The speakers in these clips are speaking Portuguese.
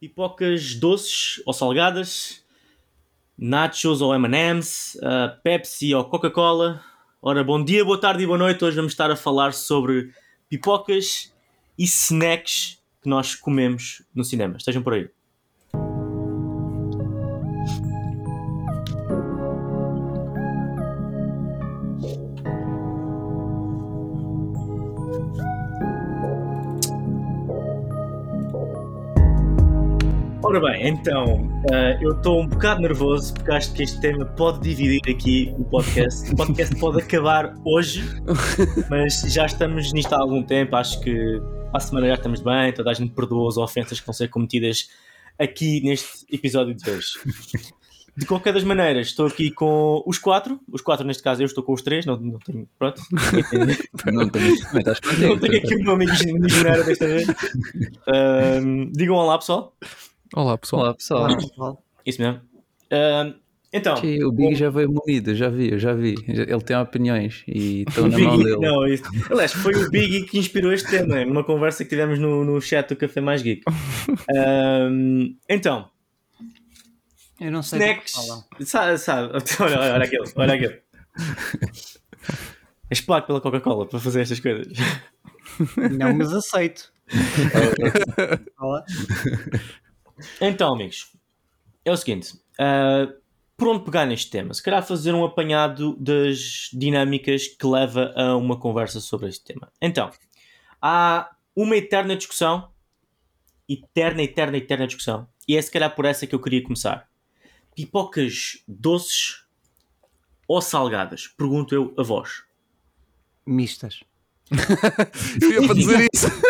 pipocas doces ou salgadas, nachos ou M&M's, uh, Pepsi ou Coca-Cola. Ora, bom dia, boa tarde e boa noite. Hoje vamos estar a falar sobre pipocas e snacks que nós comemos no cinema. Estejam por aí. Ora bem, então, uh, eu estou um bocado nervoso porque acho que este tema pode dividir aqui o podcast. O podcast pode acabar hoje, mas já estamos nisto há algum tempo. Acho que para a semana já estamos bem, toda a gente perdoa as ofensas que vão ser cometidas aqui neste episódio de hoje. De qualquer das maneiras, estou aqui com os quatro. Os quatro, neste caso, eu estou com os três. Não, não tenho. Pronto. não tenho, não tenho aqui o meu amigo missionário desta vez. Uh, digam olá, pessoal. Olá pessoal. Olá pessoal. Olá, pessoal. Isso mesmo. Uh, então. Sim, o Big bom, já veio munido, já vi, eu já vi. Ele tem opiniões e estão na mão dele. Não, isso, aliás, foi o Big que inspirou este tema, numa conversa que tivemos no, no chat do Café Mais Geek. Um, então. Eu não sei snacks, sabe, sabe, olha, olha aquele, olha aquele. És pago pela Coca-Cola para fazer estas coisas. Não, mas aceito. Então, amigos, é o seguinte: uh, por onde pegar neste tema? Se calhar fazer um apanhado das dinâmicas que leva a uma conversa sobre este tema. Então, há uma eterna discussão, eterna, eterna, eterna discussão, e é se calhar por essa que eu queria começar. Pipocas doces ou salgadas? Pergunto eu a vós. Mistas. eu ia para dizer isso.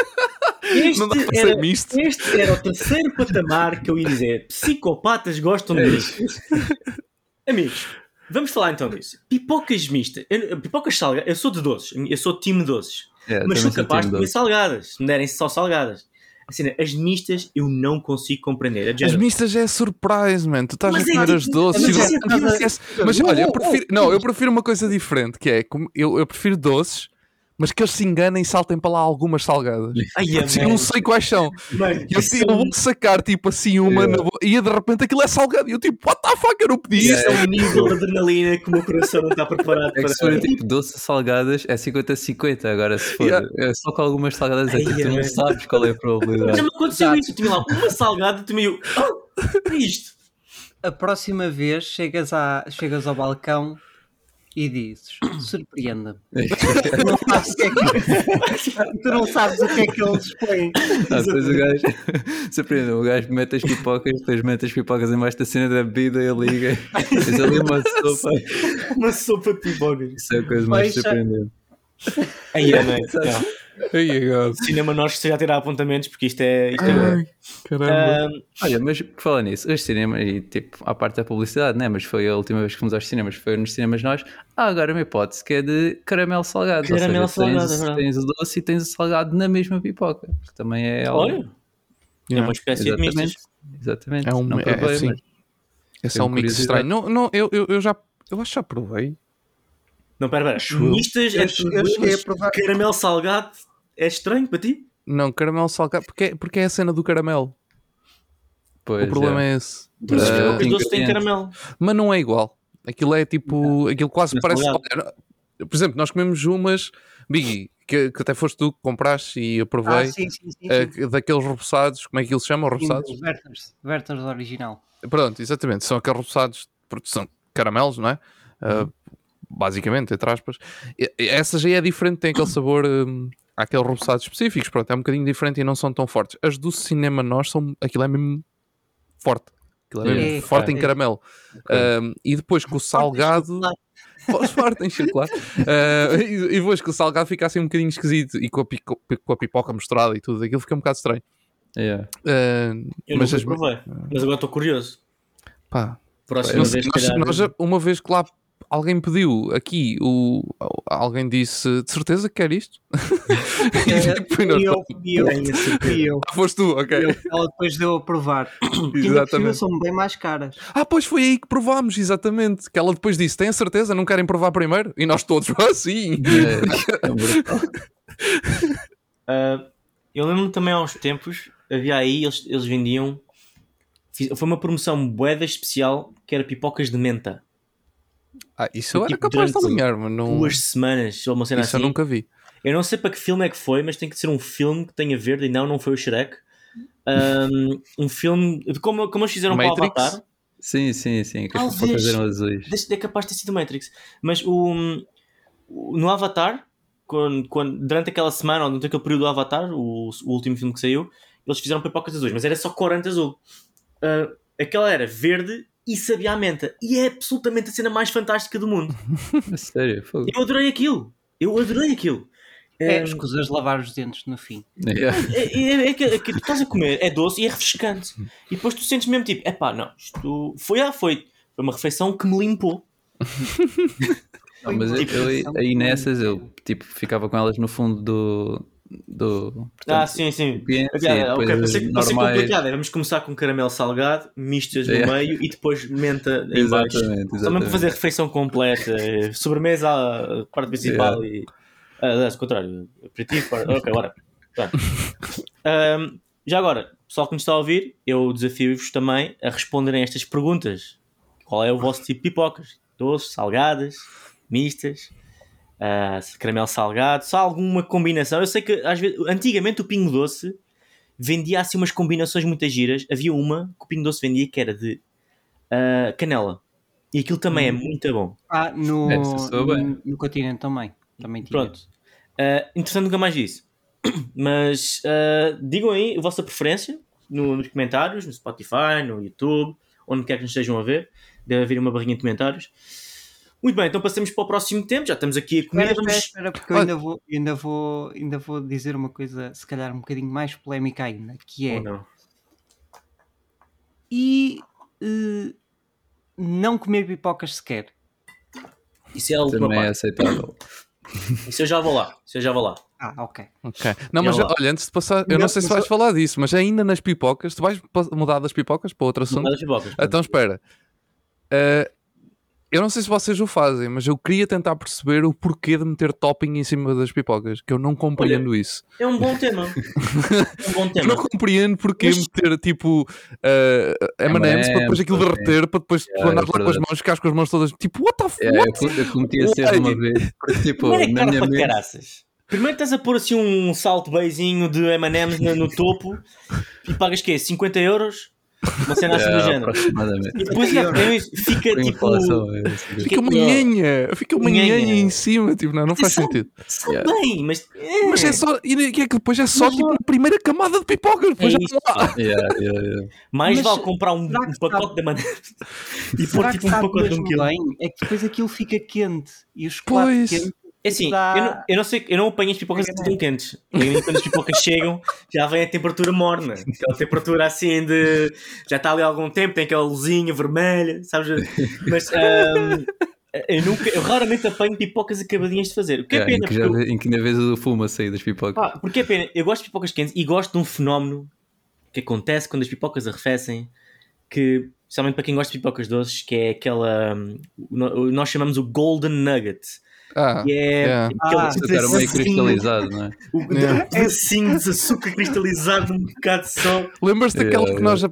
Este, era, este era o terceiro patamar que eu ia dizer. Psicopatas gostam é disso. Amigos, vamos falar então disso. Pipocas mistas. Eu, pipocas salgadas. Eu sou de doces. Eu sou time doces. É, mas sou capaz de comer salgadas. Se me derem só salgadas. Assim, as mistas eu não consigo compreender. As mistas é surprise, man. Tu estás mas a é comer é, as doces. Mas, é, mas, mas olha, eu prefiro, não, eu prefiro uma coisa diferente, que é eu, eu prefiro doces mas que eles se enganem e saltem para lá algumas salgadas. Ai, eu não sei quais são. Mano, eu, eu vou sacar tipo assim uma yeah. bo... e de repente aquilo é salgado. E eu tipo, what the fuck, eu não pedi isso. É um nível de adrenalina que o meu coração não está preparado é para. Se for tipo doces salgadas é 50-50. Agora, se for yeah. é só com algumas salgadas, é tu não sabes qual é a probabilidade. Já me aconteceu isso. Eu tinha lá uma salgada, tu meio, oh, é isto. A próxima vez chegas, à, chegas ao balcão e dizes: surpreenda-me. tu, não sabes o que é que, tu não sabes o que é que eles põem. Ah, depois o gajo surpreende o gajo mete as pipocas, depois mete as pipocas embaixo da cena da bebida e liga. Tens ali uma sopa. uma sopa de pipocas. Isso é a coisa mais surpreendente. Aí é, não é? Cinema nós que já terá apontamentos, porque isto é. Isto é caramba. Um, Olha, mas falar nisso, os cinemas, e tipo, à parte da publicidade, né? Mas foi a última vez que fomos aos cinemas, foi nos cinemas nós. Ah, agora uma hipótese que é de caramelo salgado. Caramelo seja, salgado, tens, é tens o doce e tens o salgado na mesma pipoca. Que também é algo. Olha, é uma espécie Exatamente. de mistas. Exatamente. É um, não provei, é, assim, Esse é um mix estranho. Não, não, eu, eu, eu já. Eu acho que já provei. Não, pera, pera. Mistas é eu. Caramelo salgado é estranho para ti? Não, caramelo salgado, porque, é, porque é a cena do caramelo. Pois o problema é, é esse. Mas uh, os doces têm caramelo. Mas não é igual. Aquilo é tipo. Não. Aquilo quase não parece. Por exemplo, nós comemos umas, Biggie, que, que até foste tu que compraste e eu provei. Ah, sim, sim, sim, uh, daqueles repousados, como é que eles chamam? Repousados? Werther's, Werther's original. Pronto, exatamente. São aqueles repousados, são caramelos, não é? Uh, basicamente, entre aspas. E, essa já é diferente, tem aquele sabor. Um, há aqueles repousados específicos, pronto, é um bocadinho diferente e não são tão fortes. As do cinema nós são, aquilo é mesmo forte. Aquilo é mesmo é, forte é, em caramelo. Um, e depois com o salgado. Forte em chocolate. uh, e, e, depois que o salgado fica assim um bocadinho esquisito e com a, pico, com a pipoca misturada e tudo, aquilo fica um bocado estranho. Yeah. Uh, Eu mas, as... provei, mas agora estou curioso. Pá, Próxima vez, nós, nós, uma vez que lá alguém pediu aqui, o, alguém disse de certeza que quer isto? e eu, eu, e eu. Ah, foste tu, ok. Eu, ela depois deu a provar. exatamente. são bem mais caras. Ah, pois foi aí que provámos, exatamente. Que ela depois disse: Tem a certeza? Não querem provar primeiro? E nós todos, assim. uh, eu lembro-me também há uns tempos, havia aí, eles, eles vendiam foi uma promoção boeda especial que era pipocas de menta. Ah, isso eu era tipo, capaz de alinhar, mas não. Duas semanas, ou uma cena isso assim. eu nunca vi. Eu não sei para que filme é que foi, mas tem que ser um filme que tenha verde e não, não foi o Shrek. Um, um filme. Como, como eles fizeram Matrix? para o Avatar. Sim, sim, sim. Que pipocas eram azuis. É capaz de ter sido Matrix. Mas o, no Avatar, quando, quando, durante aquela semana, ou durante aquele período do Avatar, o, o último filme que saiu, eles fizeram pipocas azuis, mas era só corante azul. Uh, aquela era verde e sabia a menta. E é absolutamente a cena mais fantástica do mundo. Sério? Fogo. Eu adorei aquilo. Eu adorei aquilo. É, um... escusas de lavar os dentes no fim. Yeah. É, é, é, que, é, que, tu estás a comer, é doce e é refrescante. E depois tu sentes mesmo tipo, é pá, não, isto foi, ah, foi, foi uma refeição que me limpou. Não, mas eu, eu, aí nessas eu tipo, ficava com elas no fundo do. Do portanto, ah, sim, sim. sim okay, pensei, pensei complicado. Vamos começar com caramelo salgado, mistas no yeah. meio e depois menta em baixo. Exatamente. Só mesmo para fazer refeição completa, sobremesa, a parte principal yeah. e. Ah, ao contrário, aperitivo, ok, bora. um, já agora, pessoal que nos está a ouvir, eu desafio-vos também a responderem estas perguntas. Qual é o vosso tipo de pipocas? Doces, salgadas? mistas, uh, caramelo salgado, só alguma combinação. Eu sei que às vezes, antigamente o Pingo Doce vendia assim umas combinações muito giras. Havia uma que o Pingo Doce vendia que era de uh, canela. E aquilo também é hum. é muito bom. Ah, no, no, no, continente também. Também tinha. Pronto. Uh, interessante nunca mais isso. Mas uh, digam aí a vossa preferência no, nos comentários, no Spotify, no YouTube, onde quer que nos estejam a ver. Deve haver uma barrinha de comentários. Muito bem, então passamos para o próximo tempo. Já estamos aqui a comer. Espera, vamos... espera, porque eu ainda vou, ainda, vou, ainda vou dizer uma coisa, se calhar um bocadinho mais polémica ainda, que é. Oh, e uh, não comer pipocas sequer. Isso é a última Também é é aceitável. Isso eu já vou lá. Isso eu já vou lá. Ah, ok. Ok. Não, mas olha, antes de passar, eu não, não sei se vais falar disso, mas ainda nas pipocas, tu vais mudar das pipocas para outro assunto? Mudar das pipocas. Então espera. Uh, eu não sei se vocês o fazem, mas eu queria tentar perceber o porquê de meter topping em cima das pipocas, que eu não compreendo Olha, isso. É um bom tema. é um bom tema. não compreendo porquê mas... meter tipo uh, M&M's para depois aquilo derreter, para depois yeah, andar é lá com as mãos, ficar com as mãos todas tipo, what the fuck? Yeah, eu, eu cometi a ser uma vez, tipo, é na minha mente... Caraças. Primeiro estás a pôr assim um salto beizinho de M&M's no, no topo e pagas que 50 euros? Uma cena assim do género. E depois é isso, fica tipo. É fica uma nhanha, fica uma nhanha em cima, tipo, não, não faz sentido. São yeah. bem, mas. É. Mas é só. E que é que depois é só tipo a primeira camada de pipoca, depois é já. Yeah, yeah, Mais mas, vale comprar um, um pacote de maneira e pôr tipo um pacote de um quilo. É que depois aquilo fica quente e o chocolate pois. quente é assim, dá... eu, não, eu não sei, eu não apanho as pipocas é tão quentes. Quando as pipocas chegam, já vem a temperatura morna. Aquela temperatura assim de. Já está ali há algum tempo, tem aquela luzinha vermelha, sabes? Mas. Um, eu, nunca, eu raramente apanho pipocas acabadinhas de fazer. O que é, é pena. Em que, já, eu, em que ainda vez o fumo a sair das pipocas. Ah, porque é pena. Eu gosto de pipocas quentes e gosto de um fenómeno que acontece quando as pipocas arrefecem. Que, especialmente para quem gosta de pipocas doces, que é aquela. Nós chamamos o Golden Nugget ah, e é yeah. aquele ah, açúcar meio cristalizado, não é? O yeah. pedacinho de açúcar cristalizado um bocado só. Lembras-te daquela yeah, que nós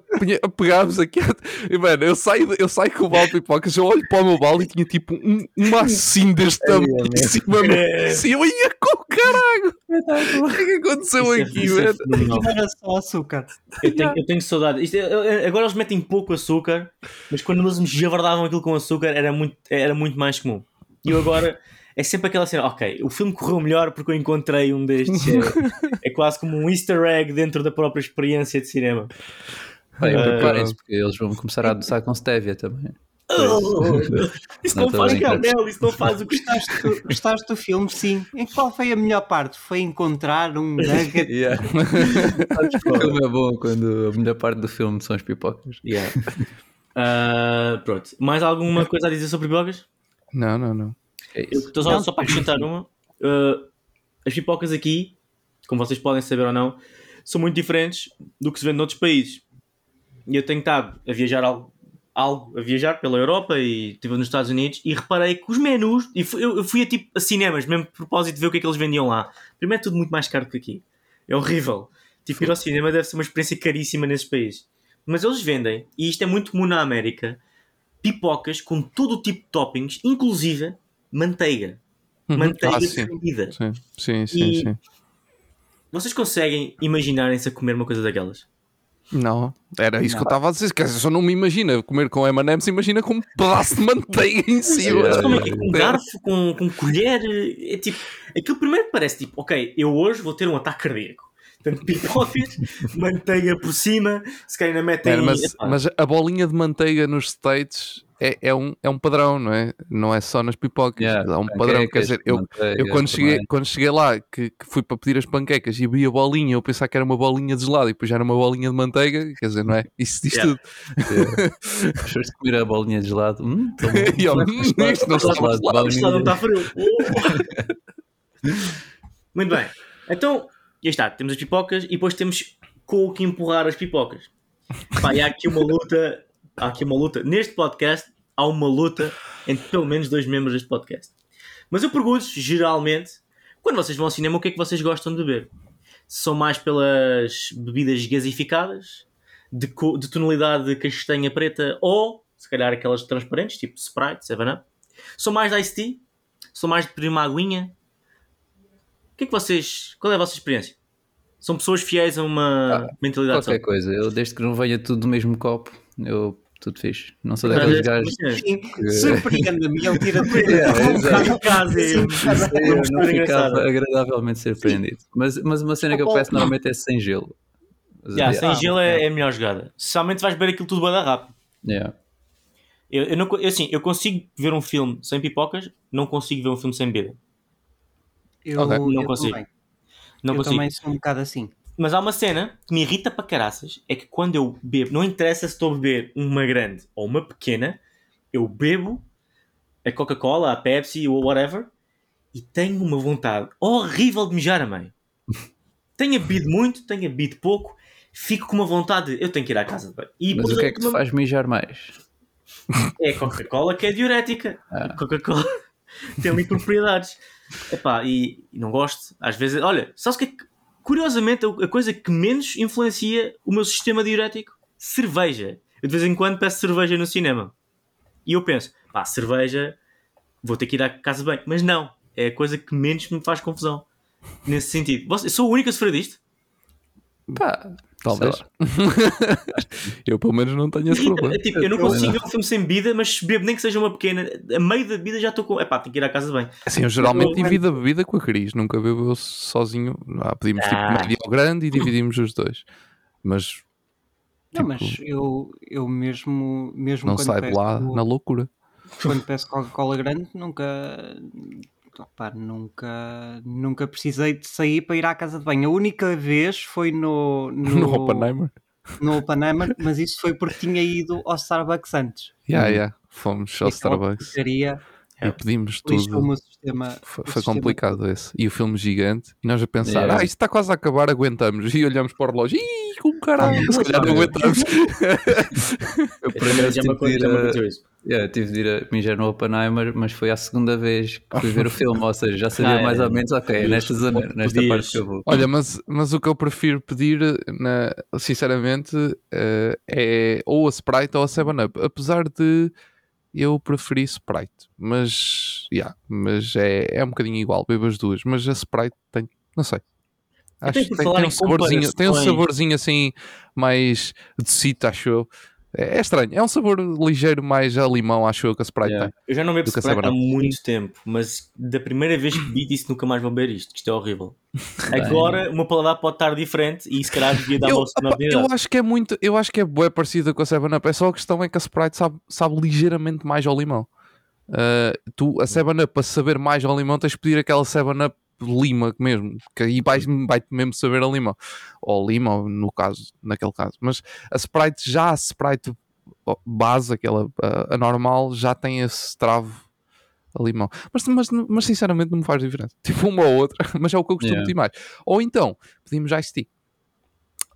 pegámos aqui? E, mano, eu saio, eu saio com o balde de pipocas, eu olho para o meu balde e tinha tipo um, uma assim deste tamanho em cima é. assim, eu ia com o caralho! O que é que aconteceu isso é aqui, é, velho? É era só açúcar. Eu tenho, eu tenho saudade. Isto, agora eles metem pouco açúcar, mas quando eles me javardavam aquilo com açúcar era muito, era muito mais comum. E eu agora é sempre aquela cena, ok, o filme correu melhor porque eu encontrei um destes. É, é quase como um easter egg dentro da própria experiência de cinema. Bem, uh, preparem-se porque eles vão começar a adoçar com stevia também. Oh, isso não, não faz canel, isso não faz o que gostaste, do, gostaste do filme, sim. Em qual foi a melhor parte? Foi encontrar um nugget. yeah. o filme é bom quando a melhor parte do filme são as pipocas. Yeah. Uh, pronto. Mais alguma coisa a dizer sobre pipocas? Não, não, não. É Estou só, só para acrescentar uma. Uh, as pipocas aqui, como vocês podem saber ou não, são muito diferentes do que se vende noutros países. E eu tenho estado a viajar algo, algo a viajar pela Europa e estive nos Estados Unidos e reparei que os menus, e fui, eu fui a tipo a cinemas, mesmo por propósito de ver o que é que eles vendiam lá. Primeiro é tudo muito mais caro que aqui. É horrível. Tipo, ir ao cinema deve ser uma experiência caríssima nesses países. mas eles vendem, e isto é muito comum na América, pipocas com todo o tipo de toppings, inclusive manteiga. Uhum. Manteiga ah, sim. Sim, sim, sim, sim. Vocês conseguem imaginarem-se a comer uma coisa daquelas? Não, era isso não. que eu estava a dizer. Quer dizer, só não me imagina comer com M&M's, imagina com um pedaço de manteiga em cima. Mas como é que é? Com garfo, com, com colher, é tipo... Aquilo primeiro parece tipo, ok, eu hoje vou ter um ataque cardíaco. Portanto, pipocas, manteiga por cima, se calhar ainda metem... É, mas, mas a bolinha de manteiga nos States é, é, um, é um padrão, não é? Não é só nas pipocas, yeah, é um padrão. Quer dizer, eu, eu quando, cheguei, quando cheguei lá, que, que, fui para pedir as panquecas e vi a bolinha, eu pensava que era uma bolinha de gelado e depois já era uma bolinha de manteiga, quer dizer, não é? Isso diz yeah. tudo. Yeah. de comer a bolinha de gelado? Hum, e eu, hum, isto não está gelado. não está frio. Muito bem. Então, já está, temos as pipocas e depois temos com o que empurrar as pipocas. Pá, e há aqui uma luta há aqui uma luta. Neste podcast há uma luta entre pelo menos dois membros deste podcast. Mas eu pergunto geralmente, quando vocês vão ao cinema, o que é que vocês gostam de beber? São mais pelas bebidas gasificadas, de, de tonalidade castanha preta ou, se calhar, aquelas transparentes, tipo Sprite, 7-Up? São mais de Ice Tea? São mais de pedir uma aguinha? O que é que vocês... Qual é a vossa experiência? São pessoas fiéis a uma ah, mentalidade Qualquer só? coisa. Eu, desde que não venha tudo do mesmo copo, eu tudo fixe. Não sou daqueles gajos. Que... Surpreende-me, ele tira tudo em casa. Eu não ficava agradavelmente surpreendido. Mas, mas uma cena que eu peço normalmente é sem gelo. Yeah, sem gelo é, é a melhor jogada. Somente vais ver aquilo tudo bem rápido. Yeah. Eu, eu, não, eu, assim, eu consigo ver um filme sem pipocas, não consigo ver um filme sem bebida. Eu, okay. não consigo. Também. Não eu consigo. também sou um bocado assim. Mas há uma cena que me irrita para caraças, é que quando eu bebo, não interessa se estou a beber uma grande ou uma pequena, eu bebo a Coca-Cola, a Pepsi ou whatever e tenho uma vontade horrível de mijar a mãe. tenha bebido muito, tenha bebido pouco, fico com uma vontade de eu tenho que ir à casa de banho. E Mas o que é que te faz mijar mais? É Coca-Cola que é diurética. Ah. Coca-Cola tem ali propriedades. Epá, e, e, não gosto. Às vezes, olha, sabes o que é que Curiosamente, a coisa que menos influencia o meu sistema diurético, cerveja. Eu de vez em quando peço cerveja no cinema. E eu penso, pá, cerveja, vou ter que ir à casa bem. Mas não, é a coisa que menos me faz confusão. Nesse sentido. Você, sou o único a sofrer disto? Pá, talvez. eu pelo menos não tenho esse problema. É, tipo, eu não consigo ver um filme sem bebida, mas bebo nem que seja uma pequena, a meio da bebida já estou com. É pá, tenho que ir à casa bem. Assim, eu geralmente divido a bebida com a Cris, nunca bebo eu sozinho. Ah, pedimos tipo ah. tipo médio ou grande e dividimos os dois. Mas. Não, tipo, mas eu, eu mesmo, mesmo não sai de lá na loucura. Quando peço Coca-Cola grande, nunca Opa, nunca, nunca precisei de sair para ir à casa de banho. A única vez foi no. No, no Oppenheimer? No Oppenheimer, mas isso foi porque tinha ido ao Starbucks antes. Yeah, yeah. Fomos ao Starbucks. Porcaria, e pedimos tudo. Sistema, foi, foi complicado esse. E o filme gigante. E nós a pensar, yeah. ah, isto está quase a acabar, aguentamos. E olhamos para o relógio, ih, com caralho, se calhar não aguentamos. eu por acaso tive de ir a... Yeah, tive de ir a mijar no Oppenheimer, mas foi a segunda vez que fui ver o filme, ou seja, já sabia ah, mais é, ou menos, ok, é nesta, zona, nesta parte que eu vou. Olha, mas, mas o que eu prefiro pedir, na, sinceramente, uh, é ou a Sprite ou a 7-Up, apesar de eu preferi Sprite, mas, yeah, mas é, é um bocadinho igual, bebo as duas, mas a Sprite tem, não sei. Acho que tem, tem, um saborzinho, tem um saborzinho assim mais decito, acho eu. É, é, estranho, é um sabor ligeiro mais a limão, acho eu que a Sprite yeah. tem. Eu já não bebo Sprite há muito tempo, mas da primeira vez que bebi disse nunca mais vou beber isto, isto é horrível. Agora o meu paladar pode estar diferente e se calhar devia dar eu, uma eu acho que é muito, eu acho que é boa parecida com a 7-Up, é só a questão é que a Sprite sabe, sabe ligeiramente mais ao limão. Uh, tu, a 7-Up, para saber mais ao limão, tens de pedir aquela 7-Up lima mesmo, que aí vai, vai mesmo saber a lima, ou lima, no caso, naquele caso. Mas a Sprite, já a Sprite base, aquela a, normal, já tem esse travo a limão. Mas, mas, mas sinceramente não me faz diferença. Tipo uma ou outra, mas é o que eu costumo yeah. pedir mais. Ou então, pedimos Ice Tea.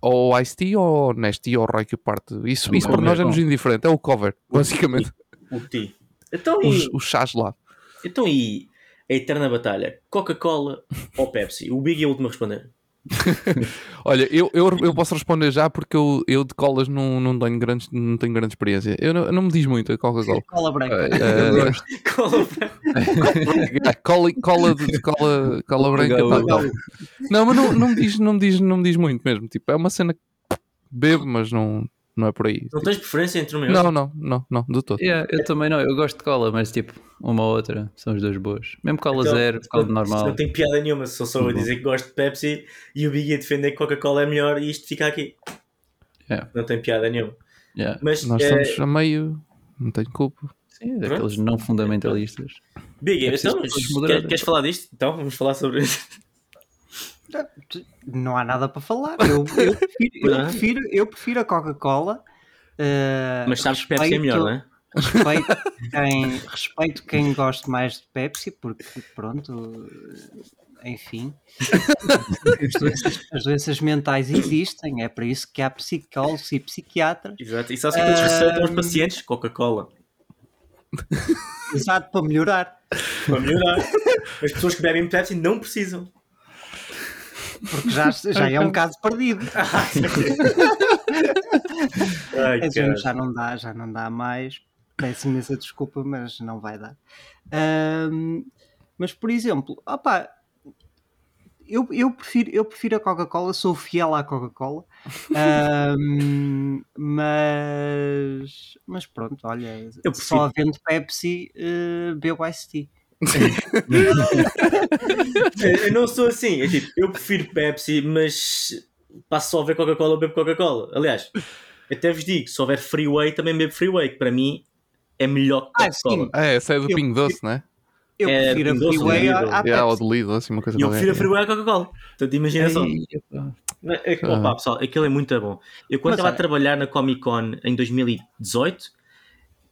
Ou Ice Tea ou Nestea ou Reiki parte. Isso, isso para nós é nos indiferente, é o cover, basicamente. O, tea. Então, os, e... os chás lá. Então e a eterna batalha: Coca-Cola ou Pepsi? O Big é o último a responder. Olha, eu, eu, eu posso responder já porque eu, eu de colas não, não, tenho grandes, não tenho grande experiência. Eu não, não me diz muito a Coca-Cola. Cola branca. Uh, cola branca. cola, cola, de, cola, cola branca. Tá, não, mas não, não, me diz, não, me diz, não me diz muito mesmo. Tipo, é uma cena que bebo, mas não, não é por aí. Não tens preferência entre uma e outra? Não, não, não, não, de todo. Yeah, eu também não, eu gosto de cola, mas tipo, uma ou outra são as duas boas. Mesmo cola então, zero, cola normal. Não tem piada nenhuma, sou só a dizer que gosto de Pepsi e o Biggie a defender que Coca-Cola é melhor e isto fica aqui. Yeah. Não tem piada nenhuma. Yeah. Mas, Nós é... estamos a meio, não tenho culpa. Sim, daqueles não fundamentalistas. Biggie, é então, queres, queres falar disto? Então, vamos falar sobre isso. Não há nada para falar. Eu, eu, prefiro, eu, prefiro, eu prefiro a Coca-Cola. Uh, Mas sabes que Pepsi é melhor, não é? Respeito quem, respeito quem gosta mais de Pepsi, porque pronto, enfim, as doenças, as doenças, mentais existem, é para isso que há psicólogos e psiquiatras. Exato, e sabes que eles receitam aos pacientes? Coca-Cola. Exato, para melhorar. Para melhorar. As pessoas que bebem Pepsi não precisam. Porque já, já é um caso perdido. Ai, é, já não dá, já não dá mais. Peço imensa desculpa, mas não vai dar. Um, mas por exemplo, opa, eu, eu, prefiro, eu prefiro a Coca-Cola, sou fiel à Coca-Cola, um, mas, mas pronto, olha, eu só havendo Pepsi, uh, bebo Ice Tea. Eu não sou assim, é tipo, eu prefiro Pepsi, mas passo só a ver Coca-Cola, bebo Coca-Cola. Aliás, até vos digo, se houver Freeway, também bebo Freeway, que para mim é melhor que Coca-Cola. Ah, é, essa é do eu, Pingo Doce, não é? Eu é, prefiro a Freeway à, à Pepsi. ou do Lidl, assim, uma coisa E eu prefiro a Freeway à Coca-Cola. Portanto, imagina só. É, é, opa, pessoal, aquilo é muito bom. Eu quando estava a trabalhar na Comic Con em 2018,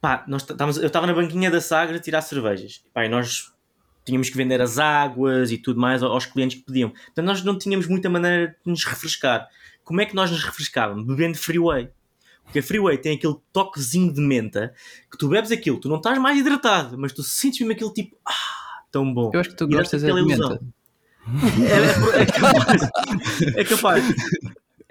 pá, nós eu estava na banquinha da Sagra a tirar cervejas. Pá, e nós tínhamos que vender as águas e tudo mais aos clientes que pediam. Portanto, nós não tínhamos muita maneira de nos refrescar. Como é que nós nos refrescávamos? Bebendo Freeway. Porque a Freeway tem aquele toquezinho de menta que tu bebes aquilo, tu não estás mais hidratado, mas tu sentes mesmo aquele tipo, ah, tão bom. Eu acho que tu e gostas é de menta. É, é, é, capaz. É capaz.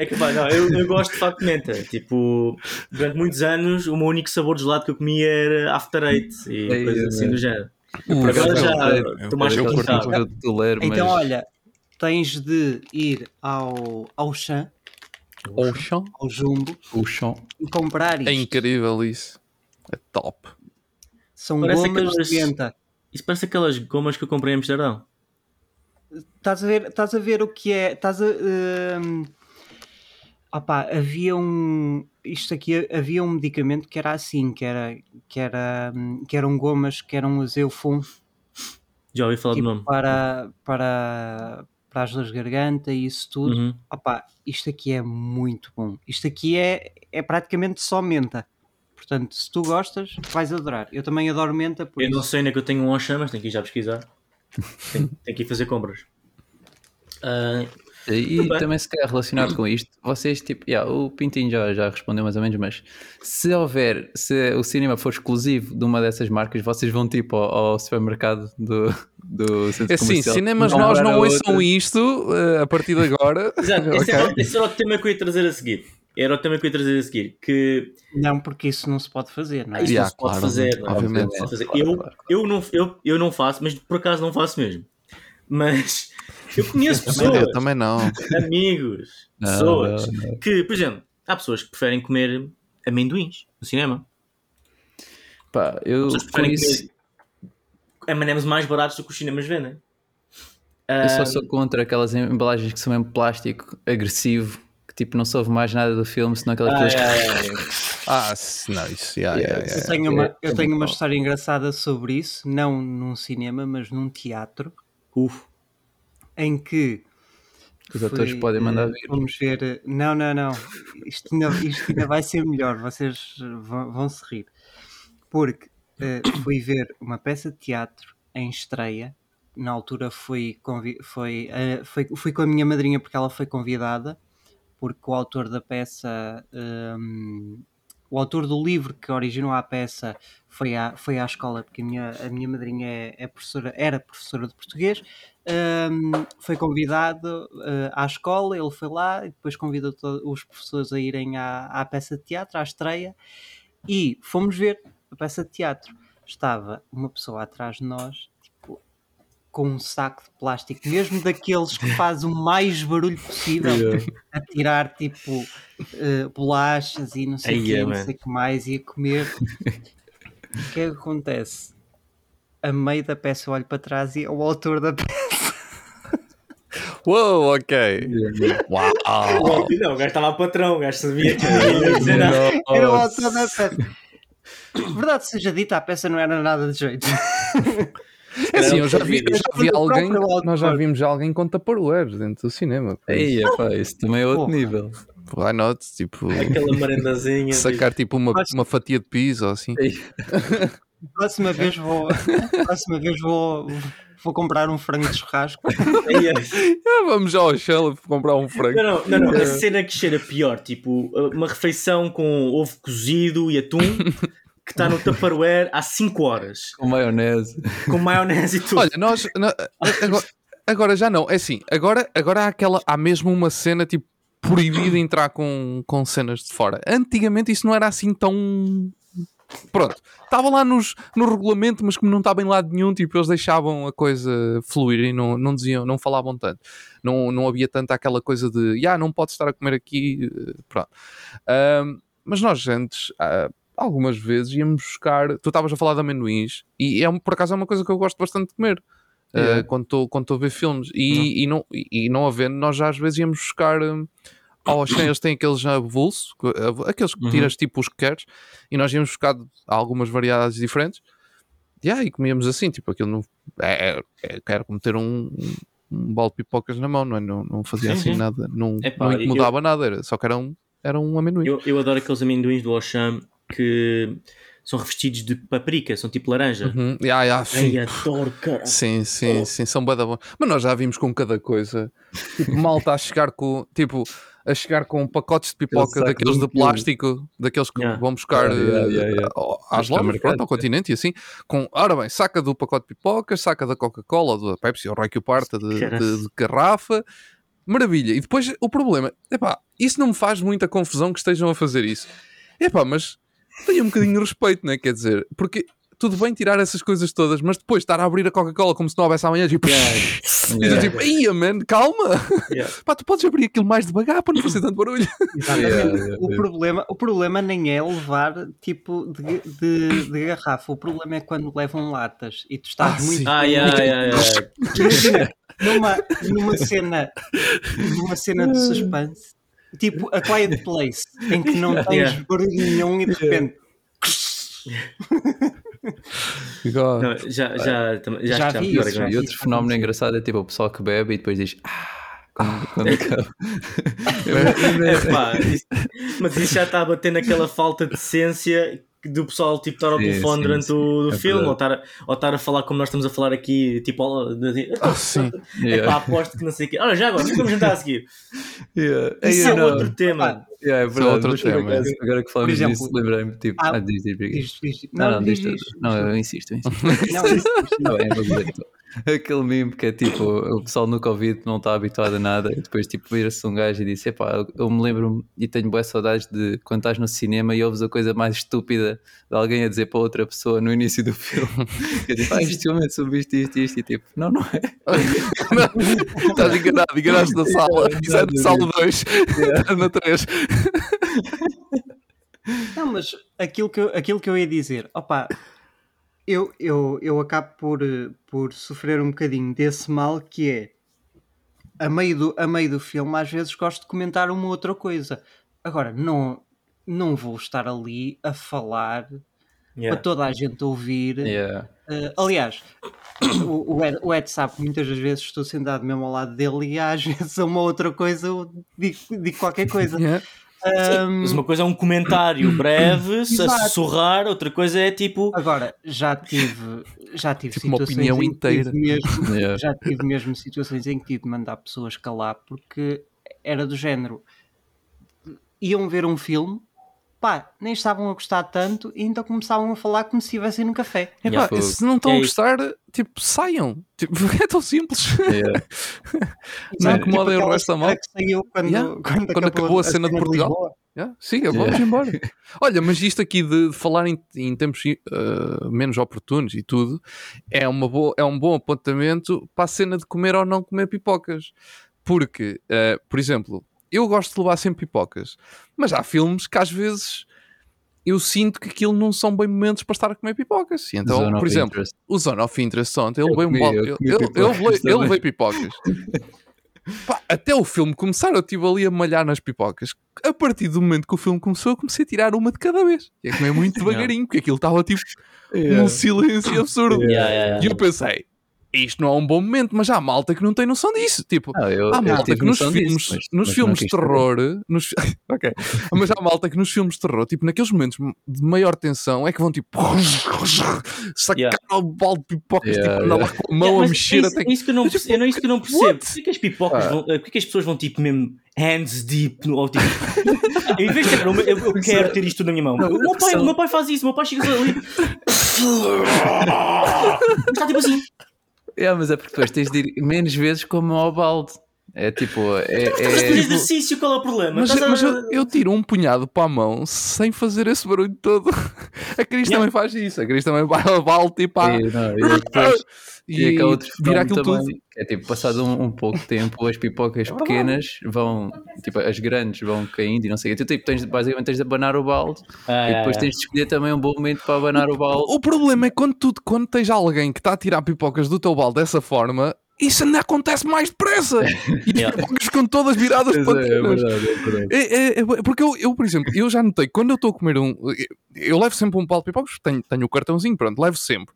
É capaz, não, eu, eu gosto de facto de menta. Tipo, durante muitos anos, o meu único sabor de gelado que eu comia era After Eight e é, coisas assim do género. Por agora já estou mais. Então, olha, tens de ir ao, ao Chan ao chão. Ao jumbo. O chão. E comprar é isto. É incrível isso. É top. São parece gomas aquelas... de menta. Isso parece aquelas gomas que eu comprei em Amsterdão. Estás a ver, estás a ver o que é. Estás a. Uh... Opa, havia um. Isto aqui havia um medicamento que era assim, que era que era que eram gomas que eram os Eufum. Já ouvi falar tipo, do nome. Para, para, para as dores de garganta e isso tudo. Uhum. Opa, isto aqui é muito bom. Isto aqui é, é praticamente só menta. Portanto, se tu gostas, vais adorar. Eu também adoro menta. eu isso... não sei nem que eu tenho um Oxam, mas tenho que ir já pesquisar. tenho, tenho que ir fazer compras. Uh, e também se calhar relacionado com isto, vocês tipo, yeah, o Pintinho já, já respondeu mais ou menos, mas se houver, se o cinema for exclusivo de uma dessas marcas, vocês vão tipo ao, ao supermercado do, do centro é Sim, cinemas nós não ouçam isto uh, a partir de agora. Exato, okay. esse, era, esse, era, o tema que eu ia trazer a seguir. Era o tema que eu ia trazer a seguir. Que... Não, porque isso não se pode fazer, não é? Isso yeah, não se pode claro, fazer. Não, obviamente. Não se pode fazer. Claro, eu, claro, eu, não, eu, eu não faço, mas por acaso não faço mesmo. Mas eu conheço pessoas, eu também não. amigos, pessoas não, não, que, por exemplo, há pessoas que preferem comer amendoins no cinema. Pá, eu conheço... M&M's mais baratos do que os cinemas vendem. Eu só sou contra aquelas embalagens que são mesmo plástico agressivo, que tipo não soube mais nada do filme, senão aquelas ah, coisas. ah, não, isso. Yeah, yeah, yeah, eu tenho, uma, eu tenho uma história engraçada sobre isso, não num cinema, mas num teatro. Uf em que os atores podem mandar vir. Vamos ver. Não, não, não. Isto ainda, isto ainda vai ser melhor. Vocês vão, vão se rir. Porque uh, fui ver uma peça de teatro em estreia. Na altura fui, foi, uh, foi, fui com a minha madrinha porque ela foi convidada. Porque o autor da peça um, o autor do livro que originou a peça foi à, foi à escola, porque a minha, a minha madrinha é, é professora, era professora de português, um, foi convidado uh, à escola, ele foi lá e depois convidou os professores a irem à, à peça de teatro, à estreia, e fomos ver a peça de teatro. Estava uma pessoa atrás de nós, com um saco de plástico, mesmo daqueles que faz o mais barulho possível, yeah. a tirar tipo uh, bolachas e não sei o que, não sei que mais, e a comer. o que é que acontece? A meio da peça eu olho para trás e é o autor da peça. Uou, ok. Uau! Não, o gajo estava patrão, o gajo sabia que ia dizer nada. Era o autor da peça. Verdade seja dita, a peça não era nada de jeito. É assim, eu já vi, eu já vi alguém, nós já vimos já alguém com taparoeiros dentro do cinema. Ei, pá, isso também é outro Porra. nível. Why not? Tipo, Aquela merendazinha. Sacar tipo uma, uma fatia de piso ou assim. Próxima vez vou. Próxima vez vou vou comprar um frango de churrasco. ah, vamos já ao Shell comprar um frango. Não, não, não, não. A cena que cheira pior, tipo, uma refeição com ovo cozido e atum. Que está no Tupperware há 5 horas com maionese, com maionese e tudo. Olha, nós agora, agora, já não, é assim. Agora, agora há, aquela, há mesmo uma cena tipo proibido entrar com, com cenas de fora. Antigamente isso não era assim tão Pronto, estava lá nos, no regulamento, mas como não estava em lado nenhum, tipo, eles deixavam a coisa fluir e não, não diziam, não falavam tanto. Não, não havia tanta aquela coisa de, ah, não pode estar a comer aqui, pronto. mas nós antes, uh, algumas vezes íamos buscar, tu estavas a falar de amendoins, e é, por acaso é uma coisa que eu gosto bastante de comer. Uh, quando estou a ver filmes e, e, não, e, não havendo, nós já às vezes íamos buscar uh, ao Auchan eles têm aqueles avulso, aqueles que uhum. tiras uhum. tipo os que queres, e nós íamos buscar algumas variedades diferentes. Yeah, e comíamos assim, tipo, aquilo não. É, é, é quero como ter um, um balde de pipocas na mão, não, é? não, não fazia assim nada, não, Epá, não incomodava eu, nada, era, só que era um, era um amendoim. Eu, eu adoro aqueles amendoins do Auchan que são revestidos de paprika, são tipo laranja. Uhum. Yeah, yeah, sim. Ai, adoro, cara. Sim, sim, oh. sim, são bada bom. Mas nós já vimos com cada coisa. Tipo, mal está a chegar com. Tipo, a chegar com pacotes de pipoca daqueles de plástico, daqueles que yeah. vão buscar yeah, yeah, às lojas, pronto, ao continente e assim. Com, ora bem, saca do pacote de pipocas, saca da Coca-Cola, da Pepsi, ou Raikio Parta de, de, de, garrafa. Maravilha. E depois o problema, epá, isso não me faz muita confusão que estejam a fazer isso. Epá, mas tenha um bocadinho de respeito, né? Quer dizer, porque tudo bem tirar essas coisas todas, mas depois estar a abrir a Coca-Cola como se não houvesse amanhã, tipo, yeah. e tu tipo, ia, man, calma, yeah. pá, tu podes abrir aquilo mais devagar para não fazer tanto barulho. Yeah, o, problema, o problema nem é levar tipo de, de, de, garrafa, o problema é quando levam latas e tu estás ah, muito. Ah, yeah, yeah, yeah. numa, numa cena, numa cena de suspense. Tipo a Quiet Place, em que não tens barulho nenhum e de repente não, já, já, já, já, já vi isso, já E outro fenómeno engraçado é tipo o pessoal que bebe e depois diz ah, quando acaba. é, pá, isso, mas isso já está a bater naquela falta de essência do pessoal tipo estar ao sim, telefone sim, durante sim. o do é filme ou estar, ou estar a falar como nós estamos a falar aqui, tipo, de, ah, sim. é yeah. pá, aposto que não sei o quê. Olha, já agora, vamos jantar a seguir. Yeah. Isso é outro tema. Yeah, é verdade, é outro tema. Agora, agora que falamos exemplo, disso, lembrei-me, tipo, ah, ah diz, diz, diz, diz, Não, não, diz, diz, não, eu insisto, eu insisto. não, isso, não, é, vou dizer então. Aquele meme que é tipo, o pessoal no Covid não está habituado a nada, e depois tipo vira-se um gajo e diz: Epá, eu me lembro e tenho boas saudades de quando estás no cinema e ouves a coisa mais estúpida de alguém a dizer para outra pessoa no início do filme. Que é tipo, ah, este filme é sobre isto, isto, isto, e tipo, não, não é. não, estás enganado, enganaste na sala, isso é de sala 2, yeah. na 3. Não, mas aquilo que, eu, aquilo que eu ia dizer, opa, eu, eu, eu acabo por, por sofrer um bocadinho desse mal que é a meio, do, a meio do filme, às vezes gosto de comentar uma outra coisa. Agora, não, não vou estar ali a falar yeah. para toda a gente ouvir. Yeah. Uh, aliás, o, Ed, o, Ed, sabe que muitas das vezes estou sentado mesmo ao lado dele e às vezes uma outra coisa eu digo, digo qualquer coisa. Yeah. Um... Mas uma coisa é um comentário breve, se a sussurrar, outra coisa é tipo. Agora, já tive, já tive tipo situações. Uma opinião inteira. Mesmo, yeah. Já tive mesmo situações em que tive de mandar pessoas calar porque era do género. Iam ver um filme pá, nem estavam a gostar tanto e então começavam a falar como se estivessem no café. Epá, se não estão é a gostar, tipo, saiam. Tipo, é tão simples. Yeah. não incomodem tipo o resto da mal. Quando, yeah. quando, quando, acabou, a cena, de Portugal. Yeah. Siga, vamos embora. Olha, mas isto aqui de, de falar em, em tempos uh, menos oportunos e tudo é, uma boa, é um bom apontamento para a cena de comer ou não comer pipocas. Porque, uh, por exemplo, eu gosto de levar sempre pipocas, mas há filmes que às vezes eu sinto que aquilo não são bem momentos para estar a comer pipocas. E então, Zone por exemplo, interest. o Zone of Interest ontem, ele veio um balde. Ele veio pipocas. Pá, até o filme começar, eu estive ali a malhar nas pipocas. A partir do momento que o filme começou, eu comecei a tirar uma de cada vez. E a comer muito devagarinho, porque aquilo estava tipo yeah. num silêncio absurdo. Yeah, yeah, e eu pensei, isto não é um bom momento, mas há malta que não tem noção disso. Tipo, ah, eu, há malta que nos filmes, disso, mas, nos mas filmes de terror, nos, okay, mas há malta que nos filmes de terror, tipo, naqueles momentos de maior tensão, é que vão tipo sacar yeah. o balde de pipocas, yeah, tipo, andar lá com a mão yeah, a mexer. É isso, até... isso que eu não, tipo, eu, isso que eu não percebo. Por que as pipocas ah. vão, por que as pessoas vão tipo mesmo hands deep no ou, tipo, em vez de eu, eu quero ter isto na minha mão. Não, o, meu pai, o meu pai faz isso, o meu pai chega ali. Está tipo assim. É, mas é porque depois tens de ir menos vezes como ao balde. É tipo. É, é, mas tipo... exercício, qual é o problema? Mas, a... mas eu, eu, tiro um punhado para a mão sem fazer esse barulho todo. A Cris yeah. também faz isso. A Cris também vai ao balde e pá. E, não, e depois, e, e outro vira aquilo também, tudo. É tipo, passado um, um pouco de tempo, as pipocas é pequenas vão, tipo, as grandes vão caindo e não sei o que. Tu tipo, tens, basicamente tens de abanar o balde ah, e depois é, tens de escolher também um bom momento para abanar o balde. O problema é quando, tu, quando tens alguém que está a tirar pipocas do teu balde dessa forma, isso ainda acontece mais depressa. E yeah. com todas viradas para é, é, verdade, é, verdade. É, é, é, porque eu, eu, por exemplo, eu já notei, quando eu estou a comer um. Eu levo sempre um balde de pipocas, tenho, tenho o cartãozinho, pronto, levo sempre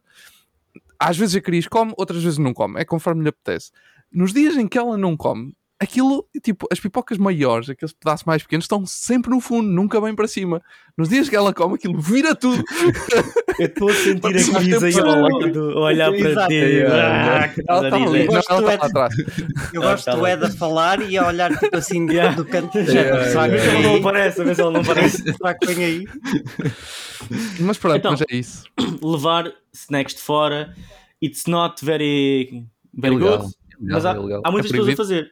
às vezes a Cris come, outras vezes não come, é conforme lhe apetece. Nos dias em que ela não come, aquilo, tipo, as pipocas maiores, aqueles pedaços mais pequenos, estão sempre no fundo, nunca bem para cima. Nos dias que ela come, aquilo vira tudo. Eu estou a sentir a Cris aí ao lado, olhar para ti. Ah, ela está ali, não, ela está atrás. Eu gosto do Ed a falar e a olhar, tipo assim, yeah. do canto. Já, yeah, será que ela não aparece? Se ela não aparece. Será que vem aí? Mas pronto, então, mas é isso. Levar snacks de fora, it's not very, very good. Mas há, há muitas é coisas a fazer.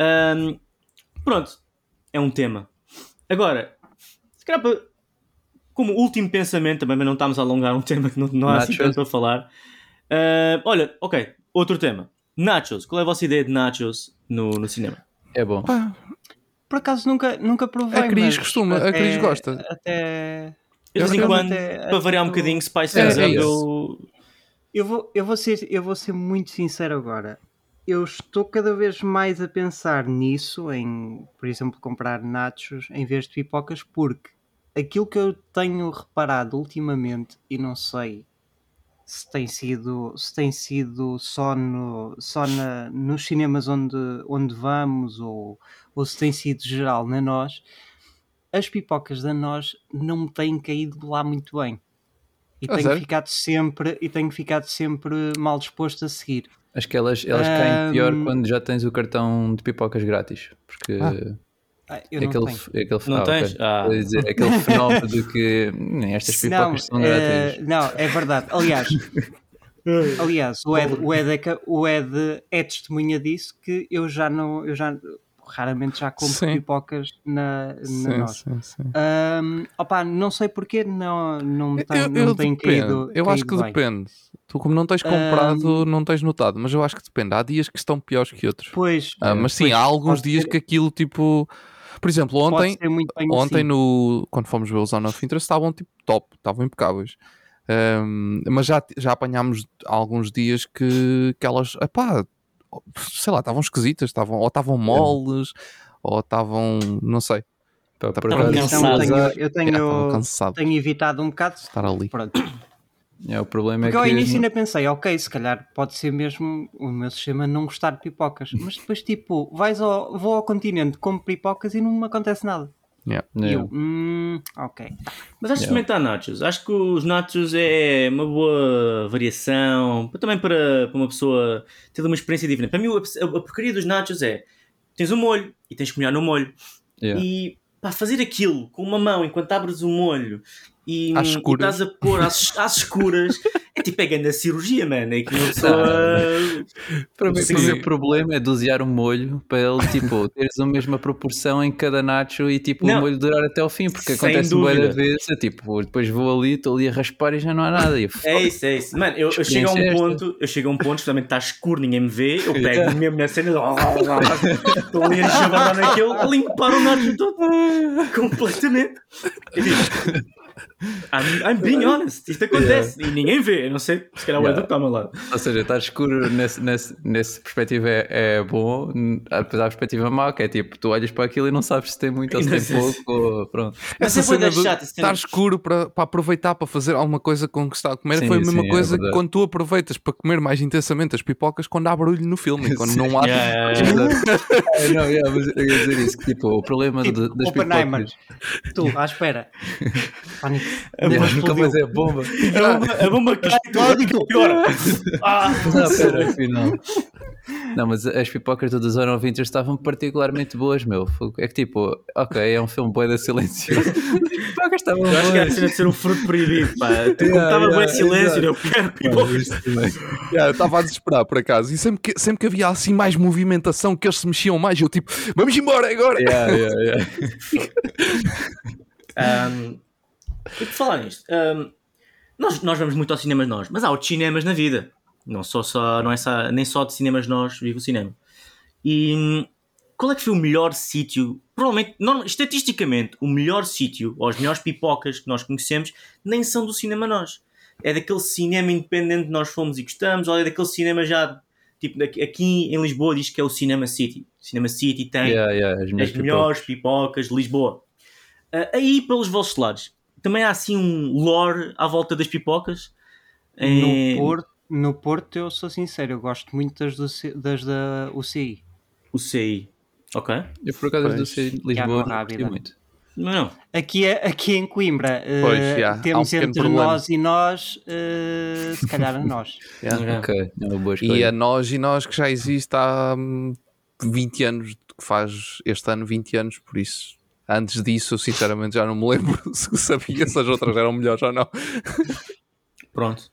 Um, pronto, é um tema. Agora, se calhar para, como último pensamento, também não estamos a alongar um tema que não, não há assim tanto a falar. Uh, olha, ok, outro tema. Nachos. Qual é a vossa ideia de nachos no, no cinema? É bom. Por acaso nunca, nunca provei. A Cris costuma, até, a Cris gosta. Até. De vez em quando, até, para variar um bocadinho, Spice é, é eu... eu, vou, eu, vou ser, eu vou ser muito sincero agora eu estou cada vez mais a pensar nisso, em, por exemplo, comprar nachos em vez de pipocas, porque aquilo que eu tenho reparado ultimamente, e não sei se tem sido, se tem sido só, no, só na, nos cinemas onde, onde vamos ou, ou se tem sido geral na nós, as pipocas da nós não me têm caído lá muito bem. E ah, tenho sério? ficado sempre e tenho ficado sempre mal disposto a seguir. Acho que elas, elas um... caem pior quando já tens o cartão de pipocas grátis. Porque ah. Ah, eu é aquele, é aquele, não ah, tens? Okay. Ah. Dizer, aquele fenómeno de que nem estas pipocas não, são grátis. Uh, não, é verdade. Aliás, aliás o, Ed, o, Ed é, o Ed é testemunha disso que eu já não. Eu já, raramente já compro sim. pipocas na, na sim, nós. Sim, sim. Um, opa, não sei porquê não, não tem, eu, eu não tem caído. Eu caído acho que bem. depende. Tu, como não tens comprado, um, não tens notado, mas eu acho que depende. Há dias que estão piores que outros. Pois, ah, mas sim, pois, há alguns dias que aquilo tipo. Por exemplo, ontem, ontem assim. no, quando fomos ver os On of Interest estavam tipo top, estavam impecáveis. Um, mas já, já apanhámos alguns dias que, que elas, epá, sei lá, estavam esquisitas, estavam, ou estavam moles, é. ou estavam, não sei. Tá, tenho, eu tenho, é, tenho evitado um bocado estar ali. Pronto. É, o problema Porque é que... ao início ainda pensei, ok, se calhar pode ser mesmo o meu sistema não gostar de pipocas. Mas depois, tipo, vais ao, vou ao continente, como pipocas e não me acontece nada. Yeah. E eu, hum, ok. Mas acho que experimentar nachos. Acho que os nachos é uma boa variação, também para, para uma pessoa ter uma experiência diferente. Para mim, a, a porcaria dos nachos é tens um molho e tens que molhar no molho. Yeah. E pá, fazer aquilo com uma mão enquanto abres o molho e, e estás a pôr às, às escuras, é tipo, é grande cirurgia, mano. É que uma pessoa. para mim, o meu problema é dosear o molho para ele, tipo, teres a mesma proporção em cada nacho e, tipo, não, o molho durar até ao fim, porque acontece uma vez, é, tipo, depois vou ali, estou ali a raspar e já não há nada. Eu, é isso, é isso. Mano, eu, eu chego a um é ponto, eu chego a um ponto, justamente está escuro, ninguém me vê, eu pego mesmo na cena, estou ali a enxabar naquele, limpar o nacho todo completamente. I'm, I'm being honest, isto acontece yeah. e ninguém vê, eu não sei, se calhar o yeah. Edu está ao meu lado. Ou seja, estar escuro nesse, nesse, nesse perspectiva é, é bom, apesar da perspectiva má, que é tipo, tu olhas para aquilo e não sabes se tem muito ou se tem pouco, ou, pronto. Essa cena de estar escuro para, para aproveitar para fazer alguma coisa com o que está a comer sim, foi a mesma sim, é coisa é que quando tu aproveitas para comer mais intensamente as pipocas quando há barulho no filme, quando não há. Yeah, yeah, é, não, yeah, mas eu ia dizer isso, que tipo, o problema tipo, de, das pipocas. Tu, à espera. A bomba nunca mais é bomba. A bomba, a bomba cai tudo pior. Ah, não, pera, afinal. Não, mas as pipocas do Zona Vinters estavam particularmente boas, meu. É que tipo, ok, é um filme boa da silencioso. As pipocas estavam boas. Eu acho que era ser um fruto proibido, pá. Tu yeah, estava yeah, bem silêncio, eu quero pipocas. Yeah, eu estava a desesperar, por acaso. E sempre que, sempre que havia assim mais movimentação, que eles se mexiam mais, eu tipo, vamos embora agora. Yeah, yeah, yeah. um, e por falar nisto, um, nós, nós vamos muito aos cinemas nós, mas há outros cinemas na vida. Não, só, só, não é só, nem só de cinemas nós vive o cinema. E hum, qual é que foi o melhor sítio? Provavelmente, não, estatisticamente, o melhor sítio, ou as melhores pipocas que nós conhecemos, nem são do cinema nós. É daquele cinema independente que nós fomos e gostamos, ou é daquele cinema já. Tipo, aqui em Lisboa diz que é o Cinema City. Cinema City tem yeah, yeah, as, as melhores pipocas de Lisboa. Uh, aí, pelos vossos lados, também há assim um lore à volta das pipocas. No, é... Porto, no Porto, eu sou sincero, eu gosto muito das, do, das da UCI. UCI, ok. Eu por acaso das do UCI Lisboa não muito. Não. Aqui, é, aqui em Coimbra uh, pois, yeah. temos um entre problema. nós e nós, uh, se calhar a nós. yeah. Ok, é uma boa E a nós e nós que já existe há 20 hum, anos, que faz este ano 20 anos, por isso Antes disso, sinceramente, já não me lembro se sabia se as outras eram melhores ou não. Pronto.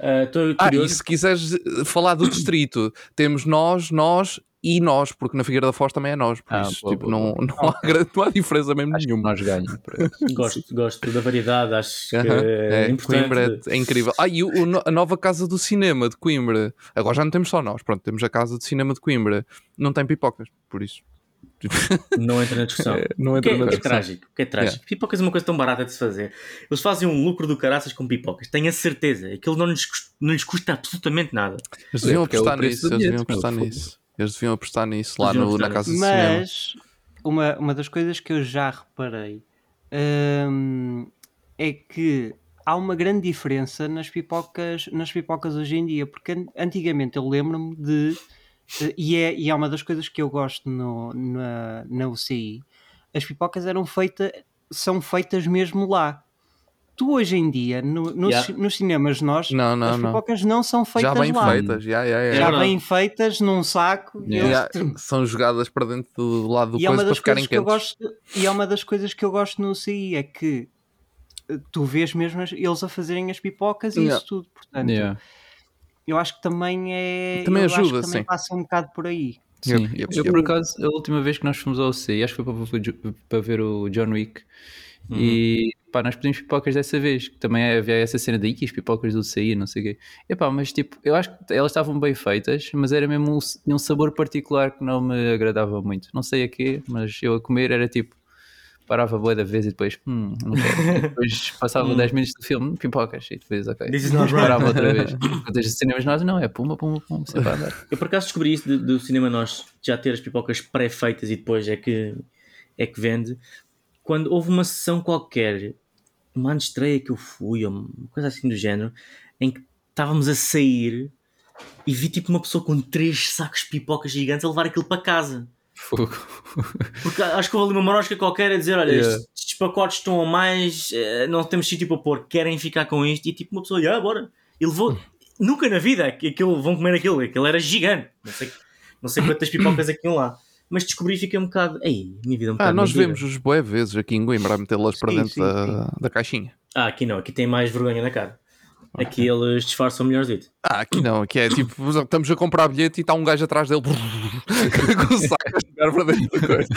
Uh, ah, e se quiseres eh, falar do distrito, temos nós, nós e nós, porque na Figueira da Foz também é nós, por ah, isso boa, tipo, boa, não, boa. Não, há, não há diferença mesmo acho nenhuma. Nós ganhamos. gosto, gosto da variedade, acho que uh -huh. é, é, importante. Coimbra é, é incrível. Ah, e o, a nova casa do cinema de Coimbra, agora já não temos só nós, pronto, temos a casa de cinema de Coimbra, não tem pipocas, por isso. Não entra na discussão. É, não entra que, na é, discussão. Que é trágico. Que é trágico. Yeah. Pipocas é uma coisa tão barata de se fazer. Eles fazem um lucro do caraças com pipocas. Tenho a certeza. Aquilo não lhes, custa, não lhes custa absolutamente nada. Eles deviam é apostar nisso. Eles deviam apostar nisso. Eles deviam apostar nisso lá no, na casa de cinema. Mas uma, uma das coisas que eu já reparei hum, é que há uma grande diferença nas pipocas, nas pipocas hoje em dia, porque antigamente eu lembro-me de e é, e é uma das coisas que eu gosto no, na, na UCI. As pipocas eram feitas, são feitas mesmo lá. Tu hoje em dia, no, no, yeah. nos cinemas nós, não, não, as pipocas não. não são feitas já bem lá. feitas, yeah, yeah, já bem feitas num saco. São jogadas para dentro do lado do e é coisa é para ficarem quentes. Gosto, e é uma das coisas que eu gosto no UCI, é que eh, tu vês mesmo eles a fazerem as pipocas e isso tudo. Portanto, eu acho que também é. Também ajuda, também sim. passa um bocado por aí. Sim, eu, eu, por acaso, a última vez que nós fomos ao CI, acho que foi para, para ver o John Wick. Uhum. E pá, nós pedimos pipocas dessa vez, que também havia essa cena daí, que as pipocas do CI, não sei o quê. E pá, mas tipo, eu acho que elas estavam bem feitas, mas era mesmo um, um sabor particular que não me agradava muito. Não sei a quê, mas eu a comer era tipo, parava boa da vez e depois, hum, não quero. depois passava 10 minutos do filme, pipocas, e depois, ok. This is not right. Parava outra vez. Quando os cinemas nós, não, é puma, puma, puma, sempre a andar. Eu por acaso descobri isso do, do cinema nós, já ter as pipocas pré-feitas e depois é que, é que vende. Quando houve uma sessão qualquer, uma estreia que eu fui, ou uma coisa assim do género, em que estávamos a sair e vi tipo uma pessoa com três sacos de pipocas gigantes a levar aquilo para casa. Fogo. Porque acho que houve ali uma marosca qualquer a dizer: olha, yeah. estes, estes, pacotes estão a mais, eh, não temos sítio para pôr, querem ficar com isto. E tipo, uma pessoa, ah, bora. E levou, nunca na vida aquilo, vão comer aquilo, aquilo era gigante. Não sei, não sei quantas pipocas aquilo lá. mas descobri e fiquei um bocado. Ei, minha vida é um bocado. Ah, nós vemos os boé vezes aqui em Coimbra a metê-las para dentro sim, da, sim. da caixinha. Ah, aqui não, aqui tem mais vergonha na cara. Aqui eles disfarçam melhor dito. Ah, aqui não, aqui é tipo, estamos a comprar bilhete e está um gajo atrás dele com o saco a jogar para dentro da coisa.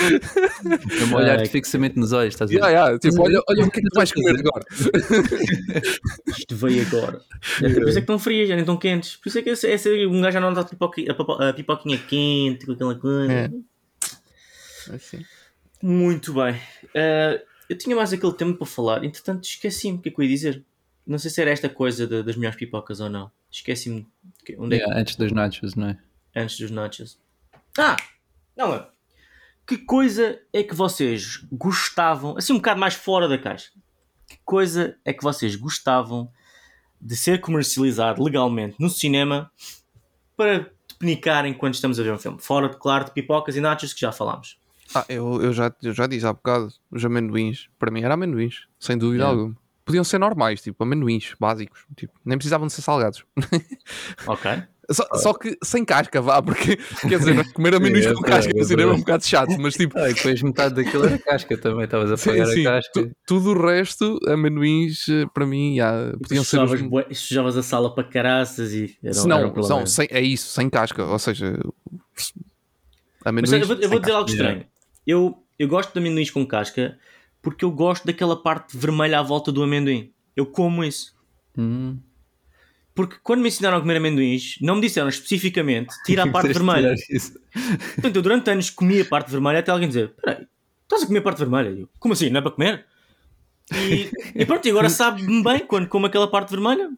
É um olhar fixamente nos olhos, estás a ver? Yeah, yeah, tipo, olha, olha o que é que tu vais comer agora. Isto veio agora. É por isso é que estão frias, já nem estão quentes. Por isso é que esse, esse, um gajo já não pipoquinha, a pipoquinha quente, com aquela coisa. É. Assim. Muito bem. Uh, eu tinha mais aquele tema para falar, entretanto esqueci-me o que é que eu ia dizer. Não sei se era esta coisa de, das melhores pipocas ou não. Esqueci-me. Onde yeah, é? Antes dos nachos, não é? Antes dos nachos. Ah! Não é. Que coisa é que vocês gostavam, assim um bocado mais fora da caixa, que coisa é que vocês gostavam de ser comercializado legalmente no cinema para penicar enquanto estamos a ver um filme? Fora, claro, de pipocas e nachos que já falámos. Ah, eu, eu, já, eu já disse há bocado, os amendoins, para mim era amendoins, sem dúvida yeah. alguma podiam ser normais, tipo amendoins básicos, tipo, nem precisavam de ser salgados. Ok. Só, só, que sem casca, vá, porque quer dizer, comer amendoins com casca cinema é um bocado chato, mas tipo. Ah, e depois metade daquilo era casca também, estavas a pagar sim, sim. a casca. Tu, tudo o resto, amendoins, eh, para mim, já, podiam ser. Os... Sujavas a sala para caraças e. Era, não, era um não sem, é isso, sem casca, ou seja. Amendoins. Mas eu vou, eu vou dizer algo estranho. Eu, eu gosto de amendoins com casca porque eu gosto daquela parte vermelha à volta do amendoim. Eu como isso. Hum. Porque quando me ensinaram a comer amendoins, não me disseram especificamente tira a parte vermelha. Portanto, eu durante anos comia a parte vermelha até alguém dizer: Peraí, estás a comer a parte vermelha? Eu, como assim? Não é para comer? E, e pronto, e agora sabe-me bem quando como aquela parte vermelha.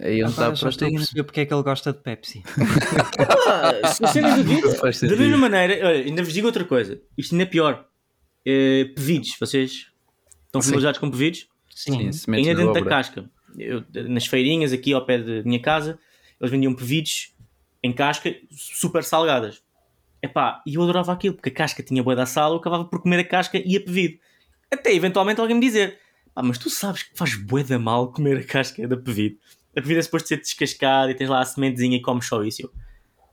Aí não está para perceber porque é que ele gosta de Pepsi. ah, sem dúvida. Da mesma maneira, olha, ainda vos digo outra coisa. Isto ainda é pior. Uh, pevides, vocês estão familiarizados com pevides? Sim, Sim ainda dentro da casca. Eu, nas feirinhas aqui ao pé da minha casa, eles vendiam pevides em casca super salgadas. Epá, e eu adorava aquilo, porque a casca tinha boa da sala, eu acabava por comer a casca e a pevido. Até eventualmente alguém me dizer: Pá, mas tu sabes que faz bué da mal comer a casca da pevido. A pevido é suposto ser descascada e tens lá a sementezinha e comes só isso. Eu,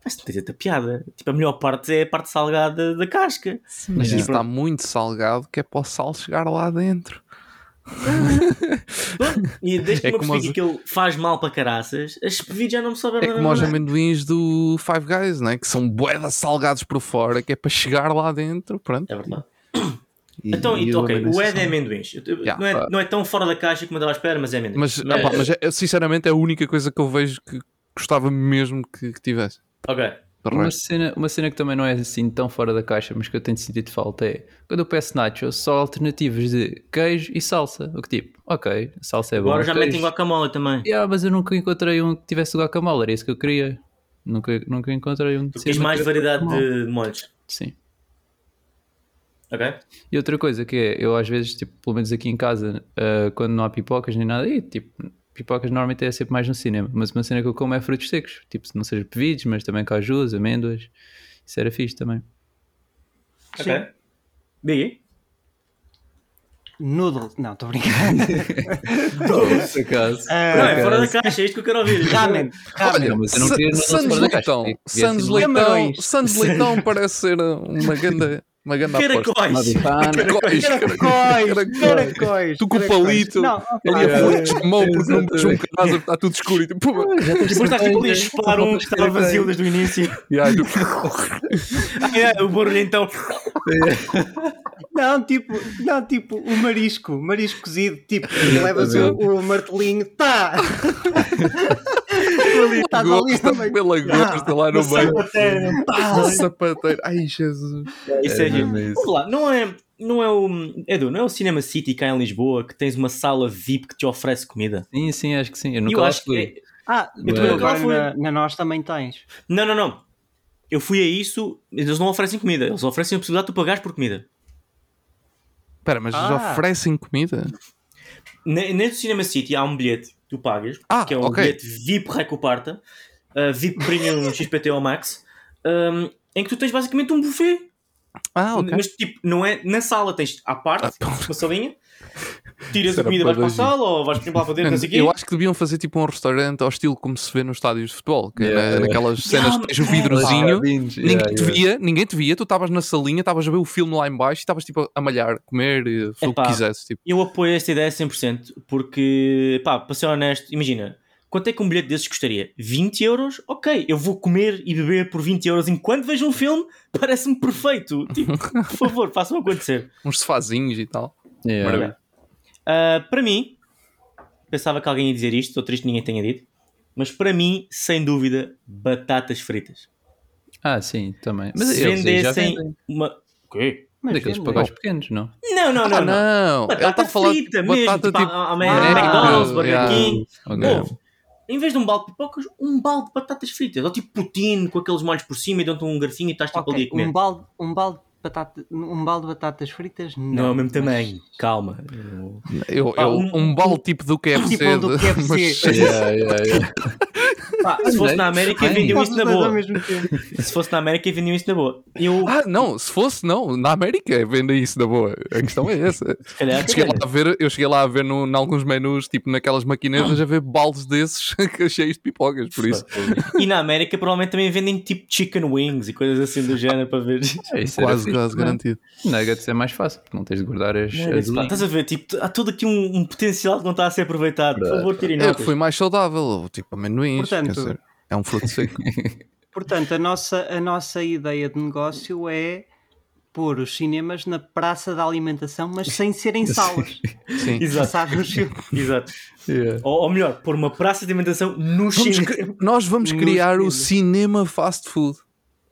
mas não tens a piada. Tipo, a melhor parte é a parte salgada da casca. Sim, mas isso está muito salgado que é para o sal chegar lá dentro. e desde que é me que aquilo faz mal para caraças, as pevidas já não me sabem É como os amendoins do Five Guys, né? que são boedas salgados por fora, que é para chegar lá dentro. Pronto. É verdade. E, então, e, ok, o Ed é amendoins. Yeah. Não, é, não é tão fora da caixa como eu estava à espera, mas é amendoins. Mas, mas... Opa, mas é, sinceramente é a única coisa que eu vejo que gostava mesmo que, que tivesse. Ok. Uma cena, uma cena que também não é assim tão fora da caixa, mas que eu tenho sentido falta é quando eu peço nachos, só alternativas de queijo e salsa. O que tipo, ok, salsa é boa. Agora já metem guacamole também. Yeah, mas eu nunca encontrei um que tivesse guacamole, era isso que eu queria. Nunca, nunca encontrei um. Tu mais variedade de molhos. Sim. Ok. E outra coisa que é, eu às vezes, tipo, pelo menos aqui em casa, uh, quando não há pipocas nem nada, e, tipo, pipocas normalmente é sempre mais no cinema, mas uma cena que eu como é frutos secos, tipo, não seja pevidos, mas também cajus, amêndoas, isso era fixe também. Ok. Biggie? Noodles. Não, estou brincando. Noodles, acaso. Uh, não, é fora da caixa, é isto que eu quero ouvir. Ramen. Olha, mas eu não queria noodles fora da caixa. Sandes Leitão, Sandes Leitão parece ser uma grande uma grande caracóis. Caracóis. Caracóis. Caracóis. Tu com o palito. Ele ia foder mão porque não metes um casa, está tudo escuro. E tipo, depois está tipo ali a chupar um que estava vazio desde o início. O barulho então. Não, tipo, não, tipo, o marisco, marisco cozido, tipo, levas o, o martelinho, tá! ali, estás ali também. Pela gosta lá no meio. Sapateiro. sapateiro. Ai, Jesus. Isso é, é Vamos lá, não é, não é o. Edu, não é o Cinema City cá em Lisboa que tens uma sala VIP que te oferece comida? Sim, sim, acho que sim. Eu nunca eu acho fui. Que... Ah, eu também nunca fui. Na, na nós também tens. Não, não, não. Eu fui a isso, eles não oferecem comida, eles oferecem a possibilidade de tu pagares por comida. Espera, mas ah. eles oferecem comida? Nesse Cinema City há um bilhete tu pagas, ah, que é um okay. bilhete VIP Recoparta, uh, VIP Premium XPTO Max, um, em que tu tens basicamente um buffet. Ah, ok. Mas tipo, não é na sala, tens à parte, ah, uma salinha, tiras a comida, vais para a sala ou vais para dentro, não sei Eu acho que deviam fazer tipo um restaurante ao estilo como se vê nos estádios de futebol, que yeah, era naquelas cenas que tens o vidrozinho, ninguém yeah, te via, ninguém te via, tu estavas na salinha, estavas a ver o filme lá em baixo e estavas tipo a malhar, comer, o que quisesse. Tipo. Eu apoio esta ideia 100%, porque, pá, para ser honesto, imagina, quanto é que um bilhete desses custaria? 20 euros? Ok, eu vou comer e beber por 20 euros enquanto vejo um filme, parece-me perfeito. Tipo, por favor, façam acontecer. Uns sofazinhos e tal. Yeah. Uh, para mim, pensava que alguém ia dizer isto, ou triste ninguém tenha dito, mas para mim, sem dúvida, batatas fritas. Ah, sim, também. Mas Se vendessem uma. O quê? Mas Daqueles pacotes pequenos, não? Não, não, não. Ah, não. Batata Ele está a falar frita mesmo, batata tipo, tipo a McDonald's, Burger yeah. King. Okay. em vez de um balde de pipocas, um balde de batatas fritas. Ou tipo poutine com aqueles molhos por cima e dão-te um garfinho e estás tipo okay. ali a comer. Um balde, um balde batata, um balde de batatas fritas? Não, não é o mesmo tamanho, calma. Eu, eu, um, um balde tipo do KFC. Tipo do KFC. Mas... yeah, yeah, yeah. Pá, se fosse na América, vendiam isso na boa. Se fosse na América, vendiam isso na boa. Eu... Ah, não, se fosse, não. Na América, vendem isso na boa. A questão é essa. Calhar, cheguei lá a ver, eu cheguei lá a ver no, em alguns menus, tipo naquelas maquinetas, a ver baldes desses cheios de pipocas, por isso. E na América, provavelmente também vendem tipo chicken wings e coisas assim do género para ver. É, isso quase, quase garantido. Nuggets é mais fácil, não tens de guardar as. Nuggets, as estás a ver, tipo, há todo aqui um, um, potencial que não está a ser aproveitado. Por favor, tirem notas. É, foi mais saudável, tipo amendoins. Portanto, dizer, é um fruto seco. Portanto, a nossa, a nossa ideia de negócio é pôr os cinemas na praça da alimentação, mas sem serem salas. Sim, exato. exato. Yeah. Ou, ou, melhor, pôr uma praça de alimentação no cinema. Nós vamos criar o cinema fast food.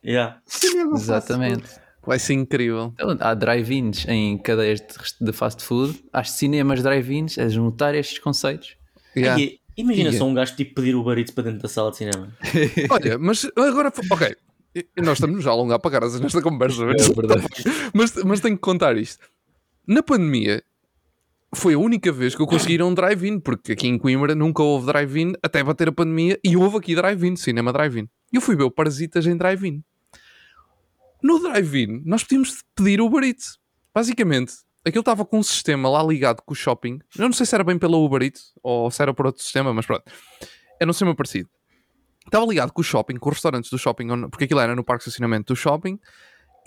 Yeah. Cinema Exatamente. Fast food. Vai ser incrível. Então, há drive-ins em cadeias de fast food, há cinemas drive-ins, a juntar estes conceitos. Yeah. E, imagina yeah. só um gajo tipo pedir o Eats para dentro da sala de cinema. Olha, mas agora, ok, nós estamos já a alongar para caras nesta conversa, é verdade. mas, mas tenho que contar isto. Na pandemia, foi a única vez que eu consegui ir a um drive-in, porque aqui em Coimbra nunca houve drive-in até bater a pandemia e houve aqui drive-in, cinema drive-in. E eu fui ver o Parasitas em drive-in. No drive-in, nós podíamos pedir Uber Eats. Basicamente, aquilo estava com um sistema lá ligado com o shopping. Eu não sei se era bem pela Uber Eats ou se era por outro sistema, mas pronto. Era um sistema parecido. Estava ligado com o shopping, com os restaurantes do shopping, porque aquilo era no parque de estacionamento do shopping.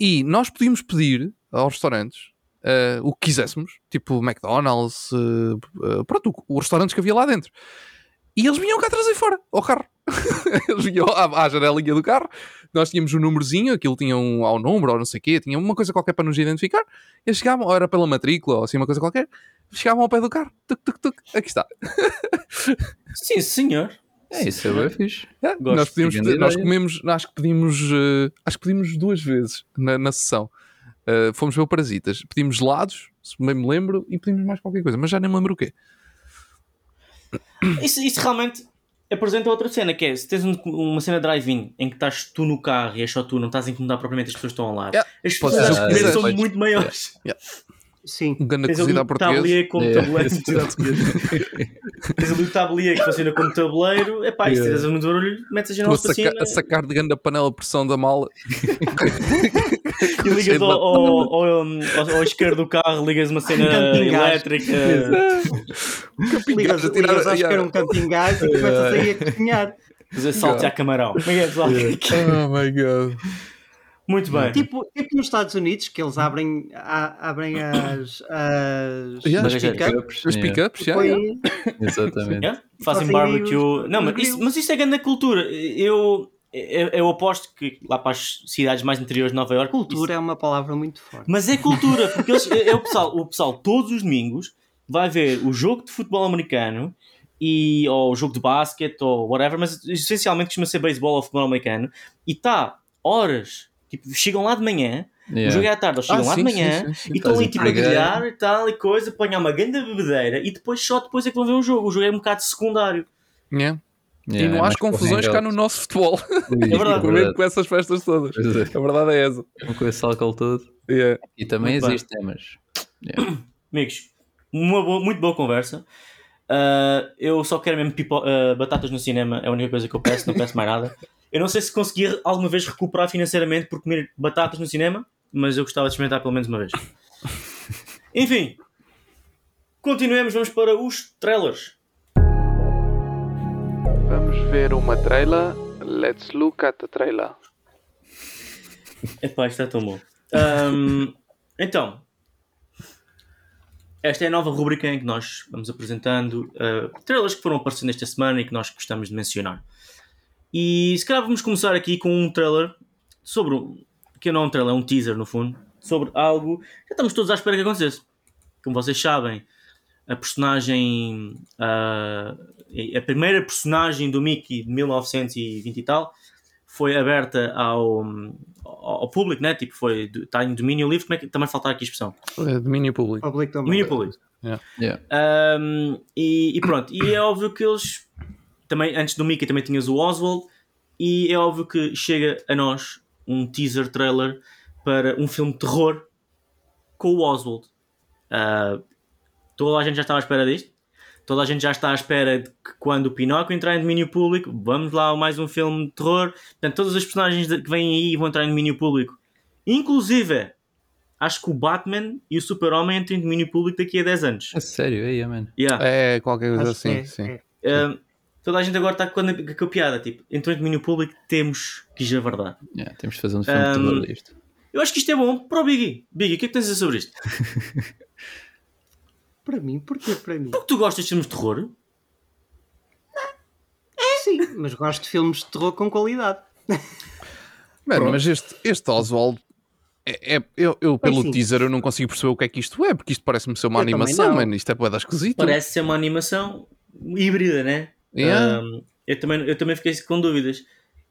E nós podíamos pedir aos restaurantes uh, o que quiséssemos, tipo McDonald's, uh, uh, pronto, os restaurantes que havia lá dentro. E eles vinham cá trazer fora, ao carro. à, à janelinha do carro, nós tínhamos um númerozinho, aquilo tinha um ao número, ou não sei o quê, tinha uma coisa qualquer para nos identificar. E eles chegavam, ou era pela matrícula, ou assim, uma coisa qualquer, chegavam ao pé do carro, tuc, tuc, tuc, aqui está. Sim, senhor. É, isso é bem fixe. É, nós, pedimos, nós comemos, acho que pedimos, uh, acho que pedimos duas vezes na, na sessão. Uh, fomos ver o Parasitas, pedimos gelados, se bem me lembro, e pedimos mais qualquer coisa, mas já nem me lembro o quê. Isso, isso realmente apresenta outra cena, que é se tens um, uma cena drive-in em que estás tu no carro e é só tu, não estás a incomodar propriamente as pessoas que estão ao lado, yeah. as pessoas são muito maiores. Yeah. Sim. Um grande cozida à portuguesa. com yeah. tabuleiro. tens ali o tabuleiro que funciona como tabuleiro. É pá, se tiveres muito barulho, metes a janela para cima. A sacar de grande a panela pressão da mala. e ligas ao, ao, ao, ao, esquerdo do carro, ligas uma cena elétrica. Um ligas, a tirar, ligas acho que era um camping gás e começas aí a cozinhar. Fazer a camarão. Como é que é, pessoal? Oh my god. Muito bem. Tipo, tipo nos Estados Unidos, que eles abrem, a, abrem as, as, yeah, as pick-ups. As pick-ups, yeah. yeah. Exatamente. Yeah. Fazem barbecue. Não, mas, isso, mas isso é grande cultura. Eu, eu, eu, aposto que lá para as cidades mais interiores de Nova Iorque. Cultura isso... é uma palavra muito forte. Mas é cultura, porque eles, é, é o, pessoal, o pessoal todos os domingos vai ver o jogo de futebol americano e, ou o jogo de basquete ou whatever, mas essencialmente costuma ser beisebol ou futebol americano e está horas Tipo, chegam lá de manhã, yeah. o jogo é à tarde, eles chegam ah, lá sim, de manhã sim, sim, e estão ali tipo a grelhar e tal e coisa, apanhar uma grande bebedeira e depois só depois é que vão ver o jogo. O jogo é um bocado secundário. Yeah. Yeah, e não há confusões cá no nosso futebol. é verdade. Mesmo com essas festas todas. É. A verdade é essa. Com esse álcool todo. Yeah. E também muito existe, é, mas. Yeah. Amigos, uma boa, muito boa conversa. Uh, eu só quero mesmo pipo, uh, batatas no cinema, é a única coisa que eu peço, não peço mais nada. Eu não sei se consegui alguma vez recuperar financeiramente por comer batatas no cinema. mas eu gostava de experimentar pelo menos uma vez. Enfim, continuemos, vamos para os trailers. Vamos ver uma trailer. Let's look at the trailer. Epá, isto é tão bom. Um, então, esta é a nova rubrica em que nós vamos apresentando uh, trailers que foram aparecendo esta semana e que nós gostamos de mencionar. E se calhar vamos começar aqui com um trailer sobre. que não é um trailer, é um teaser no fundo. Sobre algo que estamos todos à espera que acontecesse. Como vocês sabem, a personagem. Uh, a primeira personagem do Mickey de 1920 e tal foi aberta ao, ao público, né? Tipo, foi, está em domínio livre. Como é que também falta aqui a expressão? É domínio público. Public domínio público. Yeah. Yeah. Um, e, e, pronto, e é óbvio que eles também, antes do Mickey também tinhas o Oswald, e é óbvio que chega a nós um teaser trailer para um filme de terror com o Oswald. Uh, toda a gente já estava à espera disto. Toda a gente já está à espera de que quando o Pinóquio entrar em domínio público, vamos lá mais um filme de terror. Portanto, todas as personagens que vêm aí vão entrar em domínio público. Inclusive, acho que o Batman e o Super-Homem entram em domínio público daqui a 10 anos. É sério, é, mano. Yeah. É, qualquer coisa Acho assim, é, sim. é. Uh, toda a gente agora está com a, com a piada, tipo, entrou em domínio público, temos que dizer a verdade. Yeah, temos de fazer um filme de Um, terror disto. Eu acho que isto é bom para o Biggie. Biggie, o que é que tens a dizer sobre isto? Para mim, porquê para mim? Porque tu gostas de filmes de terror? Sim, mas gosto de filmes de terror com qualidade. Mano, mas este, este Oswald, é, é- eu, eu pelo sim. teaser eu não consigo perceber o que é que isto é, porque isto parece-me ser uma Eu animação, mano. Isto é boeda esquisito. Parece ser uma animação híbrida, né? Yeah. Um, eu, também, eu também fiquei com dúvidas.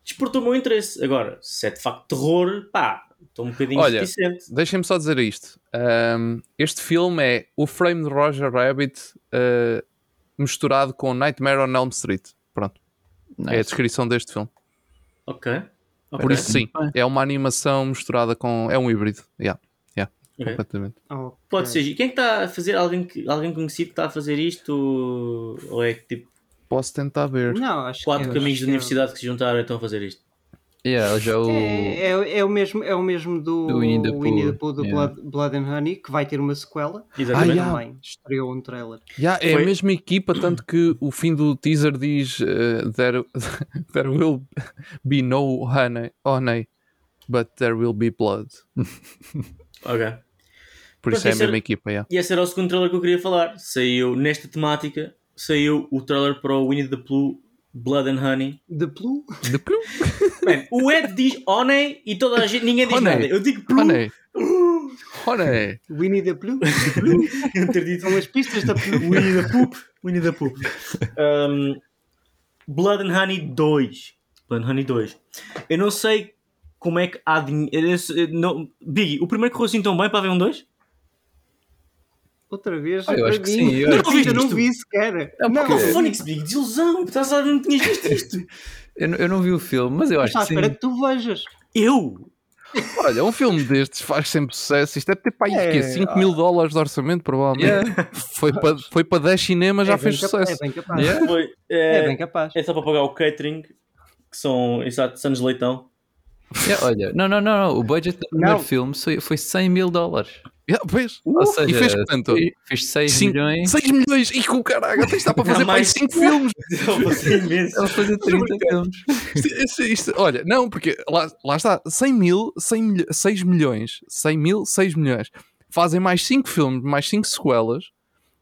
Despertou o meu interesse. Agora, se é de facto terror, pá, estou um bocadinho Olha. Deixem-me só dizer isto. Ahm, este filme é o frame de Roger Rabbit ah, misturado com Nightmare on Elm Street. Pronto, é a Nice. descrição deste filme. Ok. ok. Por isso, sim, é uma animação misturada com. É um híbrido. Yeah, yeah, Ok. completamente. Ok. Pode ser. E quem é que está a fazer? Alguém, que, alguém conhecido que está a fazer isto? Ou é que tipo Posso tentar ver. Não, acho quatro que caminhos acho de é- universidade que se juntaram estão a fazer isto? Yeah, já o. É, é, é o mesmo, é o mesmo do, Do Winnie the Pooh, Winnie the Pooh do yeah. Blood, Blood and Honey, que vai ter uma sequela. Exatamente. Ah, yeah. Também estreou um trailer. Yeah, é Foi- a mesma equipa, tanto que o fim do teaser diz uh, there, there will be no honey, honey, but there will be blood. Ok. Por isso Pronto, é a isso era- mesma equipa, yeah. E esse era o segundo trailer que eu queria falar. Saiu nesta temática, saiu o trailer para o Winnie the Pooh Blood and Honey. The? De Plu- Man, o Ed diz Honey e toda a gente, ninguém diz Honey. nada. Eu digo Pooh. Honey. Honey. Winnie the Blue? Eu ter dito São as pistas da Blue. Winnie the Pooh. Winnie the Pooh. Um, Blood and Honey 2. Blood and Honey 2. Eu não sei como é que há dinheiro. Biggie, o primeiro correu assim tão bem para haver um 2? Outra vez. Ah, eu para acho que mim. sim, eu que Eu sim. não vi sequer. É não, porque- Oh, Phonics, Big, desilusão. Estás a não tinhas visto isto. Eu, não- eu não vi o filme, mas eu acho está à que sim. espera que tu vejas. Eu? Olha, um filme destes faz sempre sucesso. Isto deve ter para aí É, quê? 5 mil dólares de orçamento, provavelmente. Yeah. Foi para foi para 10 cinemas, já é fez bem capa- sucesso. É bem capaz. Yeah. Foi, É é, bem capaz. é só para pagar o catering, que são, exato, Santos Leitão. Yeah, olha, não, não, não, não. O budget do primeiro filme foi, foi 100 mil dólares. Yeah, fez. Ou seja, e fez quanto? fez- Fez 6 Cinco- milhões. 6 milhões! E com caralho, até está para fazer Não, mais mais- 5 filmes. Ele. Ela fazia 30 filmes. Isto- isto- isto- olha, não, porque lá, lá está, 100 mil, 100 milho, 6 milhões, 100 mil, 6 milhões. Fazem mais 5 filmes, mais 5 sequelas.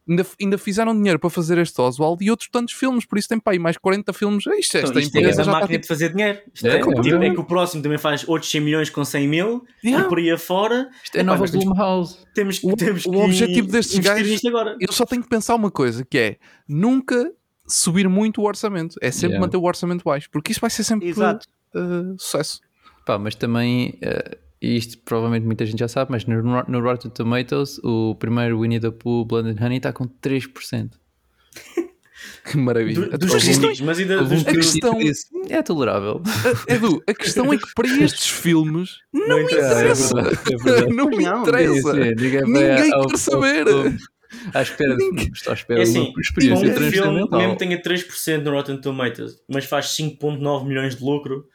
Ainda, ainda fizeram dinheiro para fazer este Oswald e outros tantos filmes, por isso tem para aí mais 40 filmes. Isto, esta Então, isto é empresa a já está máquina tipo, de fazer dinheiro. Isto É, é, é tipo, é que o próximo também faz outros 100 milhões com 100 mil Yeah. e por aí afora. Isto é nova temos- Blumhouse. Temos, O- temos o que objetivo destes gajos- agora. Eu só tenho que pensar uma coisa, que é nunca subir muito o orçamento. É sempre Yeah. manter o orçamento baixo, porque isso vai ser sempre Exato. uh, sucesso. Pá, mas também, eh, e isto provavelmente muita gente já sabe, mas no, no Rotten Tomatoes, o primeiro Winnie the Pooh Blood and Honey está com 3%. Que maravilha. Do- dos um- críticos, mas ainda um dos a questão- É tolerável. Edu, a questão é que para estes filmes não interessa. É é não Não, interessa. Ninguém quer saber. À espera de, está à espera É assim, uma um experiência filme, transcendental. mesmo tenha 3% no Rotten Tomatoes, mas faz 5.9 milhões de lucro,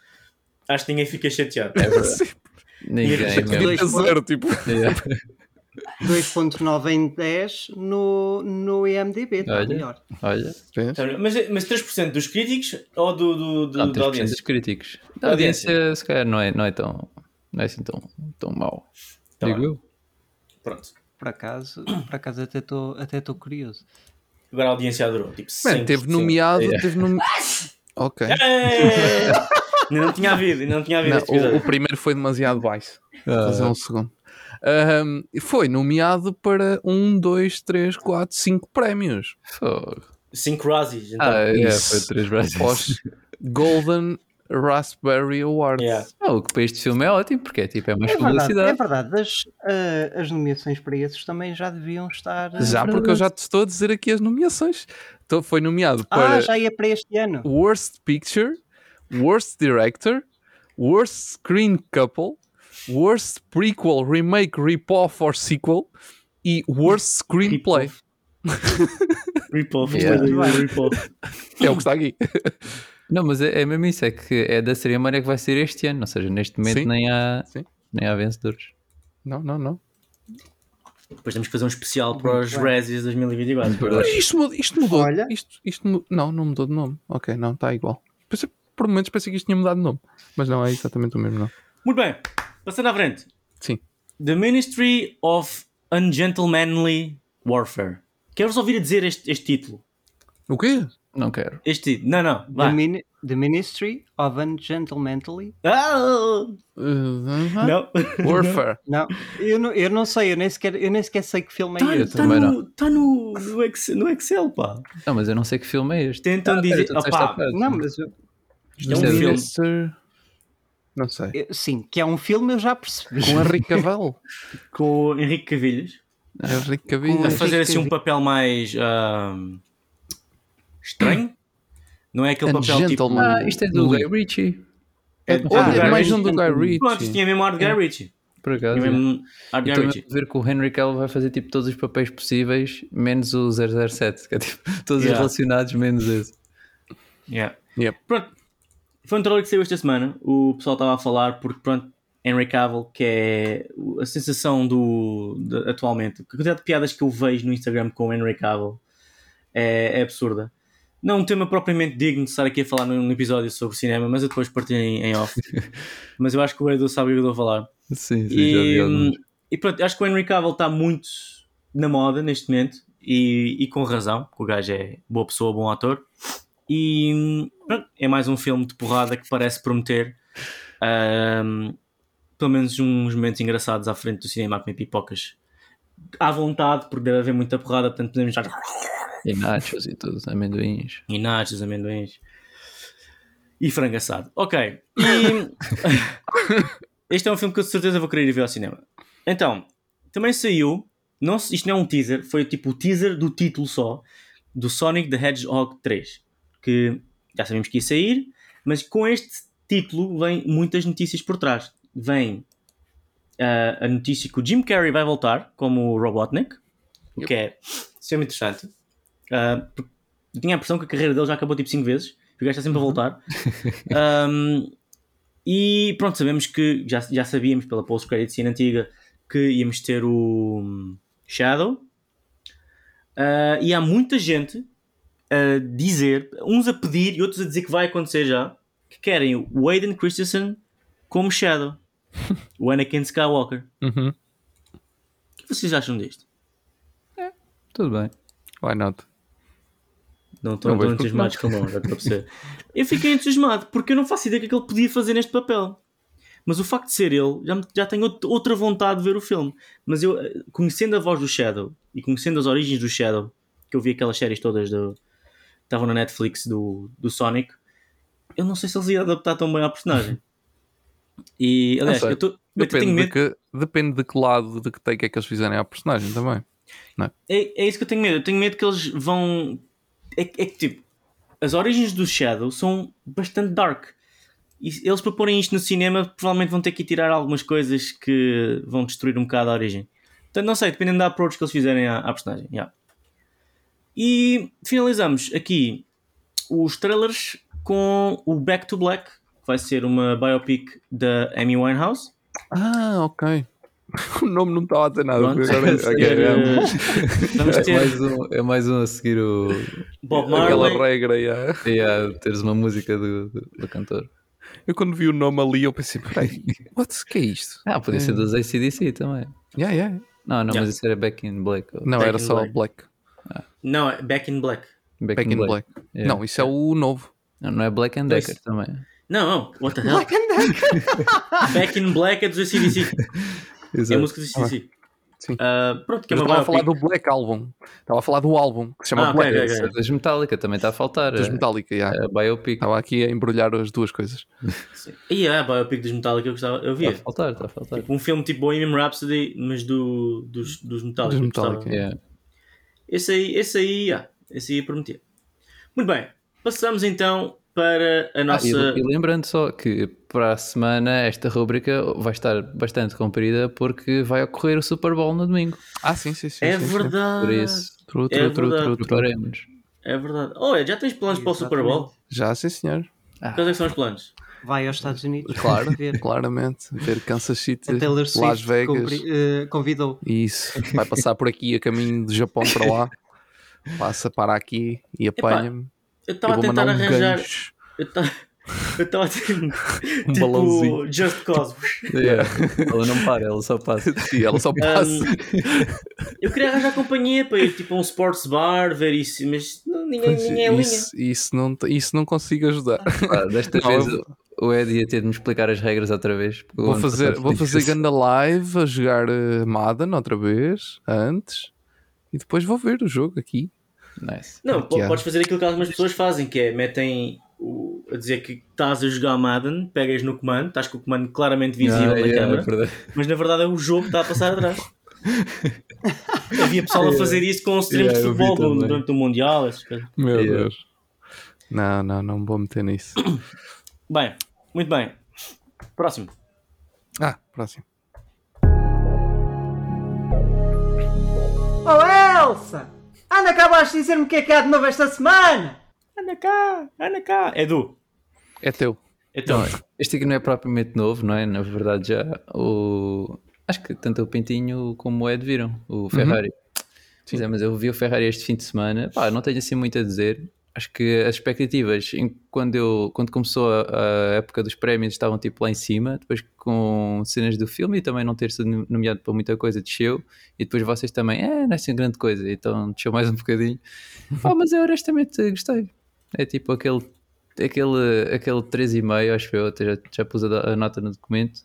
acho que ninguém fica chateado. É verdade. Ninguém. Podia zero, tipo. Yeah. 2.9 em 10 no, no IMDB, está olha, melhor. Olha. Mas, mas 3% dos críticos ou do, do, do não, da audiência? dos críticos. Da audiência, audiência, se calhar, não é, não é, tão, não é assim tão, tão mau. Tá Digo eu. Pronto. Por acaso, por acaso até estou até curioso. Agora a audiência adorou. Tipo, Man, teve nomeado. Yeah. Teve nome... ok. ainda não tinha havido, ainda não tinha havido. Não, o, o, primeiro foi demasiado baixo. Vou fazer um segundo. Um, foi nomeado para um, dois, três, quatro, cinco prémios. Cinco Razzies. Então. Ah, é, foi três Razzies. Golden Raspberry Awards. Yeah. Oh, o que para este filme é ótimo, porque é, tipo, é mais é publicidade. é verdade, as, uh, as nomeações para esses também já deviam estar. Uh, já, porque eu já te estou a dizer aqui as nomeações. Então, foi nomeado ah, para. Ah, já ia para este ano. Worst Picture, Worst Director, Worst Screen Couple, Worst Prequel, Remake, Rip-Off or Sequel e Worst Screenplay. Rip-Off. yeah. É o que está aqui. Não, mas é, é, mesmo isso, é que é da cerimónia que vai ser este ano, ou seja, neste momento Sim. nem há, Sim. nem há vencedores. Não, não, não. Depois temos que fazer um especial para os Razzies 2024. Isto mudou, isto mudou. Olha. Isto, isto, não, não mudou de nome. Ok, não, está igual. Pensei, por momentos pensei que isto tinha mudado de nome, mas não é exatamente o mesmo não. Muito bem, passando à frente. Sim. The Ministry of Ungentlemanly Warfare. Quero-vos ouvir a dizer este, este título. O quê? Não quero. Este Não, não. Vai. The, Min the Ministry of Ungentlemanly. Ah! Uh, não. Warfare. Não, eu não, eu não sei, eu nem, sequer, eu nem sequer sei que filme é tá, este. Está no, tá no, no, Excel, no Excel, pá. Não, mas eu não sei que filme é este. Tentam ah, dizer. Opá, não, mas. Eu... Isto é um filme. Não sei. sim, que é um filme eu já percebi. Com Henrique Cavallo. Com o Henrique Cavilhas. Henrique Cavilhas. A fazer assim um papel mais. Uh estranho. Não é aquele papel tipo. Ah, isto é do Guy Ritchie. É, ah, é mais um do Guy Ritchie. Pronto, tinha mesmo ar de Guy Ritchie. Por acaso. Tinha mesmo ar de Guy Ritchie. ver que o Henry Cavill vai fazer tipo todos os papéis possíveis, menos o 007, que é tipo todos yeah. relacionados, menos esse. Yeah. Yep. Pronto. Foi um trailer que saiu esta semana. O pessoal estava a falar porque, pronto, Henry Cavill, que é a sensação do de, atualmente. A quantidade de piadas que eu vejo no Instagram com o Henry Cavill é, é absurda. Não um tema propriamente digno de estar aqui a falar num episódio sobre cinema, mas eu depois partilho em, em off. mas eu acho que o Edu sabe o que eu estou a falar. Sim, sim, e, já vi e pronto, acho que o Henry Cavill está muito na moda neste momento e, e com razão, porque o gajo é boa pessoa, bom ator. E pronto, é mais um filme de porrada que parece prometer um, pelo menos uns momentos engraçados à frente do cinema a comer pipocas à vontade, porque deve haver muita porrada, portanto podemos estar e nachos e tudo, amendoins. E nachos, amendoins. E frango assado. Ok. E... este é um filme que eu de certeza vou querer ir ver ao cinema. Então, também saiu. Não, isto não é um teaser, foi tipo o teaser do título só. Do Sonic the Hedgehog 3. Que já sabemos que ia sair, mas com este título vem muitas notícias por trás. Vem uh, a notícia que o Jim Carrey vai voltar como Robotnik, o que é extremamente interessante. Uh, tinha a impressão que a carreira dele já acabou tipo 5 vezes. O gajo está sempre a voltar. um, e pronto, sabemos que já, já sabíamos pela post-credit scene antiga que íamos ter o Shadow. Uh, e há muita gente a dizer, uns a pedir e outros a dizer que vai acontecer já, que querem o Aiden Christensen como Shadow. o Anakin Skywalker. Uhum. O que vocês acham disto? É, tudo bem. Why not? Não estou entusiasmado com não, já estou a perceber. Eu fiquei entusiasmado porque eu não faço ideia do que, é que ele podia fazer neste papel. Mas o facto de ser ele, já, já tenho outra vontade de ver o filme. Mas eu, eh, conhecendo a voz do Shadow e conhecendo as origens do Shadow, que eu vi aquelas séries todas do. Estavam na Netflix do, do Sonic, eu não sei se eles iam adaptar tão bem ao personagem. E aliás, eu, tô, depende, eu de que, depende de que lado de que take é que eles fizerem ao personagem também. É? é? É, isso que eu tenho medo. Eu tenho medo que eles vão é, é que tipo, as origens do Shadow são bastante dark. E eles proporem isto no cinema, provavelmente vão ter que tirar algumas coisas que vão destruir um bocado a origem. Portanto, não sei, dependendo da approach que eles fizerem à, à personagem. Yeah. E finalizamos aqui os trailers com o Back to Black, que vai ser uma biopic da Amy Winehouse, Ah, ok. O nome não estava a dizer nada. Pronto, Agora- vamos ok, ter, é. vamos É mais, um, é mais um a seguir o. Bob Aquela Marley. regra, yeah. E a teres uma música do, do, do cantor. Eu quando vi o nome ali, eu pensei, peraí, what, que é isto? Ah, podia ser dos ACDC também. Yeah, yeah. Não, não, Yeah. mas isso era Back in Black. ou Não, Back era só Black. Black. Não, é Back in Black. Back, Back in Black. Yeah. Não, isso é o novo. Não, não é Black and Pois. Decker também. Não, não. What the hell? Back in Black é dos ACDC. É a música dos ACDC. Sim. Ah, pronto, que é uma estava a falar do Black Album. Estava a falar do álbum que se chama Ah, Black. ok, Isso é das Metallica também está a faltar. Das a- Metallica, yeah. A Biopic. Estava aqui a embrulhar as duas coisas. Sim. E é a biopic dos Metallica eu gostava. Eu Está a via. faltar, está a faltar. Tipo, um filme tipo Bohemian Rhapsody, mas do, dos, dos Metallica. Dos. Metallica. Yeah. Esse aí, esse aí, ah, esse aí prometia. Muito bem, passamos então para a Ah, nossa. e, e lembrando só que para a semana esta rubrica vai estar bastante comprida porque vai ocorrer o Super Bowl no domingo. Ah, sim, sim, sim. é sim, sim. verdade. Por isso, True, É true, true, verdade. preparemos. É verdade. Oh, já tens planos para o Super Bowl? Já, sim, senhor. Quais é que são os planos? Vai aos Estados Unidos. Claro, Ver. claramente. Ver Kansas City, A Taylor Swift Las Vegas. compri- eh, convidou. Isso. Vai passar por aqui a caminho do Japão para lá. Passa para aqui e apanha-me. Eu Eu estava a tentar um arranjar. gancho. Eu estava eu estava a ter. Um tipo, balãozinho. Just Cause. Yeah. ela não para, ela só passa. Sim, ela só passa. Um, eu queria arranjar companhia para ir tipo a um sports bar, ver isso, mas não, ninguém, ninguém é linha. isso, isso, não, isso não consigo ajudar. Pá, desta Não, vez eu- o Ed ia ter de me explicar as regras outra vez. Vou fazer, vou fazer ganda live a jogar eh, Madden outra vez, antes, e depois vou ver o jogo aqui. Nice. Não, Yeah. podes fazer aquilo que algumas pessoas fazem, que é metem o, a dizer que estás a jogar Madden, pegas no comando, estás com o comando claramente visível Ah, na yeah, câmera, é mas na verdade é o jogo que está a passar atrás. Havia pessoal a fazer isso com streams Yeah, de futebol durante o Mundial. Meu Yeah. Deus. Não, não, não me vou meter nisso. Bem, muito bem. Próximo. Ah, próximo. Oh Elsa! Anda cá abaixo dizer-me o que é que há de novo esta semana! Anda cá, anda cá. Edu, É teu. então. Não, este aqui não é propriamente novo, não é? Na verdade, já o. Acho que tanto o Pintinho como o Ed viram, o Ferrari. Sim. Pois é, mas eu vi o Ferrari este fim de semana. Pá, não tenho assim muito a dizer. Acho que as expectativas, quando, eu, quando começou a, a época dos prémios, estavam tipo lá em cima. Depois, com cenas do filme e também não ter sido nomeado para muita coisa, desceu. E depois vocês também, é, não é assim grande coisa. Então desceu mais um bocadinho. Pá, mas eu honestamente gostei. É tipo aquele aquele, aquele 3,5, acho eu, até já, já pus a, a nota no documento,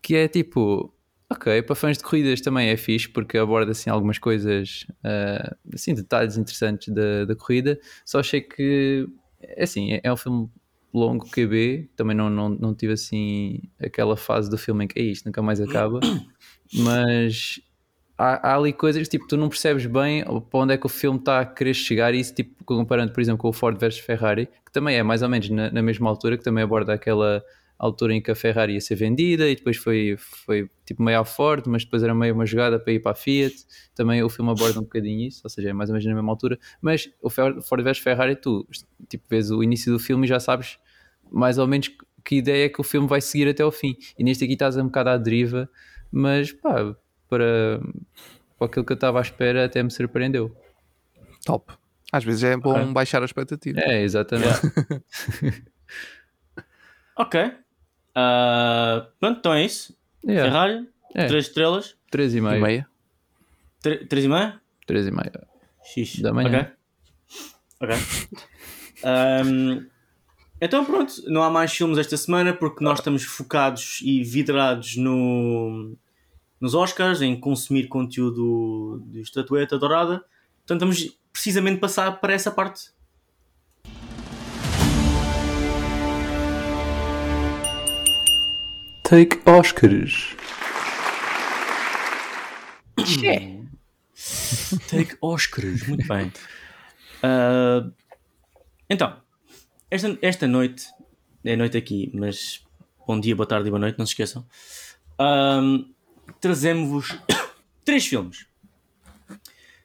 que é tipo, ok, para fãs de corridas também é fixe, porque aborda assim algumas coisas, ah, assim, detalhes interessantes da, da corrida, só achei que, é assim, é, é um filme longo, QB, também não, não, não tive assim aquela fase do filme em que, "Ei, isto nunca mais acaba, mas há, há ali coisas tipo, tu não percebes bem para onde é que o filme está a querer chegar, e isso tipo, comparando, por exemplo, com o Ford versus Ferrari, que também é mais ou menos na, na mesma altura, que também aborda aquela altura em que a Ferrari ia ser vendida e depois foi, foi tipo meio à Ford, mas depois era meio uma jogada para ir para a Fiat. Também o filme aborda um bocadinho isso, ou seja, é mais ou menos na mesma altura. Mas o Fer- Ford versus Ferrari, tu tipo, vês o início do filme e já sabes mais ou menos que ideia é que o filme vai seguir até ao fim. E neste aqui estás um bocado à deriva, mas pá, para, para aquilo que eu estava à espera, até me surpreendeu. Top. Às vezes é bom Ok. baixar a expectativa. É, exatamente. Ok. Ah, pronto, então é isso. Yeah. Ferrari, É. 3 estrelas, 3 e E meio. meia. 3 e meia? 3 e meio. X. Da manhã. Ok. Ok. Ahm, então pronto, não há mais filmes esta semana porque nós estamos focados e vidrados no, nos Oscars, em consumir conteúdo de estatueta dourada. Portanto, vamos precisamente passar para essa parte. Take Oscars. Take Oscars, muito bem. Ah, então, esta, esta noite, é noite aqui, mas bom dia, boa tarde e boa noite, não se esqueçam. Ahm, Trazemos-vos três filmes.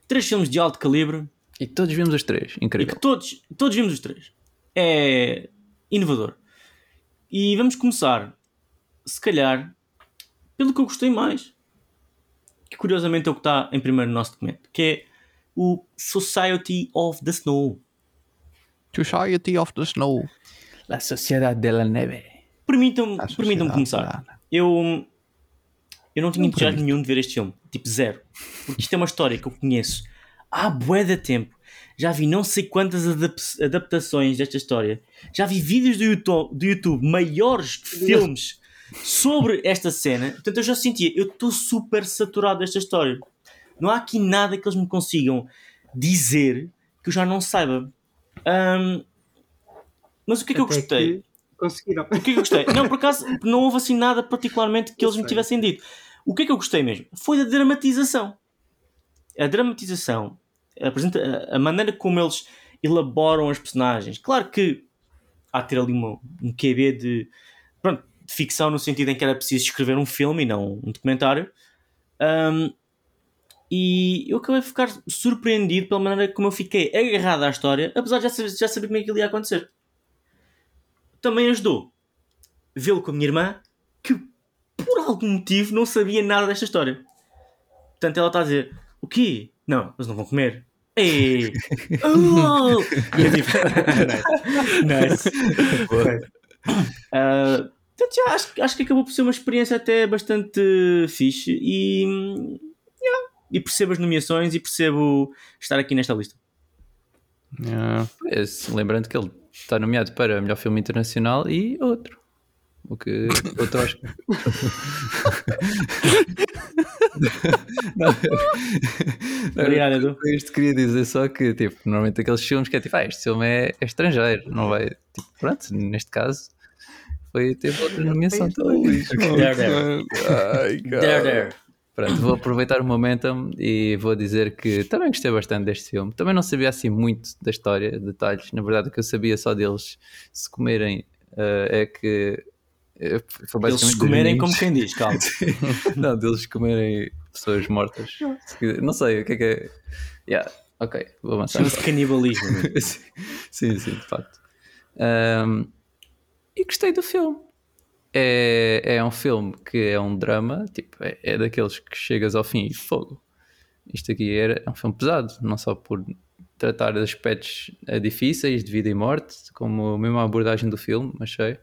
Três filmes de alto calibre E todos vimos os três. e Incrível. que todos, todos vimos os três. É inovador. E vamos começar, se calhar, pelo que eu gostei mais, que curiosamente é o que está em primeiro no nosso documento, que é o Society of the Snow. Society of the Snow. La Sociedade de la Neve. Permitam-me permitam começar. Eu, eu não tinha entusiasmo nenhum de ver este filme. Tipo, zero. Porque isto é uma história que eu conheço há bué de tempo. Já vi não sei quantas adap adaptações desta história. Já vi vídeos do YouTube, do YouTube maiores que filmes sobre esta cena. Portanto, eu já sentia, eu estou super saturado desta história. Não há aqui nada que eles me consigam dizer que eu já não saiba. Um, mas o que é que Até eu gostei? Que conseguiram. O que é que eu gostei? Não, por acaso, não houve assim nada particularmente que eu eles sei. me tivessem dito. O que é que eu gostei mesmo? Foi da dramatização. A dramatização, a, a maneira como eles elaboram as personagens. Claro que há de ter ali uma, um QB de, pronto, de ficção no sentido em que era preciso escrever um filme e não um documentário. Um, e eu acabei de ficar surpreendido pela maneira como eu fiquei agarrado à história, apesar de já saber, já saber como é que ia acontecer. Também ajudou vê-lo com a minha irmã, que por algum motivo não sabia nada desta história. Portanto, ela está a dizer: O quê? Não, eles não vão comer. Ei! Oh! e eu tipo: Nice. Uh, portanto, já, acho, acho que acabou por ser uma experiência até bastante fixe e e percebo as nomeações e percebo estar aqui nesta lista. Yeah. É, lembrando que ele está nomeado para melhor filme internacional e outro. O que outro acho não, Obrigado, Edu. Isto queria dizer só que, tipo, normalmente aqueles filmes que é tipo, ah, este filme é, é estrangeiro, não vai. Tipo, pronto, neste caso foi teve outra nomeação também. There, there. Ai, there, there. Pronto, vou aproveitar o momentum e vou dizer que também gostei bastante deste filme. Também não sabia assim muito da história, detalhes. Na verdade, o que eu sabia só deles se comerem uh, é que. Uh, foi eles se comerem como quem diz, calma. não, deles comerem pessoas mortas. Não sei o que é que é. Yeah, ok, vou avançar. Chama-se canibalismo. sim, sim, de facto. Um, e gostei do filme é, é um filme que é um drama, tipo, é, é daqueles que chegas ao fim e fogo. Isto aqui é, é um filme pesado, não só por tratar de aspectos eh, difíceis de vida e morte, como a mesma abordagem do filme, achei.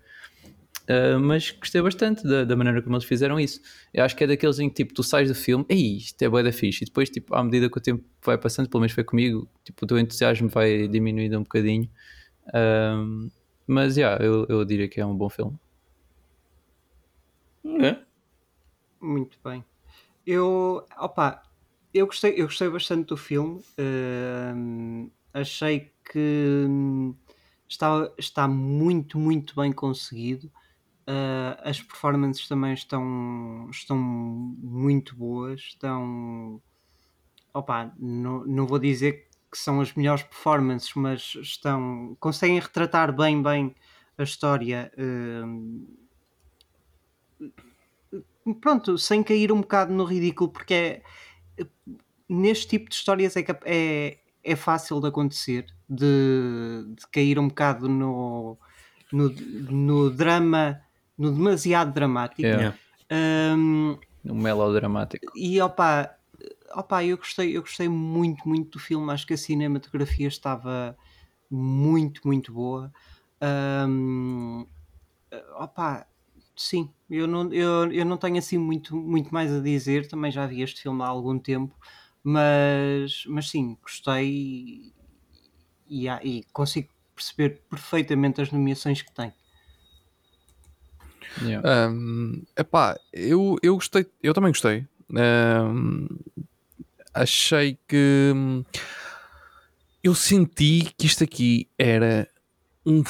Uh, mas gostei bastante da, da, maneira como eles fizeram isso. Eu acho que é daqueles em que tipo, tu sais do filme, ei, isto é boa da fixe, e depois, tipo, à medida que o tempo vai passando, pelo menos foi comigo, tipo, o teu entusiasmo vai diminuindo um bocadinho. Uh, mas, já, yeah, eu, eu diria que é um bom filme. É. Muito bem. Eu, opa, eu gostei, eu gostei bastante do filme. Uh, achei que está, está muito, muito bem conseguido. Uh, as performances também estão, estão muito boas. Estão. Opa, não, não vou dizer que são as melhores performances, mas estão. conseguem retratar bem, bem a história. Uh, pronto, sem cair um bocado no ridículo, porque é, neste tipo de histórias é, é, é fácil de acontecer, de, de cair um bocado no, no, no drama, no demasiado dramático. Yeah. Um, no melodramático. E opa, opa, eu gostei, eu gostei muito, muito do filme. Acho que a cinematografia estava muito, muito boa. Um, opa, sim, eu não, eu, eu não tenho assim muito, muito mais a dizer, também já vi este filme há algum tempo, mas, mas sim, gostei e, e consigo perceber perfeitamente as nomeações que tem. Yeah. Um, epá, eu, eu gostei, eu também gostei. Um, achei que eu senti que isto aqui era um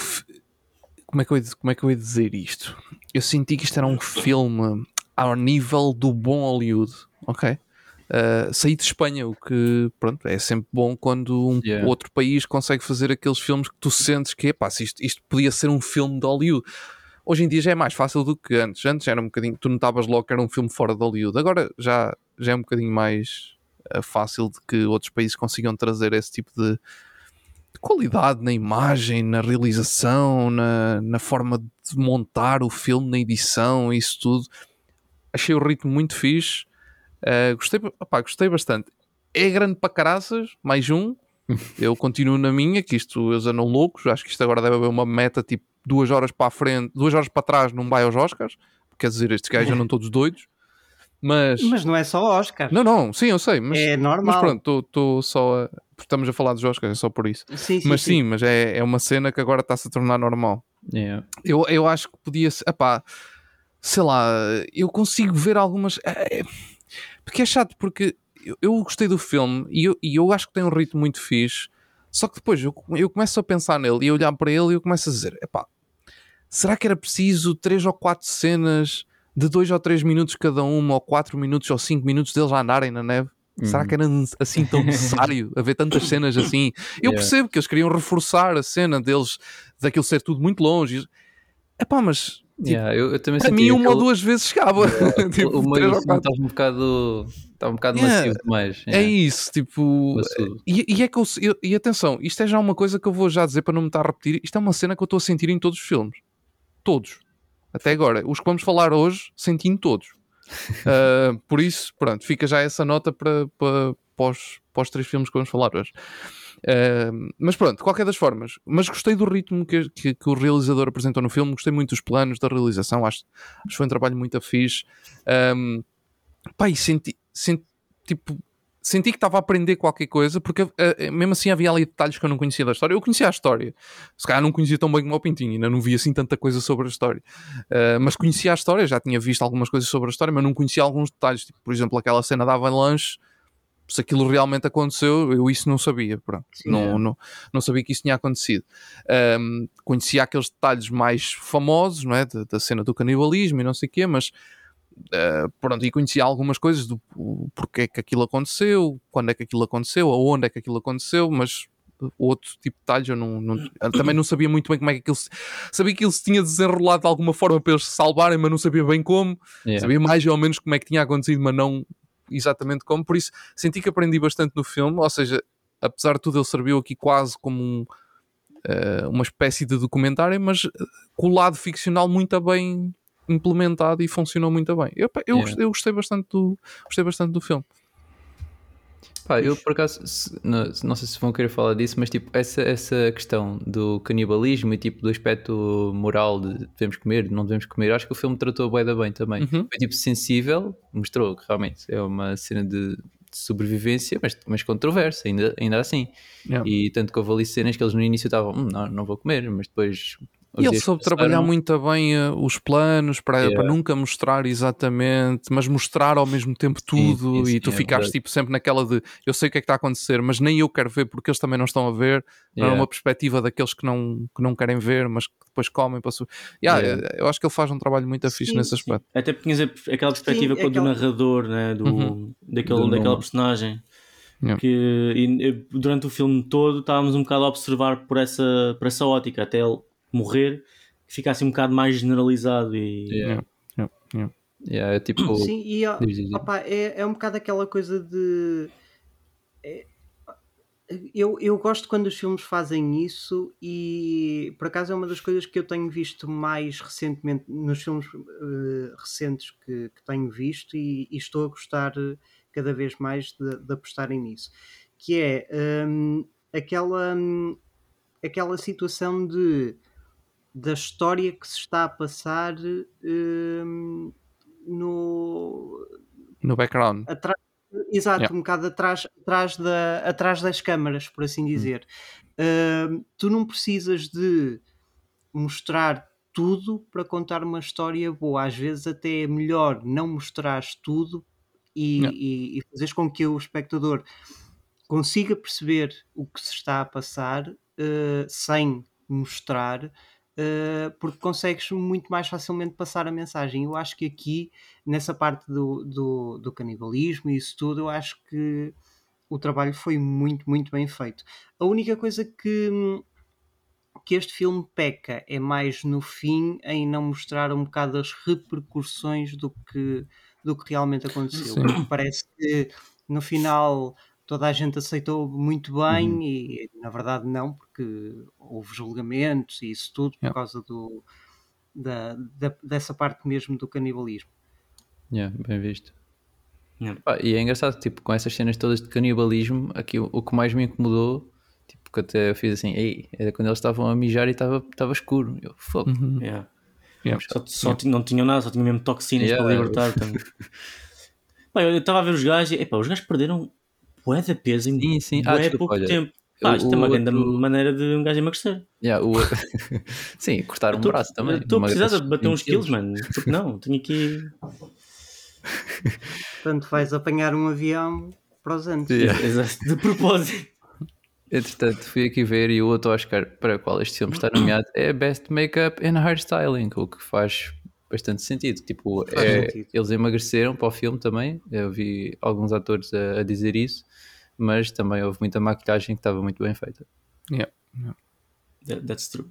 como é que eu como é que eu ia dizer isto? Eu senti que isto era um filme ao nível do bom Hollywood, ok? Uh, saí de Espanha, o que pronto, é sempre bom quando um yeah. outro país consegue fazer aqueles filmes que tu sentes que epá, isto, isto podia ser um filme de Hollywood. Hoje em dia já é mais fácil do que antes. Antes era um bocadinho, tu notavas logo que era um filme fora de Hollywood. Agora já, já é um bocadinho mais fácil de que outros países consigam trazer esse tipo de, qualidade na imagem, na realização, na, na forma de montar o filme, na edição, isso tudo. achei o ritmo muito fixe. Uh, gostei, opá, gostei bastante. É grande para caraças, mais um. Eu continuo na minha, que isto eles andam loucos. Acho que isto agora deve haver uma meta tipo duas horas para a frente, duas horas para trás, não vai aos Oscars. Quer dizer, estes gajos andam todos doidos. Mas... mas não é só Oscar. Não, não, sim, eu sei. Mas, é normal. Mas pronto, estou só a. Estamos a falar dos Oscars, é só por isso. Sim, sim, mas sim, sim, mas é, é uma cena que agora está-se a tornar normal. Yeah. Eu, eu acho que podia ser. Epá, sei lá, eu consigo ver algumas. É, é, porque é chato, porque eu, eu gostei do filme e eu, e eu acho que tem um ritmo muito fixe. Só que depois eu, eu começo a pensar nele e a olhar para ele e eu começo a dizer: epá, será que era preciso três ou quatro cenas de dois ou três minutos cada uma, ou quatro minutos ou cinco minutos deles a andarem na neve? Uhum. Será que era assim tão necessário haver tantas cenas assim? Eu yeah. percebo que eles queriam reforçar a cena deles, daquilo ser tudo muito longe. Epá, mas Tipo, yeah, eu, eu também para mim, uma ou duas vezes chegava. Yeah, tipo, o meio estava um bocado, estava um bocado yeah, macio demais. É isso, tipo. E, e, é que eu, eu, E atenção, isto é já uma coisa que eu vou já dizer para não me estar a repetir. Isto é uma cena que eu estou a sentir em todos os filmes. Todos. Até agora. Os que vamos falar hoje, senti em todos. uh, por isso, pronto, fica já essa nota para, para, para, os, para os três filmes que vamos falar hoje. Uh, mas pronto, de qualquer das formas, mas gostei do ritmo que, que, que, o realizador apresentou no filme, gostei muito dos planos, da realização, acho, acho que foi um trabalho muito fixe. Um, pá, e senti, senti, tipo, senti que estava a aprender qualquer coisa, porque uh, mesmo assim havia ali detalhes que eu não conhecia da história. Eu conhecia a história, se calhar não conhecia tão bem como o Pintinho, ainda não vi assim tanta coisa sobre a história, uh, mas conhecia a história, já tinha visto algumas coisas sobre a história, mas não conhecia alguns detalhes, tipo, por exemplo, aquela cena da avalanche se aquilo realmente aconteceu, eu isso não sabia, pronto. Sim, não, é. não, não sabia que isso tinha acontecido. Um, conhecia aqueles detalhes mais famosos, não é? Da, da, cena do canibalismo e não sei o quê, mas uh, pronto, e conhecia algumas coisas do porquê que aquilo aconteceu, quando é que aquilo aconteceu, aonde é que aquilo aconteceu, mas outro tipo de detalhes eu não, não, também não sabia muito bem como é que aquilo se, sabia que ele se tinha desenrolado de alguma forma para eles se salvarem, mas não sabia bem como yeah. sabia mais ou menos como é que tinha acontecido, mas não exatamente como, por isso senti que aprendi bastante no filme, ou seja, apesar de tudo ele serviu aqui quase como um, uh, uma espécie de documentário, mas com o lado ficcional muito bem implementado e funcionou muito bem. Eu, eu, yeah. gostei, eu gostei, bastante do, gostei bastante do filme. Pá, eu por acaso não, não, sei se vão querer falar disso, mas tipo, essa, essa questão do canibalismo e tipo do aspecto moral de devemos comer, não devemos comer, acho que o filme tratou bem da bem também. Uhum. Foi tipo sensível, mostrou que realmente é uma cena de, de sobrevivência, mas, mas controversa, ainda, ainda assim. Yeah. E tanto que houve ali cenas que eles no início estavam, hum, não, não vou comer, mas depois e ele soube trabalhar muito bem uh, os planos para, yeah. para nunca mostrar exatamente, mas mostrar ao mesmo tempo tudo sim, sim, e tu sim, é ficaste é tipo sempre naquela de eu sei o que é que está a acontecer, mas nem eu quero ver porque eles também não estão a ver. Não é uma perspectiva daqueles que não, que não querem ver, mas que depois comem. Para yeah, yeah. Eu acho que ele faz um trabalho muito fixe nesse aspecto. Até porque tinhas aquela perspectiva sim, é do narrador, né? do, uhum. daquele, do daquela personagem. Yeah. Que e, durante o filme todo estávamos um bocado a observar por essa, por essa ótica, até ele morrer, que ficasse um bocado mais generalizado e. Yeah. Yeah. Yeah. yeah é tipo. Sim, e opa, é, é um bocado aquela coisa de. É, eu, eu gosto quando os filmes fazem isso e por acaso é uma das coisas que eu tenho visto mais recentemente nos filmes uh, recentes que, que, tenho visto e, e, estou a gostar cada vez mais de, de apostarem nisso que é um, aquela, um, aquela situação de da história que se está a passar um, no no background atrás, exato, yeah. um bocado atrás, atrás, da, atrás das câmaras, por assim hum. dizer. Hum, tu não precisas de mostrar tudo para contar uma história boa. Às vezes até é melhor não mostrar tudo e, yeah. e, e fazeres com que o espectador consiga perceber o que se está a passar uh, sem mostrar Uh, porque consegues muito mais facilmente passar a mensagem. Eu acho que aqui, nessa parte do, do, do, canibalismo e isso tudo, eu acho que o trabalho foi muito, muito bem feito. A única coisa que, que este filme peca é mais no fim em não mostrar um bocado as repercussões do que, do que realmente aconteceu. Parece que no final toda a gente aceitou muito bem uhum. e na verdade não, porque houve julgamentos e isso tudo por yeah. causa do, da, da, dessa parte mesmo do canibalismo. Yeah, bem visto. Yeah. Ah, e é engraçado, tipo, com essas cenas todas de canibalismo, aqui o, o que mais me incomodou, tipo, que até eu fiz assim, ei, era quando eles estavam a mijar e estava escuro. Eu, fogo. Uhum. Yeah. Yeah. Só, só yeah. não tinham nada, só tinham mesmo toxinas para libertar também. Pá, eu estava a ver os gajos e epá, os gajos perderam bué de peso em sim, sim. Ah, pouco olha, tempo. Pá, isto é uma grande maneira de um gajo emagrecer. Yeah, o... sim, cortar um tô, braço também. Estou a precisar de bater uns quilos, mano. Porque não, tenho aqui. Portanto, vais apanhar um avião para os anos. Yeah. de propósito. Entretanto, fui aqui ver e o outro Oscar para o qual este filme está nomeado é Best Makeup and Hairstyling, o que faz bastante sentido. Tipo, é, sentido. eles emagreceram para o filme também. Eu vi alguns atores a, a, dizer isso, mas também houve muita maquilhagem que estava muito bem feita. Yeah. yeah. That, that's true.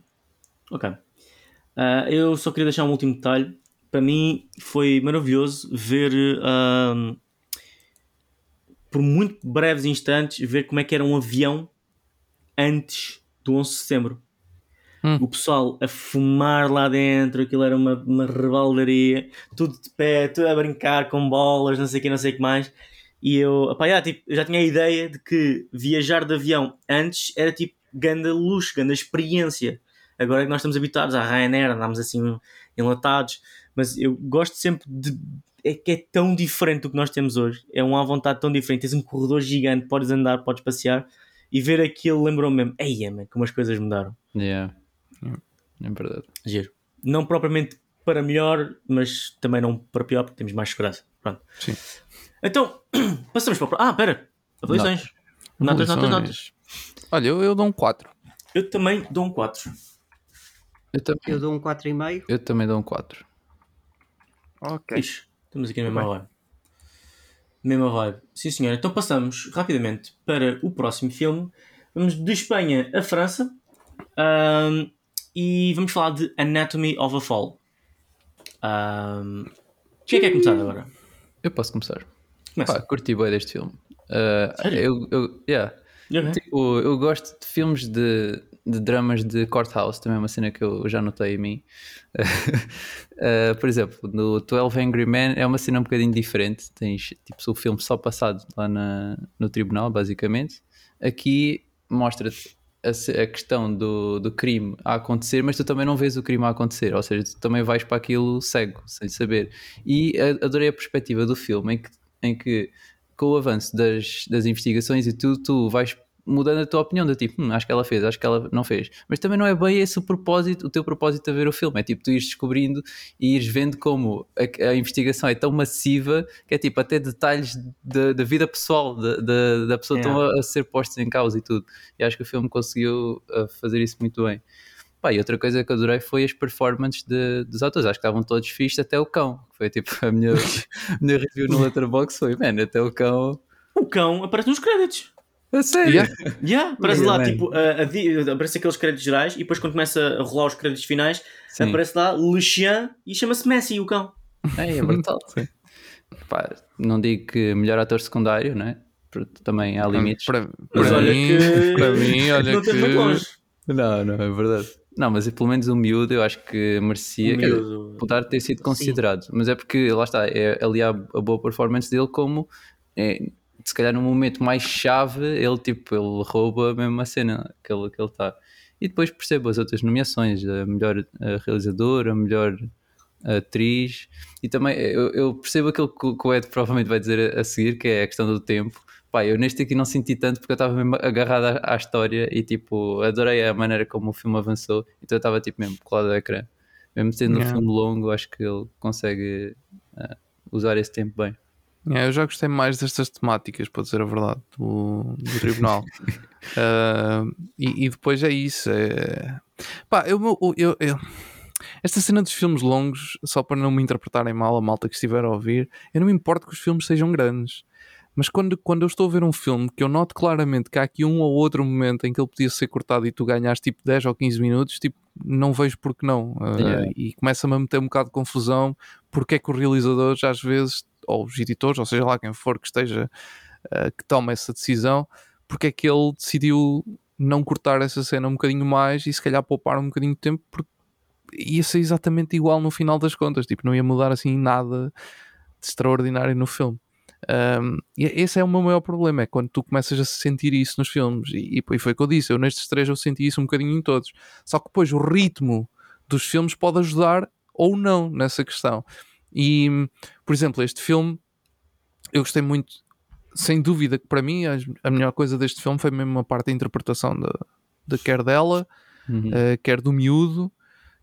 Ok. Uh, eu só queria deixar um último detalhe. Para mim foi maravilhoso ver. Uh, por muito breves instantes, ver como é que era um avião antes do 11 de setembro. Hum. O pessoal a fumar lá dentro, aquilo era uma, uma rebaldaria, tudo de pé, tudo a brincar com bolas, não sei o que, não sei o que mais. E eu, opa, já, tipo, já tinha a ideia de que viajar de avião antes era tipo ganda luxo, ganda experiência. Agora é que nós estamos habituados à Ryanair, andamos assim enlatados, mas eu gosto sempre de. É que é tão diferente do que nós temos hoje. É uma vontade tão diferente. Tens um corredor gigante, podes andar, podes passear e ver aquilo lembrou-me mesmo, ei, man, como as coisas mudaram. Yeah. É verdade. Giro. Não propriamente para melhor, mas também não para pior, porque temos mais segurança. Pronto. Sim. Então, passamos para o. Ah, espera. Avaliações. Notas, notas, notas. Olha, eu, eu dou um 4. Eu também dou um 4. Eu, também. eu dou um 4,5. Eu também dou um 4. Ok. Ixi, estamos aqui na mesma vibe. Mesma vibe. Sim, senhor. Então passamos rapidamente para o próximo filme. Vamos de Espanha a França. Um, e vamos falar de Anatomy of a Fall. Um, quem é que quer começar agora? Eu posso começar. Começa. Pá, curti bem deste filme. Uh, eu, eu, yeah. Okay. Tipo, eu gosto de filmes de, de dramas de courthouse, também é uma cena que eu já notei em mim. uh, por exemplo, no 12 Angry Men é uma cena um bocadinho diferente. Tens tipo, o filme só passado lá na, no tribunal, basicamente. Aqui mostra-te a, questão do, do crime a acontecer, mas tu também não vês o crime a acontecer, ou seja, tu também vais para aquilo cego, sem saber. E adorei a perspectiva do filme em que, em que com o avanço das, das investigações e tudo, tu vais mudando a tua opinião, de tipo, hum, acho que ela fez, acho que ela não fez. Mas também não é bem esse o propósito, o teu propósito a ver o filme. É tipo, tu ires descobrindo e ires vendo como a, a investigação é tão massiva que é tipo, até detalhes da, vida pessoal da, da, da pessoa estão a, a, ser postos em causa e tudo. E acho que o filme conseguiu uh, fazer isso muito bem. Pá, e outra coisa que adorei foi as performances de, dos atores. Acho que estavam todos fixos até o cão. Foi tipo a minha, minha review no Letterboxd foi, man, até o cão. O cão aparece nos créditos. A sério? Yeah, yeah aparece yeah, lá, man. tipo, a, a, aparece aqueles créditos gerais e depois quando começa a rolar os créditos finais, Sim. aparece lá Le Chien e chama-se Messi, o cão. É, é brutal. Pá, não digo que melhor ator secundário, não é? Também há limites. Para, para, mim, que... para mim, olha não que... muito longe. Não, não, é verdade. Não, mas pelo menos o miúdo eu acho que merecia poder ter sido considerado. Sim. Mas é porque, lá está, é ali a, a boa performance dele como é, se calhar no momento mais chave, ele tipo, ele rouba a mesma cena que ele que ele está. E depois percebo as outras nomeações, a melhor realizadora, a melhor atriz, e também eu, eu percebo aquilo que, o Ed provavelmente vai dizer a, a, seguir, que é a questão do tempo. Pá, eu neste aqui não senti tanto porque eu estava mesmo agarrado à, à, história e tipo, adorei a maneira como o filme avançou, então eu estava tipo mesmo colado ao ecrã. Mesmo sendo yeah. um filme longo, acho que ele consegue uh, usar esse tempo bem. É, eu já gostei mais destas temáticas, para dizer a verdade, do, do tribunal. uh, e, e, depois é isso. É... Pá, eu, eu, eu, esta cena dos filmes longos, só para não me interpretarem mal a malta que estiver a ouvir, eu não me importo que os filmes sejam grandes. Mas quando, quando eu estou a ver um filme que eu noto claramente que há aqui um ou outro momento em que ele podia ser cortado e tu ganhaste tipo 10 ou 15 minutos, tipo, não vejo porque não. Uh, yeah. E começa-me a meter um bocado de confusão porque é que o realizador às vezes ou os editores, ou seja lá quem for que esteja, uh, que tome essa decisão, porque é que ele decidiu não cortar essa cena um bocadinho mais e se calhar poupar um bocadinho de tempo, porque ia ser exatamente igual no final das contas, tipo, não ia mudar assim nada extraordinário no filme. Um, e esse é o meu maior problema, é quando tu começas a sentir isso nos filmes, e, e foi o que eu disse, eu nestes três eu senti isso um bocadinho em todos, só que depois o ritmo dos filmes pode ajudar ou não nessa questão. E, por exemplo, este filme eu gostei muito, sem dúvida que para mim a, melhor coisa deste filme foi mesmo a parte da interpretação de, de quer dela, uhum. uh, quer do miúdo,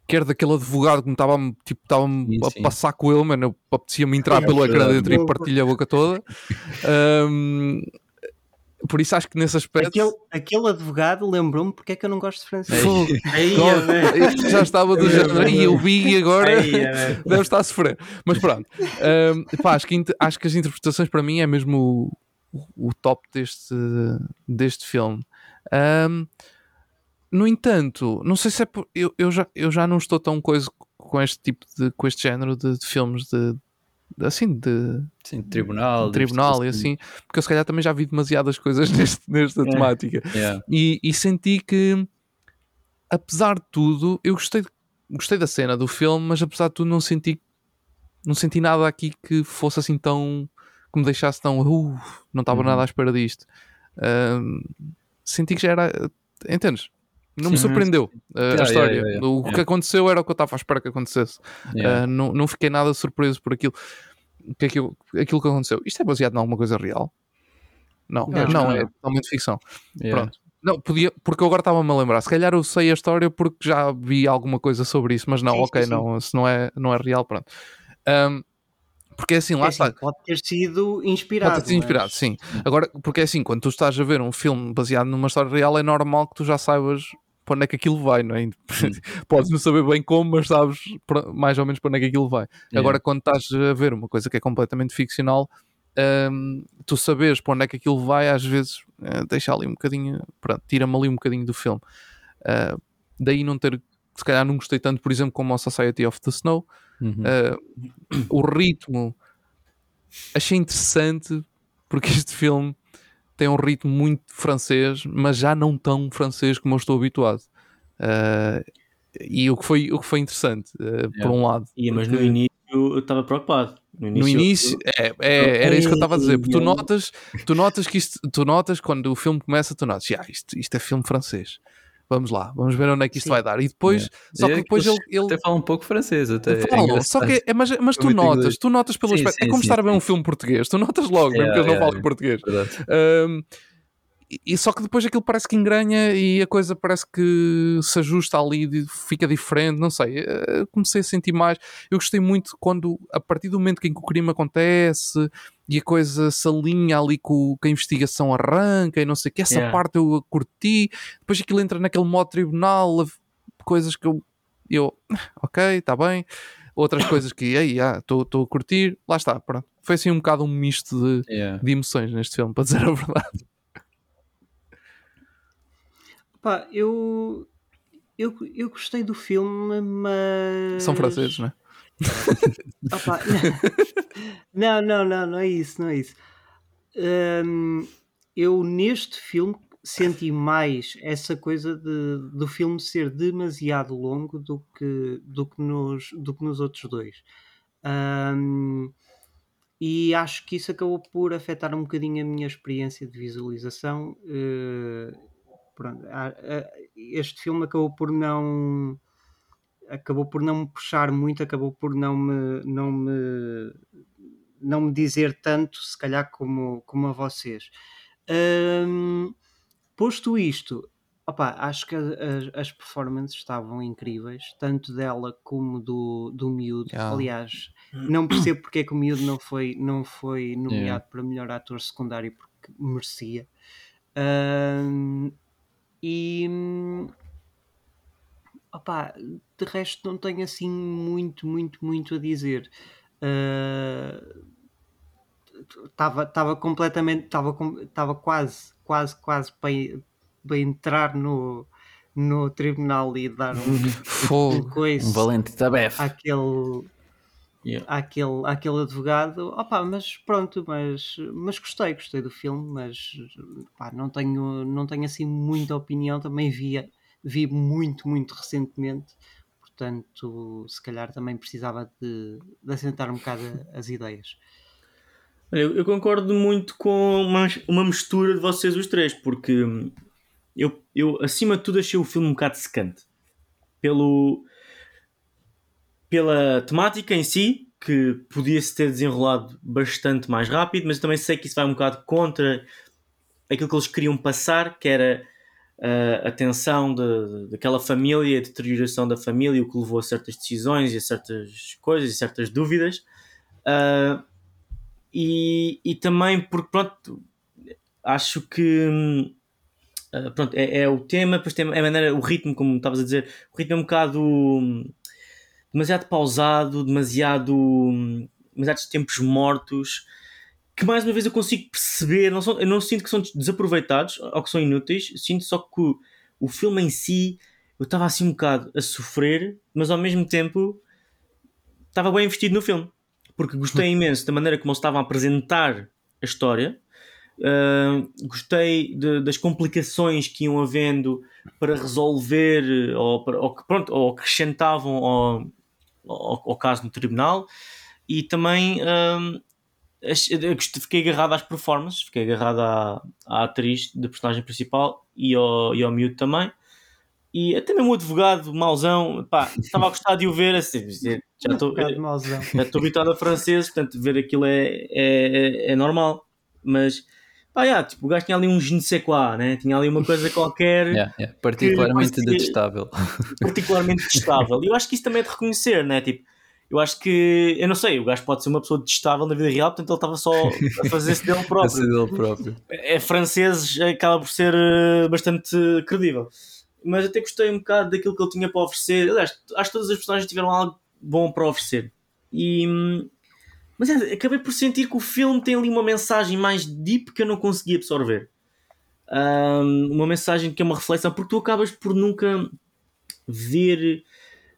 quer daquele advogado que me estava tipo, a passar com ele, mano, apetecia-me entrar é, pelo ecrã dentro e partilhar a boca toda. Um, por isso acho que nesse aspecto. Aquele, aquele advogado lembrou-me porque é que eu não gosto de francês. Aí, aí, já estava do género, aí eu vi e agora aí, deve estar a sofrer. Mas pronto, um, pá, acho, que, acho que as interpretações para mim é mesmo o, o top deste, deste filme. Um, no entanto, não sei se é por, eu, eu, já, eu já não estou tão coisa com este tipo de com este género de, de filmes de, assim de, Sim, tribunal, de tribunal e assim, porque eu se calhar também já vi demasiadas coisas neste, nesta yeah. temática yeah. E, e, senti que apesar de tudo, eu gostei, gostei da cena do filme, mas apesar de tudo não senti não senti nada aqui que fosse assim tão que me deixasse tão uh, não estava uhum. nada à espera disto. Uh, senti que já era entendes? Não me surpreendeu uh, yeah, a história. Yeah, yeah, o que aconteceu era o que eu estava à espera que acontecesse. Uh, não, não fiquei nada surpreso por aquilo que, aquilo, aquilo que aconteceu. Isto é baseado em alguma coisa real? Não, não, não é totalmente ficção. Pronto. Não, podia, porque eu agora estava-me a lembrar. Se calhar eu sei a história porque já vi alguma coisa sobre isso, mas não, sim, ok, sim. não, se não é, não é real, pronto. Um, porque é assim, lá é assim, está. Pode ter sido inspirado. Pode ter sido inspirado, mas... sim. Agora, porque é assim, quando tu estás a ver um filme baseado numa história real, é normal que tu já saibas para onde é que aquilo vai, não é? Hum. Podes não saber bem como, mas sabes mais ou menos para onde é que aquilo vai. Agora, quando estás a ver uma coisa que é completamente ficcional, um, tu sabes para onde é que aquilo vai, às vezes uh, deixa ali um bocadinho, pronto, tira-me ali um bocadinho do filme. Uh, daí não ter, se calhar não gostei tanto, por exemplo, como a Society of the Snow. Uhum. Uh, o ritmo achei interessante porque este filme tem um ritmo muito francês, mas já não tão francês como eu estou habituado. Uh, e o que foi, o que foi interessante, uh, yeah. por um lado. Yeah, mas no início eu estava preocupado. No início, no início eu... é, é, era isso que eu estava a dizer. Porque tu notas, tu notas que isto, tu notas quando o filme começa, tu notas, ah, isto, isto é filme francês vamos lá, vamos ver onde é que isto Sim. vai dar. E depois, é. só que depois ele, ele. Até fala um pouco francês, até. Fala, é só que é, mas, mas tu notas, tu notas pelo sim, aspecto. É sim, é como estar a ver um filme português, tu notas logo, mesmo que eles não falem português. Um, e só que depois aquilo parece que engranha e a coisa parece que se ajusta ali, fica diferente, não sei. Eh, comecei a sentir mais. Eu gostei muito quando, a partir do momento em que o crime acontece e a coisa se alinha ali com que a investigação arranca e não sei o que, essa yeah. parte eu curti. Depois aquilo entra naquele modo tribunal, coisas que eu, eu ok, está bem. Outras coisas que, aí, estou ah, a curtir, lá está, pronto. Foi assim um bocado um misto de, yeah. de emoções neste filme, para dizer a verdade. Pá, eu, eu, eu gostei do filme, mas. São franceses, não é? Opa, não, não, não, não é isso, não é isso. Um, eu neste filme senti mais essa coisa de, do filme ser demasiado longo do que, do que, nos, do que nos outros dois. Um, e acho que isso acabou por afetar um bocadinho a minha experiência de visualização. Uh, pronto, este filme acabou por não acabou por não me puxar muito, acabou por não me não me não me dizer tanto, se calhar como como a vocês. Um, posto isto, opa, acho que as, as, performances estavam incríveis, tanto dela como do, do miúdo. Yeah. Aliás, não percebo porque é que o miúdo não foi, não foi nomeado yeah. para melhor ator secundário porque merecia. Um, e opá, de resto não tenho assim muito, muito, muito a dizer. Estava uh, estava completamente, estava quase, quase, quase para, para entrar no, no tribunal e dar um, um, coisa, um valente tabefe àquele, yeah. àquele, àquele advogado. Opa, mas pronto, mas, mas gostei, gostei do filme, mas pá, não, tenho, não tenho assim muita opinião. Também vi, vi muito, muito recentemente. portanto, se calhar também precisava de, de assentar um bocado as ideias. Eu, eu concordo muito com uma, uma mistura de vocês os três, porque eu, eu acima de tudo achei o filme um bocado secante. Pelo, pela temática em si, que podia-se ter desenrolado bastante mais rápido, mas também sei que isso vai um bocado contra aquilo que eles queriam passar, que era uh, a tensão daquela família, a deterioração da família, o que levou a certas decisões e a certas coisas e certas dúvidas. Uh, e, e também porque, pronto, acho que uh, pronto, é, é, o tema, depois tem a maneira, o ritmo, como estavas a dizer, o ritmo é um bocado demasiado pausado, demasiado demasiados tempos mortos que mais uma vez eu consigo perceber, não são, eu não sinto que são desaproveitados ou que são inúteis, sinto só que o, o filme em si eu estava assim um bocado a sofrer, mas ao mesmo tempo estava bem investido no filme porque gostei hum. imenso da maneira como eles estavam a apresentar a história. Uh, gostei de, das complicações que iam havendo para resolver ou, para, ou, pronto, ou acrescentavam ao, ao, ao, caso no tribunal e também uh, fiquei agarrado às performances, fiquei agarrado à, à atriz da personagem principal e ao, e ao miúdo também. E até mesmo o advogado mauzão, pá, estava a gostar de o ver assim, já estou já estou habituado a francês, portanto ver aquilo é, é, é normal. Mas pá, yeah, tipo, o gajo tinha ali um je ne sais quoi, né? tinha ali uma coisa qualquer yeah, yeah. particularmente detestável. Particularmente detestável. E eu acho que isso também é de reconhecer, né? Tipo, eu acho que, eu não sei, o gajo pode ser uma pessoa detestável na vida real, portanto ele estava só a fazer-se dele próprio. dele próprio. É francês, acaba por ser eh, bastante credível. Mas até gostei um bocado daquilo que ele tinha para oferecer. Aliás, acho que todas as personagens tiveram algo bom para oferecer. E, mas é, acabei por sentir que o filme tem ali uma mensagem mais deep que eu não consegui absorver. Um, uma mensagem que é uma reflexão, porque tu acabas por nunca ver.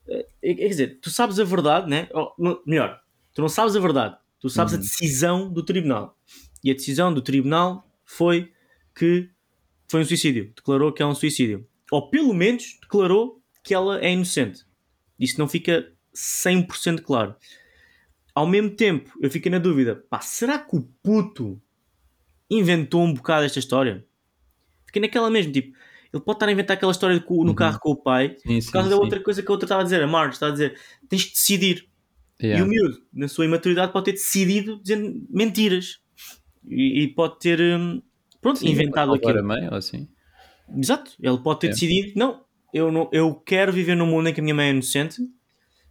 Eh, quer dizer, tu sabes a verdade, né? Ou, melhor, tu não sabes a verdade, tu sabes uhum. a decisão do tribunal. E a decisão do tribunal foi que foi um suicídio. Declarou que é um suicídio. Ou pelo menos declarou que ela é inocente. Isso não fica 100% claro. Ao mesmo tempo, eu fiquei na dúvida: pá, será que o puto inventou um bocado esta história? Fiquei naquela mesmo, tipo, ele pode estar a inventar aquela história no uhum. carro com o pai sim, por causa sim, da outra coisa que a outra estava a dizer, a Marge está a dizer: tens que decidir. Yeah. E o miúdo, na sua imaturidade, pode ter decidido dizendo mentiras e, e pode ter hum, pronto, sim, inventado aquilo. A mãe, ou assim. Exato, ele pode ter yeah. decidido: não eu, não, eu quero viver num mundo em que a minha mãe é inocente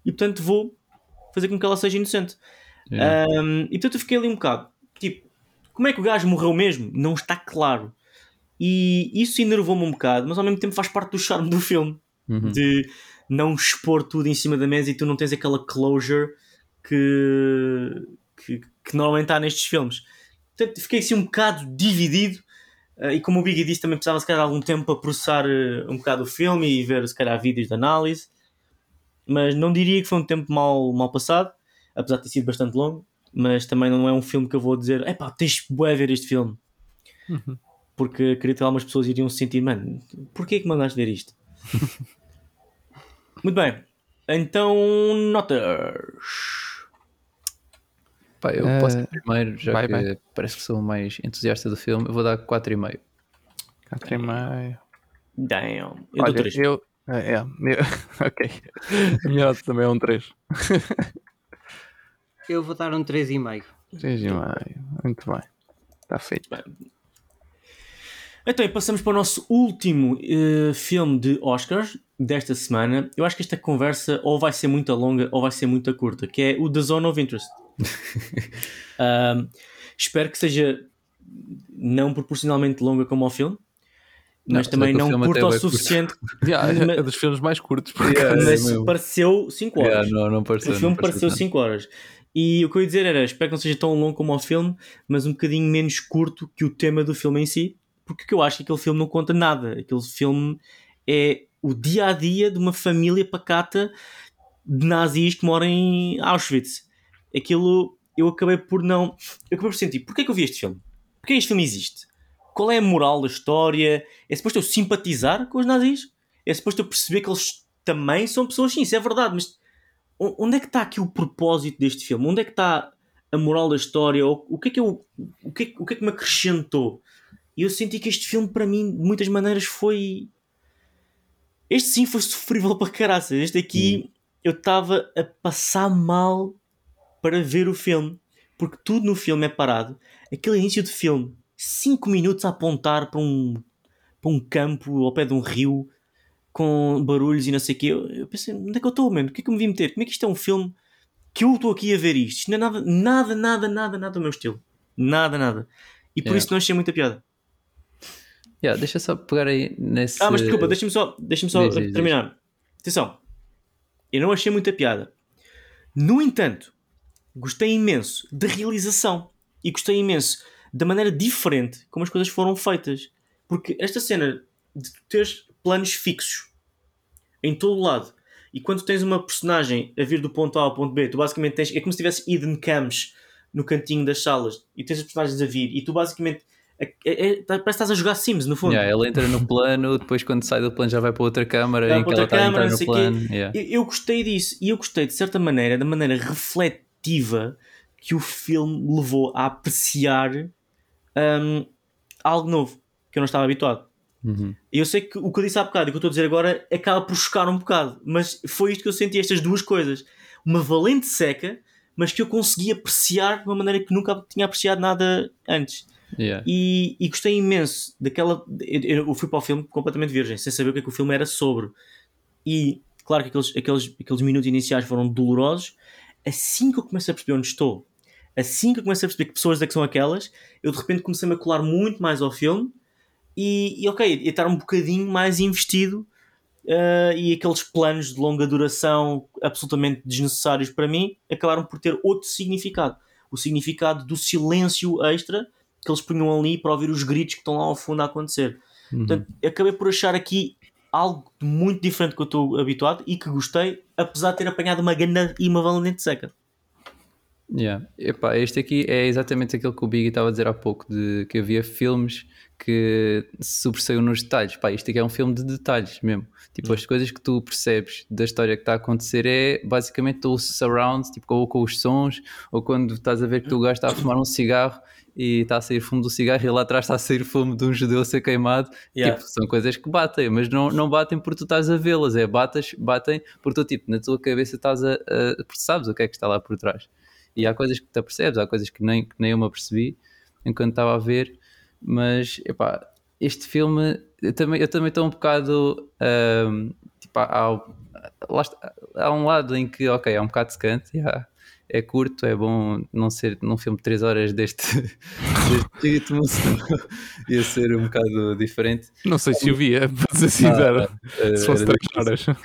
e portanto vou fazer com que ela seja inocente. Yeah. Um, e portanto eu fiquei ali um bocado tipo, como é que o gajo morreu mesmo? Não está claro. E isso enervou-me um bocado, mas ao mesmo tempo faz parte do charme do filme uhum. de não expor tudo em cima da mesa e tu não tens aquela closure que, que, que normalmente há nestes filmes. Portanto, fiquei assim um bocado dividido. Uh, e como o Biggie disse, também precisava se calhar algum tempo para processar uh, um bocado o filme e ver se calhar vídeos de análise mas não diria que foi um tempo mal, mal passado, apesar de ter sido bastante longo, mas também não é um filme que eu vou dizer, epá, tens de ver este filme. Uhum. Porque acredito que algumas pessoas iriam se sentir, mano, porquê que mandaste ver isto? Muito bem, então notas. Pá, eu uh, posso ir primeiro, já vai, que vai. parece que sou o mais entusiasta do filme, eu vou dar 4,5. 4,5. Damn. Eu Olha, dou 3. Eu, é, é. ok. A minha nota também é um 3. Eu vou dar um 3,5. 3,5. Muito bem. Está feito. Bem. Então, e passamos para o nosso último uh, filme de Oscars desta semana. Eu acho que esta conversa ou vai ser muito longa ou vai ser muito curta, que é o The Zone of Interest. uh, espero que seja não proporcionalmente longa como ao filme, mas não, também não curto o suficiente. yeah, é dos filmes mais curtos. Yeah, mas é pareceu 5 horas. Yeah, não, não pareceu, o filme pareceu 5 horas. E o que eu ia dizer era: espero que não seja tão longo como o filme, mas um bocadinho menos curto que o tema do filme em si, porque eu acho que aquele filme não conta nada. Aquele filme é o dia a dia de uma família pacata de nazis que moram em Auschwitz. Aquilo eu acabei por não. Eu acabei por sentir: porquê é que eu vi este filme? Porquê este filme existe? Qual é a moral da história? É suposto eu simpatizar com os nazis? É suposto eu perceber que eles também são pessoas, sim, isso é verdade, mas onde é que está aqui o propósito deste filme? Onde é que está a moral da história? O que é que, eu, o que, é, o que, é que me acrescentou? E eu senti que este filme, para mim, de muitas maneiras, foi. Este sim foi sofrível para caraças. Este aqui hum. eu estava a passar mal para ver o filme. Porque tudo no filme é parado. Aquele início de filme, 5 minutos a apontar para um, para um campo ao pé de um rio com barulhos e não sei o quê. Eu, eu pensei, onde é que eu estou, mano? O que é que eu me vim meter? Como é que isto é um filme que eu estou aqui a ver isto? Isto não é nada, nada, nada, nada, nada do meu estilo. Nada, nada. E por yeah. isso não achei muita piada. Yeah, deixa só pegar aí nesse. Ah, mas desculpa, deixa-me só, deixa só diz, diz, terminar. Diz. Atenção, eu não achei muita piada. No entanto, gostei imenso da realização e gostei imenso da maneira diferente como as coisas foram feitas. Porque esta cena de teres planos fixos em todo o lado e quando tens uma personagem a vir do ponto A ao ponto B, tu basicamente tens. É como se tivesse hidden cams no cantinho das salas e tens as personagens a vir e tu basicamente. É, é, é, parece que estás a jogar Sims no fundo. Yeah, ela entra no plano, depois quando sai do plano já vai para outra câmara vai em que ela está a entrar no plano. Yeah. Eu, eu, gostei disso e eu gostei de certa maneira, da maneira refletiva que o filme levou a apreciar um, algo novo que eu não estava habituado. Uhum. Eu sei que o que eu disse há bocado e o que eu estou a dizer agora acaba por chocar um bocado, mas foi isto que eu senti, estas duas coisas. Uma valente seca, mas que eu consegui apreciar de uma maneira que nunca tinha apreciado nada antes. Yeah. E, e, gostei imenso daquela. Eu, eu, fui para o filme completamente virgem, sem saber o que é que o filme era sobre. E claro que aqueles, aqueles, aqueles minutos iniciais foram dolorosos. Assim que eu comecei a perceber onde estou, assim que eu comecei a perceber que pessoas é que são aquelas, eu de repente comecei-me a colar muito mais ao filme e, e ok, e estar um bocadinho mais investido uh, e aqueles planos de longa duração absolutamente desnecessários para mim acabaram por ter outro significado. O significado do silêncio extra que eles punham ali para ouvir os gritos que estão lá ao fundo a acontecer. Uhum. Portanto, acabei por achar aqui algo muito diferente do que eu estou habituado e que gostei, apesar de ter apanhado uma ganda e uma valente seca. Yeah. Epá, este aqui é exatamente aquilo que o Biggie estava a dizer há pouco, de que havia filmes que se sobressaiu nos detalhes. Pá, isto aqui é um filme de detalhes mesmo. Tipo, as coisas que tu percebes da história que está a acontecer é basicamente o surround, tipo, ou com os sons, ou quando estás a ver que o gajo está a fumar um cigarro e está a sair fumo do cigarro e lá atrás está a sair fumo de um judeu a ser queimado. Yeah. Tipo, são coisas que batem, mas não, não batem porque tu estás a vê-las, é batas, batem porque tu, tipo, na tua cabeça estás a, a, sabes o que é que está lá por trás. E há coisas que tu apercebes, há coisas que nem, que nem eu me apercebi enquanto estava a ver mas, epá, este filme, eu também, eu também estou um bocado. Um, tipo, há, há, um lado em que, ok, é um bocado secante, yeah, é curto, é bom não ser num filme de 3 horas deste, deste ritmo, ia ser um bocado diferente. Não sei se eu via, dizer sincero, ah, se fosse 3 horas.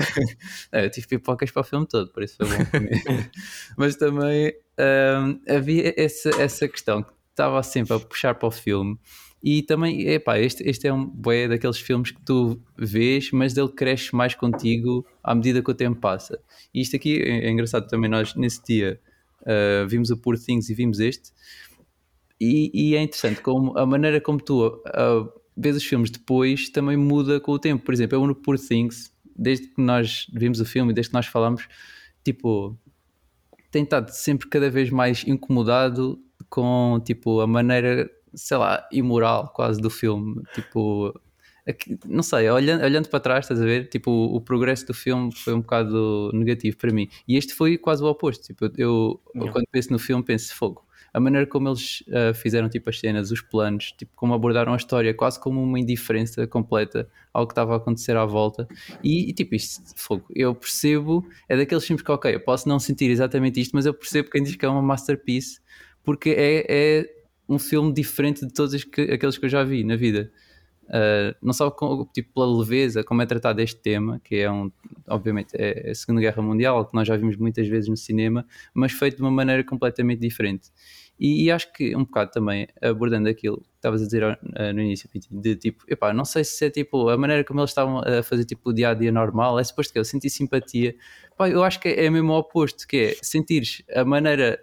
É, eu tive pipocas para o filme todo, por isso foi bom. Mas também havia essa, essa questão que estava sempre a puxar para o filme e também, epá, este, este é um bué daqueles filmes que tu vês, mas ele cresce mais contigo à medida que o tempo passa. E isto aqui é, é engraçado também, nós nesse dia uh, vimos o Poor Things e vimos este, e, e é interessante como a maneira como tu uh, vês os filmes depois também muda com o tempo. Por exemplo, eu no Poor Things, desde que nós vimos o filme, desde que nós falamos, tipo, tem estado sempre cada vez mais incomodado com tipo a maneira sei lá, imoral quase do filme. Tipo, aqui, não sei, olhando, olhando para trás, estás a ver? Tipo, o, o, progresso do filme foi um bocado negativo para mim. E este foi quase o oposto. Tipo, eu, quando penso no filme, penso fogo. A maneira como eles uh, fizeram tipo, as cenas, os planos, tipo, como abordaram a história, quase como uma indiferença completa ao que estava a acontecer à volta. E, e tipo, isto, fogo, eu percebo, é daqueles filmes que, ok, eu posso não sentir exatamente isto, mas eu percebo quem diz que é uma masterpiece, porque é, é um filme diferente de todos que, aqueles que eu já vi na vida. Uh, não só com, tipo, pela leveza como é tratado este tema, que é um, obviamente, é a Segunda Guerra Mundial, que nós já vimos muitas vezes no cinema, mas feito de uma maneira completamente diferente. E, e acho que um bocado também, abordando aquilo que estavas a dizer uh, no início, de tipo, epá, não sei se é tipo a maneira como eles estavam a fazer tipo o dia a dia normal, é suposto que eu senti simpatia. Pá, eu acho que é mesmo o oposto, que é sentires a maneira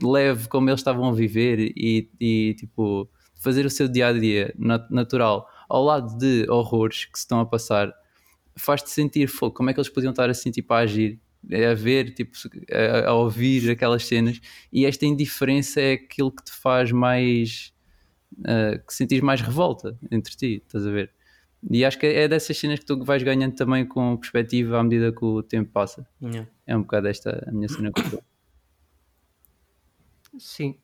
leve como eles estavam a viver e, e tipo fazer o seu dia a dia natural ao lado de horrores que se estão a passar faz-te sentir fogo. Como é que eles podiam estar assim, tipo, a agir, a ver, tipo, a, a, ouvir aquelas cenas? E esta indiferença é aquilo que te faz mais. Uh, que sentis mais revolta entre ti, estás a ver? E acho que é dessas cenas que tu vais ganhando também com perspectiva à medida que o tempo passa. Yeah. É um bocado esta a minha cena com Sim.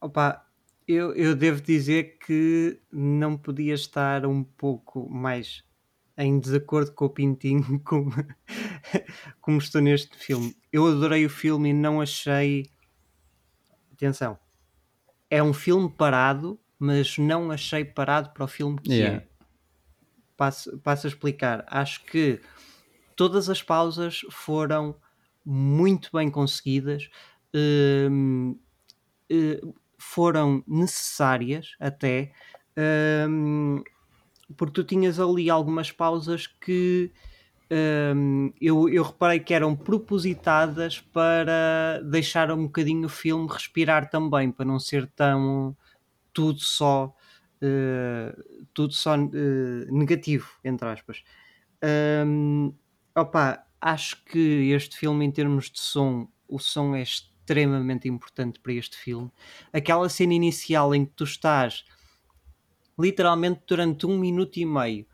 Opa, eu, eu devo dizer que não podia estar um pouco mais em desacordo com o Pintinho como, como estou neste filme. Eu adorei o filme e não achei. Atenção, é um filme parado, mas não achei parado para o filme que yeah. é passo, passo a explicar. Acho que todas as pausas foram muito bem conseguidas, uh, uh, foram necessárias até, uh, porque tu tinhas ali algumas pausas que hum, eu, eu reparei que eram propositadas para deixar um bocadinho o filme respirar também, para não ser tão tudo só uh, tudo só uh, negativo, entre aspas. Um, opa, acho que este filme, em termos de som, o som é extremamente importante para este filme. Aquela cena inicial em que tu estás literalmente durante um minuto e meio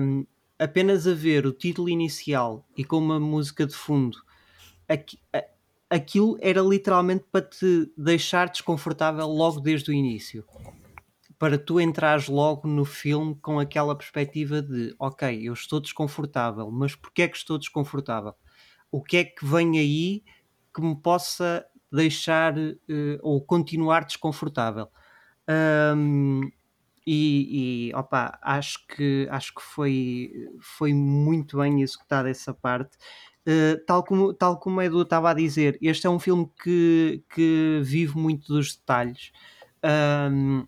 um, apenas a ver o título inicial e com uma música de fundo, aqui, aquilo era literalmente para te deixar desconfortável logo desde o início para tu entrares logo no filme com aquela perspectiva de ok, eu estou desconfortável, mas porquê é que estou desconfortável? O que é que vem aí que me possa deixar uh, ou continuar desconfortável? Um, e, e opa, acho que acho que foi, foi muito bem executado essa parte. Uh, tal, como, tal como o Edu estava a dizer, este é um filme que, que vive muito dos detalhes. Um,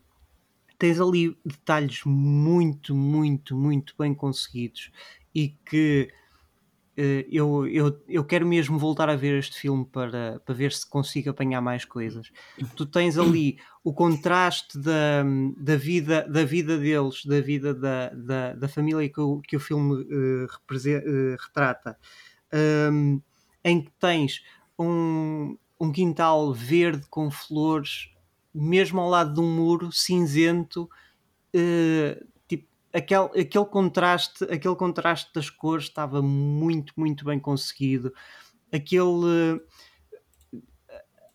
tens ali detalhes muito, muito, muito bem conseguidos e que eu, eu, eu quero mesmo voltar a ver este filme para, para ver se consigo apanhar mais coisas. Tu tens ali o contraste da, da, vida, da vida deles, da vida da, da, da família que o, que o filme uh, uh, retrata, um, em que tens um, um quintal verde com flores mesmo ao lado de um muro cinzento, uh, aquele, aquele, contraste, aquele contraste das cores estava muito, muito bem conseguido. Aquele.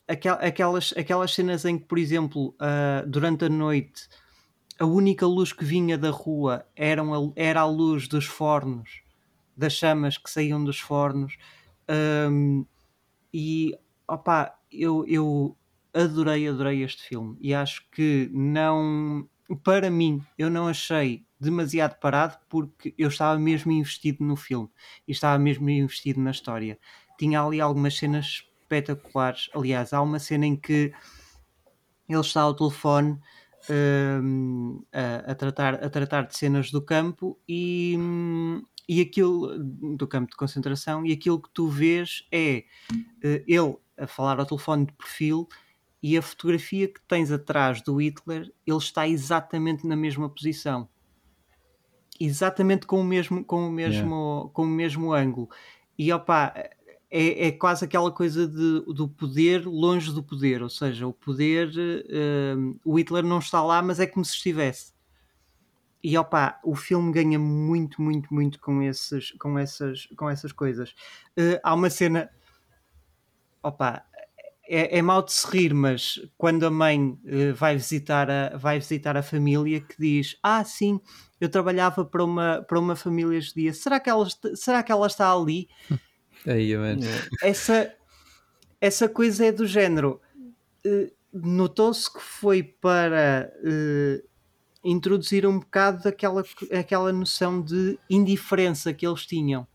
Aquel, aquelas, aquelas cenas em que, por exemplo, uh, durante a noite a única luz que vinha da rua eram era a luz dos fornos, das chamas que saíam dos fornos. Um, e opa, eu, eu adorei, adorei este filme e acho que não, para mim, eu não achei demasiado parado porque eu estava mesmo investido no filme e estava mesmo investido na história. Tinha ali algumas cenas espetaculares. Aliás, há uma cena em que ele está ao telefone um, a, a, tratar, a tratar de cenas do campo e, e aquilo do campo de concentração e aquilo que tu vês é uh, ele a falar ao telefone de perfil e a fotografia que tens atrás do Hitler, ele está exatamente na mesma posição. Exatamente com o mesmo, com o mesmo, yeah. com o mesmo ângulo. E opa, é, é quase aquela coisa de, do poder longe do poder, ou seja, o poder, uh, o Hitler não está lá, mas é como se estivesse. E opa, o filme ganha muito, muito, muito com, esses, com, essas, com essas coisas. Uh, há uma cena, opa, é, é mau de se rir, mas quando a mãe uh, vai, visitar a, vai visitar a família que diz: Ah, sim, eu trabalhava para uma, para uma família judia, será que ela, será que ela está ali? Aí, essa, essa coisa é do género. Uh, Notou-se que foi para uh, introduzir um bocado daquela aquela noção de indiferença que eles tinham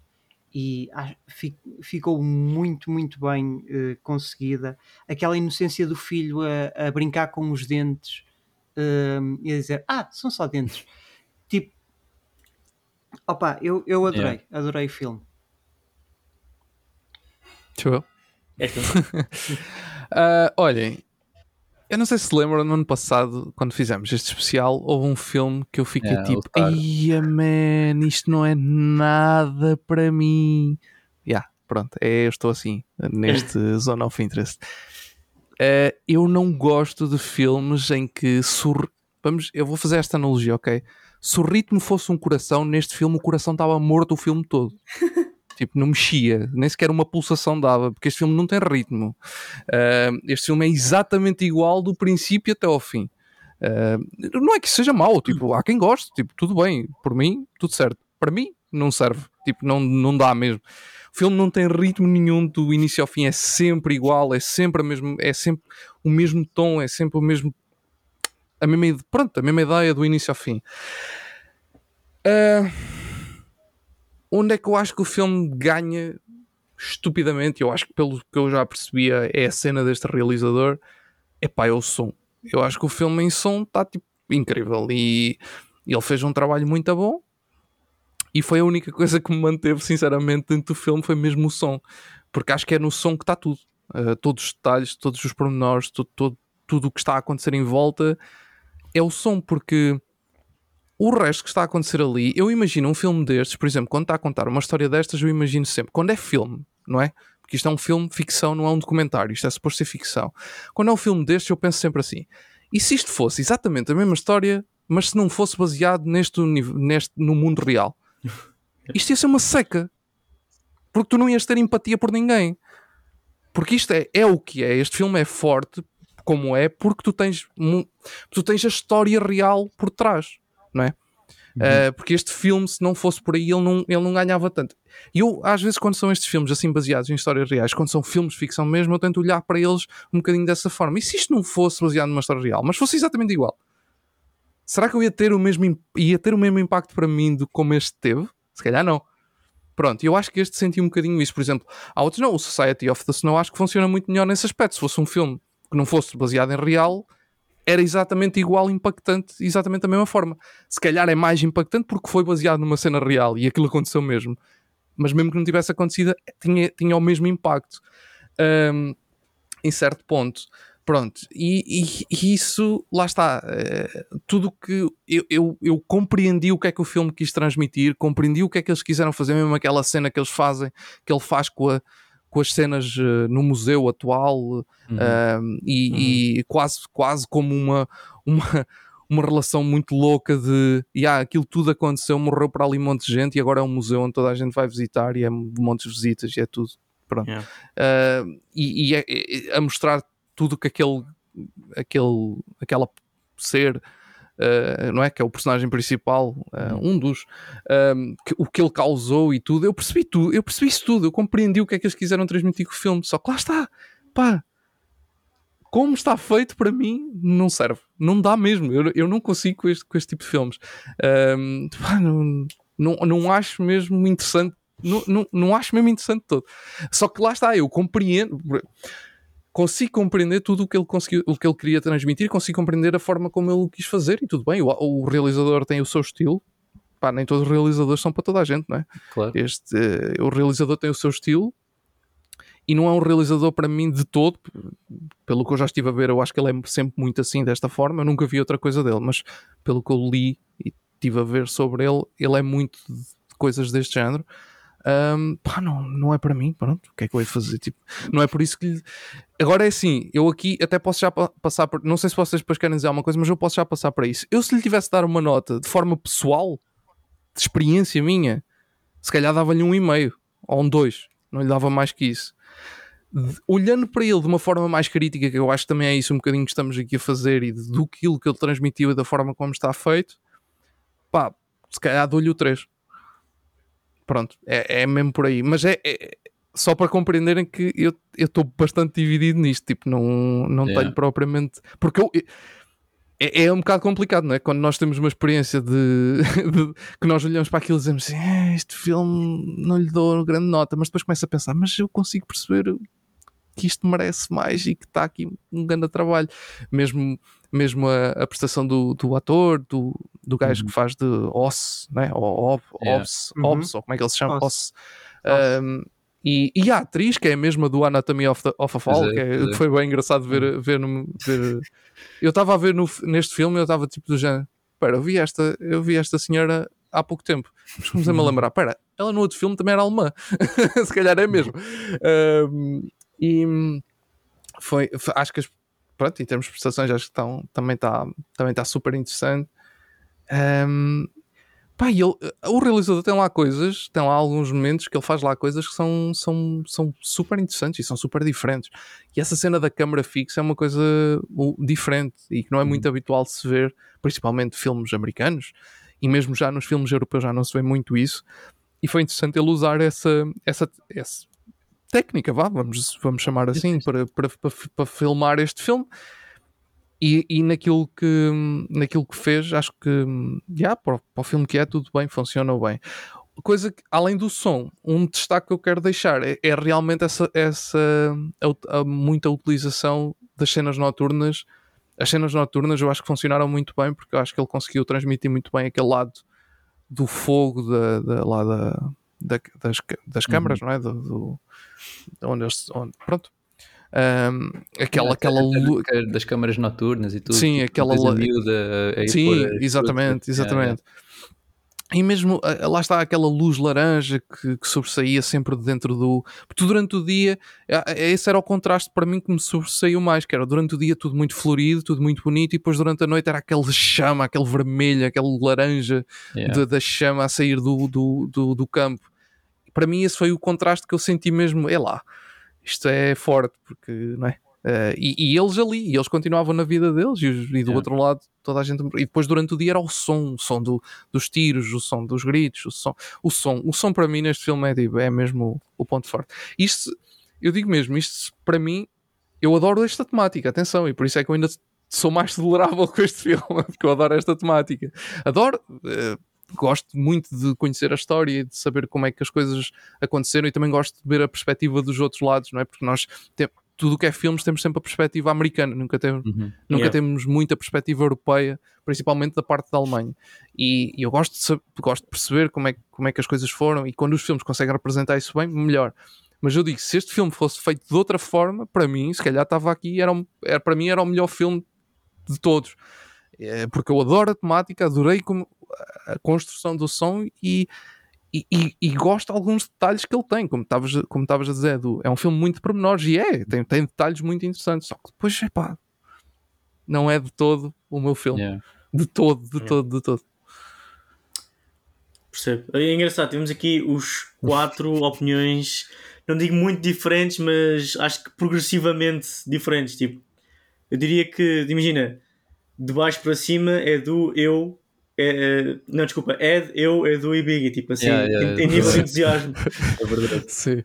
e ficou muito, muito bem uh, conseguida. Aquela inocência do filho a, a brincar com os dentes uh, e a dizer: Ah, são só dentes. tipo, opa, eu, eu adorei, yeah. adorei o filme. É uh, olhem, Eu não sei se lembram, no ano passado, quando fizemos este especial, houve um filme que eu fiquei é, tipo, ia man, isto não é nada para mim. Yeah, pronto, é, eu estou assim, neste Zone of Interest. Uh, eu não gosto de filmes em que sur... Vamos, eu vou fazer esta analogia, ok? Se o ritmo fosse um coração, neste filme o coração estava morto o filme todo. Tipo, não mexia, nem sequer uma pulsação dava, porque este filme não tem ritmo. Uh, este filme é exatamente igual do princípio até ao fim. Uh, não é que seja mau, tipo, há quem goste, tipo, tudo bem, por mim, tudo certo. Para mim, não serve, tipo, não, não dá mesmo. O filme não tem ritmo nenhum do início ao fim, é sempre igual, é sempre a mesmo, é sempre o mesmo tom, é sempre o mesmo a mesma, pronto, a mesma ideia do início ao fim. Uh, onde é que eu acho que o filme ganha estupidamente, eu acho que pelo que eu já percebia é a cena deste realizador, é pá, é o som. Eu acho que o filme em som está tipo incrível e ele fez um trabalho muito bom e foi a única coisa que me manteve sinceramente dentro do filme foi mesmo o som, porque acho que é no som que está tudo, uh, todos os detalhes, todos os pormenores, tudo, tudo, tudo o que está a acontecer em volta é o som, porque o resto que está a acontecer ali, eu imagino um filme destes, por exemplo, quando está a contar uma história destas, eu imagino sempre, quando é filme, não é? Porque isto é um filme ficção, não é um documentário, isto é suposto ser ficção. Quando é um filme destes, eu penso sempre assim: e se isto fosse exatamente a mesma história, mas se não fosse baseado neste, neste no mundo real? Isto ia ser uma seca. Porque tu não ias ter empatia por ninguém. Porque isto é, é o que é. Este filme é forte como é porque tu tens, tu tens a história real por trás não é? Uhum. Uh, porque este filme, se não fosse por aí, ele não, ele não ganhava tanto. E eu, às vezes, quando são estes filmes assim baseados em histórias reais, quando são filmes de ficção mesmo, eu tento olhar para eles um bocadinho dessa forma. E se isto não fosse baseado numa história real, mas fosse exatamente igual, será que eu ia ter o mesmo, ia ter o mesmo impacto para mim do como este teve? Se calhar não. Pronto, eu acho que este sentiu um bocadinho isso. Por exemplo, há outros não. O Society of the Snow acho que funciona muito melhor nesse aspecto. Se fosse um filme que não fosse baseado em real, era exatamente igual, impactante, exatamente da mesma forma. Se calhar é mais impactante porque foi baseado numa cena real e aquilo aconteceu mesmo. Mas mesmo que não tivesse acontecido, tinha, tinha o mesmo impacto. Um, em certo ponto. Pronto, e, e, e isso, lá está, uh, tudo que eu, eu, eu, compreendi o que é que o filme quis transmitir, compreendi o que é que eles quiseram fazer, mesmo aquela cena que eles fazem, que ele faz com a, com as cenas uh, no museu atual uhum. uh, e, uhum. e, quase, quase como uma, uma, uma relação muito louca de yeah, aquilo tudo aconteceu, morreu para ali um monte de gente e agora é um museu onde toda a gente vai visitar e é um monte de visitas e é tudo. Pronto. Yeah. Uh, e, e é, é, a mostrar tudo que aquele, aquele aquela ser uh, não é? Que é o personagem principal, uh, um dos, uh, que, o que ele causou e tudo. Eu percebi tudo, eu percebi isso tudo, eu compreendi o que é que eles quiseram transmitir com o filme. Só que lá está, pá, como está feito para mim, não serve, não dá mesmo. Eu, eu não consigo com este, com este tipo de filmes. Pá, não, não, não acho mesmo interessante. Não, não, não acho mesmo interessante todo. Só que lá está, eu compreendo consigo compreender tudo o que ele conseguiu, o que ele queria transmitir, consigo compreender a forma como ele quis fazer e tudo bem. O, o realizador tem o seu estilo. Pá, nem todos os realizadores são para toda a gente, não é? Claro. Este, uh, o realizador tem o seu estilo e não é um realizador para mim de todo, pelo que eu já estive a ver, eu acho que ele é sempre muito assim, desta forma. Eu nunca vi outra coisa dele, mas pelo que eu li e estive a ver sobre ele, ele é muito de coisas deste género um, pá, não, não é para mim, pronto, o que é que eu ia fazer? Tipo, não é por isso que lhe... Agora é assim, eu aqui até posso já passar por. Não sei se vocês depois querem dizer alguma coisa, mas eu posso já passar para isso. Eu, se lhe tivesse de dar uma nota de forma pessoal, de experiência minha, se calhar dava-lhe um e meio ou um dois, não lhe dava mais que isso. De, olhando para ele de uma forma mais crítica, que eu acho que também é isso um bocadinho que estamos aqui a fazer e do que ele transmitiu e da forma como está feito, pá, se calhar dou-lhe o 3 Pronto, é, é mesmo por aí. Mas é, é só para compreenderem que eu estou bastante dividido nisto. Tipo, não, não yeah. tenho propriamente. Porque eu. É, é, um bocado complicado, não é? Quando nós temos uma experiência de, de que nós olhamos para aquilo e dizemos assim, eh, este filme não lhe dou grande nota, mas depois começa a pensar, mas eu consigo perceber que isto merece mais e que está aqui um grande trabalho. Mesmo, mesmo a, a prestação do, do ator, do, do gajo uhum. que faz de Oss, né? ou Ob, yeah. Obs, uhum. Obs, ou como é que ele se chama? Oss. Um, E, e a atriz, que é a mesma do Anatomy of, the, of a Fall, é, que, é, é. foi bem engraçado ver, hum. ver, no, ver eu estava a ver no, neste filme, eu estava tipo do género, pera, eu vi esta, eu vi esta senhora há pouco tempo, mas comecei-me a lembrar, pera, ela no outro filme também era alemã, se calhar é mesmo. Um, e foi, foi, acho que as, pronto, em termos de prestações, acho que estão, também está também tá super interessante. Um, Pá, ele, o realizador tem lá coisas, tem lá alguns momentos que ele faz lá coisas que são, são, são super interessantes e são super diferentes. E essa cena da câmara fixa é uma coisa diferente e que não é muito uhum. habitual de se ver, principalmente filmes americanos e mesmo já nos filmes europeus já não se vê muito isso. E foi interessante ele usar essa, essa, essa técnica, vá, vamos, vamos chamar assim, para, para, para, para filmar este filme e, e naquilo, que, naquilo que fez, acho que yeah, para, para o filme que é, tudo bem, funciona bem. Coisa que, além do som, um destaque que eu quero deixar é, é realmente essa, essa a, a, muita utilização das cenas noturnas. As cenas noturnas eu acho que funcionaram muito bem porque eu acho que ele conseguiu transmitir muito bem aquele lado do fogo da, da, lá da, da das, das câmaras, uhum. não é? Do, do, onde eles, onde, pronto, um, aquela, aquela das câmaras noturnas e tudo. Sim, tipo, aquela miúda. Sim, exatamente, exatamente. E mesmo lá está aquela luz laranja que, que sobressaía sempre dentro do. Porque durante o dia, esse era o contraste para mim que me sobressaiu mais, que era durante o dia tudo muito florido, tudo muito bonito, e depois durante a noite era aquele chama, aquele vermelho, aquele laranja yeah. da chama a sair do, do, do, do campo. Para mim, esse foi o contraste que eu senti mesmo. É lá, isto é forte, porque não é? Uh, e, e, eles ali, e eles continuavam na vida deles, e, e do outro lado toda a gente. E depois durante o dia era o som, o som do, dos tiros, o som dos gritos, o som. O som, o som para mim neste filme é, tipo, é mesmo o, o ponto forte. Isto, eu digo mesmo, isto para mim, eu adoro esta temática, atenção, e por isso é que eu ainda sou mais tolerável com este filme, porque eu adoro esta temática. Adoro. Uh, gosto muito de conhecer a história e de saber como é que as coisas aconteceram e também gosto de ver a perspectiva dos outros lados, não é? Porque nós temos tudo o que é filmes temos sempre a perspectiva americana, nunca, temos, uhum. nunca yeah. temos muita perspectiva europeia, principalmente da parte da Alemanha. E, e eu gosto de, saber, gosto de perceber como é, como é que as coisas foram e quando os filmes conseguem representar isso bem, melhor. Mas eu digo, se este filme fosse feito de outra forma, para mim, se calhar estava aqui, era, era, para mim era o melhor filme de todos. É, porque eu adoro a temática, adorei como, a construção do som e, e, e, e, gosto de alguns detalhes que ele tem, como estavas como a dizer, do, é um filme muito pormenores e é, tem, tem detalhes muito interessantes, só que depois, epá, não é de todo o meu filme. Yeah. De todo, de yeah. todo, de todo. Percebo. É engraçado, temos aqui os quatro opiniões, não digo muito diferentes, mas acho que progressivamente diferentes. Tipo, eu diria que, imagina, de baixo para cima é do eu é, é, não, desculpa, Ed, eu, Edu e Biggie, tipo assim, yeah, yeah, em, em nível de entusiasmo. É verdade. Sim.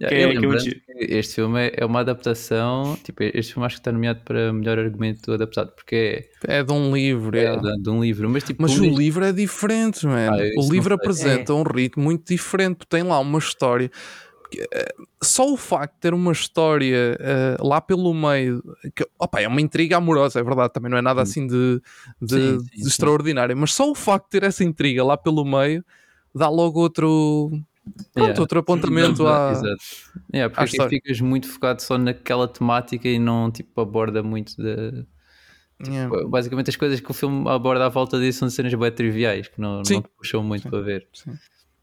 Yeah, é, que este filme é, é uma adaptação, tipo, este filme acho que está nomeado para melhor argumento adaptado, porque é, é de um livro, é, de, de, um livro, mas tipo, mas o livro é diferente, mano. Ah, o livro apresenta um ritmo muito diferente, tem lá uma história eh, só o facto de ter uma história uh, lá pelo meio, que opa, é uma intriga amorosa, é verdade, também não é nada assim de, de, sim, sim, de extraordinário, mas só o facto de ter essa intriga lá pelo meio dá logo outro. Pronto, yeah. outro apontamento à. Exato. Yeah, porque ficas muito focado só naquela temática e não tipo aborda muito de. Tipo, yeah. Basicamente, as coisas que o filme aborda à volta disso são cenas bem triviais que não, não puxam muito para ver. Sim.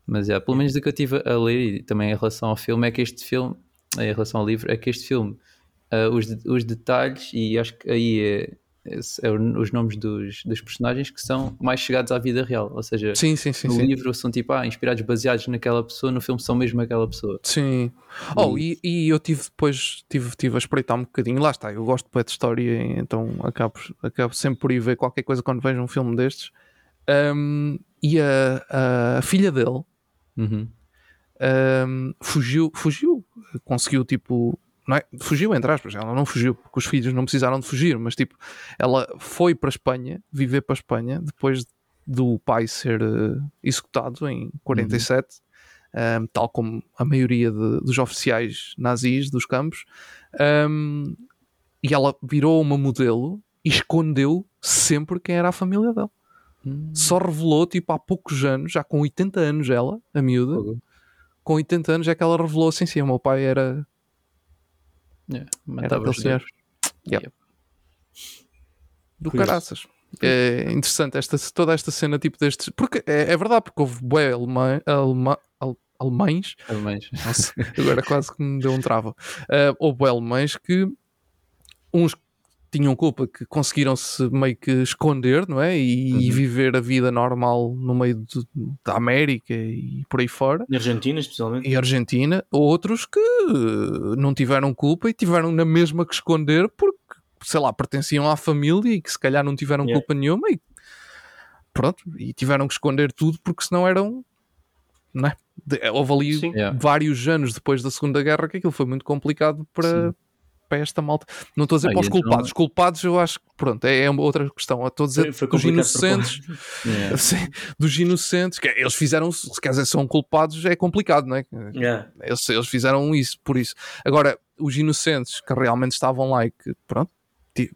Mas é, pelo menos do que eu estive a ler e também em relação ao filme, é que este filme, em relação ao livro, é que este filme, uh, os, os detalhes, e acho que aí é, é, é, os nomes dos, dos personagens que são mais chegados à vida real. Ou seja, sim, sim, sim, no livro são tipo ah, inspirados, baseados naquela pessoa, no filme são mesmo aquela pessoa. Sim. Oh, e, e eu tive depois tive, tive a espreitar um bocadinho, lá está, eu gosto de história, então acabo, acabo sempre por ir ver qualquer coisa quando vejo um filme destes. Um, e a, a filha dele Uhum. Um, fugiu, fugiu, conseguiu tipo, é? Fugiu entre aspas, ela não fugiu, porque os filhos não precisaram de fugir, mas tipo, ela foi para a Espanha, viver para a Espanha, depois do pai ser uh, executado em 47, uhum. um, tal como a maioria de, dos oficiais nazis dos campos, um, e ela virou uma modelo e escondeu sempre quem era a família dela. Hum. Só revelou, tipo, há poucos anos, já com 80 anos ela, a miúda, uhum. com 80 anos é que ela revelou assim: sim, o meu pai era. Yeah, era aquele senhor. Yeah. Do caraças. É interessante esta, toda esta cena tipo destes. Porque é, é verdade, porque houve bué alemã, alemã, alemães. Alemães. Nossa, agora quase que me deu um trava. Uh, houve alemães que uns tinham culpa que conseguiram-se meio que esconder, não é? E, uhum. e, viver a vida normal no meio de, da América e por aí fora. E Argentina, especialmente. E Argentina. Outros que não tiveram culpa e tiveram na mesma que esconder porque, sei lá, pertenciam à família e que se calhar não tiveram yeah. culpa nenhuma e pronto, e tiveram que esconder tudo porque senão eram. Não é? Houve ali Sim. vários anos depois da Segunda Guerra que aquilo foi muito complicado para, Sim para esta malta. Não estou a dizer ah, para os culpados. Os culpados eu acho que pronto, é, é outra questão. Estou a dizer foi, foi dos inocentes. yeah. dos inocentes, que eles fizeram, se quer dizer, são culpados, é complicado, não é? Yeah. Eles, eles fizeram isso, por isso. Agora, os inocentes que realmente estavam lá e que pronto,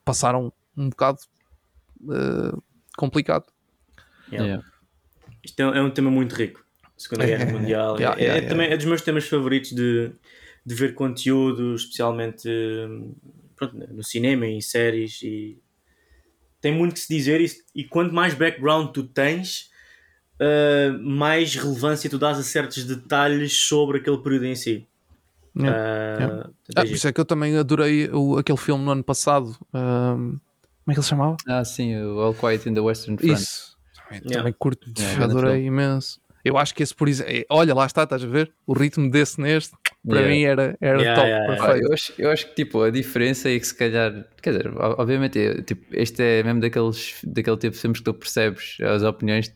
passaram um bocado uh, complicado. Yeah. Isto é, é, um tema muito rico. Segunda Guerra Mundial. é, é também é dos meus temas favoritos de de ver conteúdo, especialmente pronto, no cinema e em séries. E tem muito que se dizer. E, e quanto mais background tu tens, uh, mais relevância tu dás a certos detalhes sobre aquele período em si. Yeah. Uh, Ah, por isso é que eu também adorei o, aquele filme no ano passado. como é que ele se chamava? Ah, sim, o All Quiet in the Western Front. Isso. Também, yeah. também curto, yeah, adorei imenso. Eu acho que esse, por exemplo, é, olha, lá está, estás a ver? O ritmo desse neste, para yeah. mim era, era yeah, top, yeah, perfeito. Eu acho, eu acho que tipo, a diferença é que se calhar, quer dizer, obviamente, é, tipo, este é mesmo daqueles, daquele tipo de filmes que tu percebes as opiniões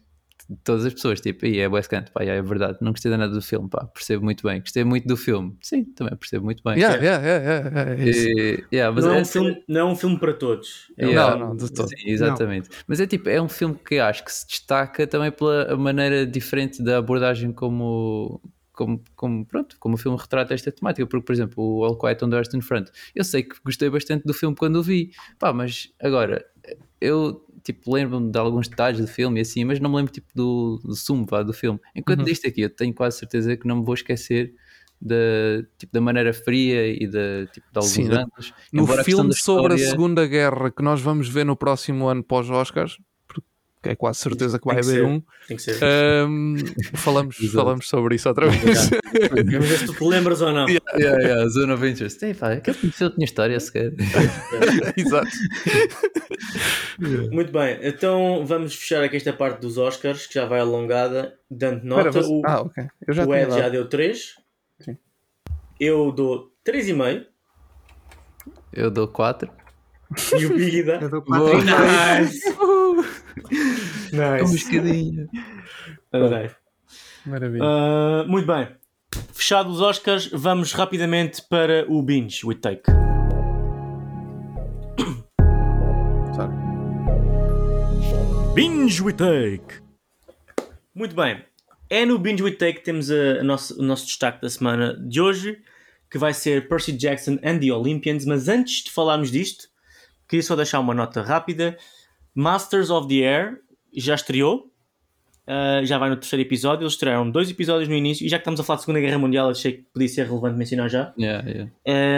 de todas as pessoas, tipo, e é West Kant, pá, é verdade, não gostei de nada do filme, pá, percebo muito bem, gostei muito do filme, sim, também percebo muito bem. Yeah, yeah, yeah, yeah, yeah mas não, é, é um filme, não é um filme para todos. É yeah, não, não, de todo. Sim, exatamente. Não. Mas é tipo, é um filme que acho que se destaca também pela maneira diferente da abordagem como, como, como, pronto, como o filme retrata esta temática, porque, por exemplo, o All Quiet on the Western Front, eu sei que gostei bastante do filme quando o vi, pá, mas agora, eu tipo, lembro-me de alguns detalhes do filme e assim, mas não me lembro tipo do, do sumo pá, do filme. Enquanto uhum. disto aqui, eu tenho quase certeza que não me vou esquecer da, tipo, da maneira fria e da, tipo, de alguns Sim, anos. No filme sobre a Segunda Guerra que nós vamos ver no próximo ano pós-Oscars, que é quase certeza que vai haver um. Tem que ser. Um, falamos, falamos sobre isso outra vez. Vamos ver se tu te lembras ou não. Yeah, yeah, yeah. Zone of Interest. Ei, pá, aquele filme tinha história sequer. Exato. Muito bem, então vamos fechar aqui esta parte dos Oscars, que já vai alongada, dando nota. Pera, o, ah, ok. Eu já o Ed já deu 3. Sim. Eu dou 3,5. Eu dou 4. E o Big dá? Eu dou 4. Nice! Nice. Um bocadinho. Maravilha. Uh, muito bem. Fechados os Oscars, vamos rapidamente para o Binge with Take. Binge with Take. Muito bem. É no Binge with Take que temos a, a nosso, o nosso destaque da semana de hoje, que vai ser Percy Jackson and the Olympians. Mas antes de falarmos disto, queria só deixar uma nota rápida. Masters of the Air já estreou, uh, já vai no terceiro episódio. Eles estrearam dois episódios no início, e já que estamos a falar de Segunda Guerra Mundial, achei que podia ser relevante mencionar já. Yeah, yeah.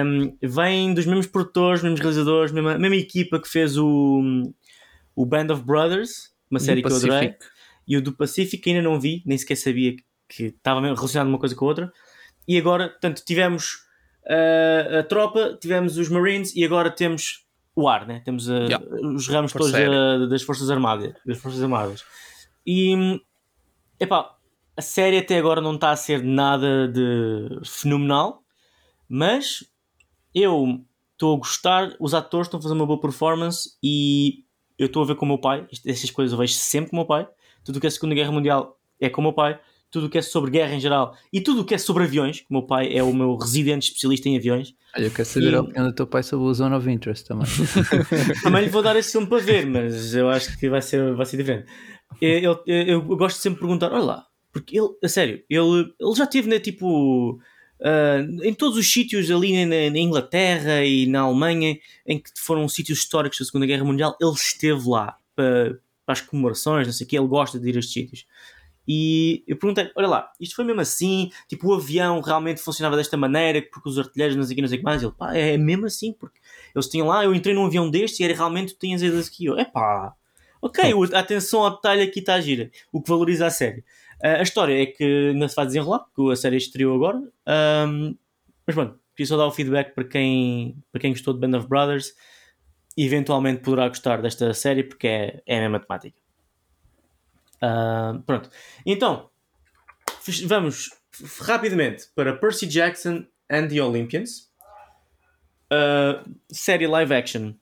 Um, vem dos mesmos produtores, mesmos realizadores, mesma, mesma equipa que fez o, o Band of Brothers, uma série que eu adorei. E o do Pacific ainda não vi, nem sequer sabia que estava relacionado uma coisa com a outra. E agora, portanto, tivemos uh, a tropa, tivemos os Marines e agora temos o ar, né? Temos uh, yeah. os ramos todos da, das Forças Armadas. Das Forças Armadas. E, epá, a série até agora não está a ser nada de fenomenal, mas eu estou a gostar, os atores estão a fazer uma boa performance e eu estou a ver com o meu pai, essas coisas eu vejo sempre com o meu pai, tudo o que é Segunda Guerra Mundial é com o meu pai, tudo o que é sobre guerra em geral e tudo o que é sobre aviões, que o meu pai é o meu residente especialista em aviões. Olha, eu quero saber e... a opinião do teu pai sobre o Zone of Interest também. também lhe vou dar esse filme para ver, mas eu acho que vai ser, vai ser diferente. Eu, eu, eu gosto sempre de perguntar: olha lá, porque ele, a sério, ele, ele já teve, né, tipo. Uh, em todos os sítios ali na, na, Inglaterra e na Alemanha em que foram sítios históricos da Segunda Guerra Mundial, ele esteve lá para, para as comemorações, não sei o que, ele gosta de ir a estes sítios. E eu perguntei: olha lá, isto foi mesmo assim? Tipo, o avião realmente funcionava desta maneira, porque os artilheiros não sei o que, não sei o que mais. Ele, pá, é mesmo assim, porque eles tinham lá, eu entrei num avião deste e era realmente tu tinhas ido aqui. Eu, é pá, ok, a atenção ao detalhe aqui está a gira, o que valoriza a série. Uh, a história é que não se vai desenrolar, porque a série estreou agora. Um, mas pronto, queria só dar o feedback para quem, para quem gostou de Band of Brothers. Eventualmente poderá gostar desta série, porque é, é a mesma temática. Uh, pronto, então vamos rapidamente para Percy Jackson and the Olympians. Uh, série live action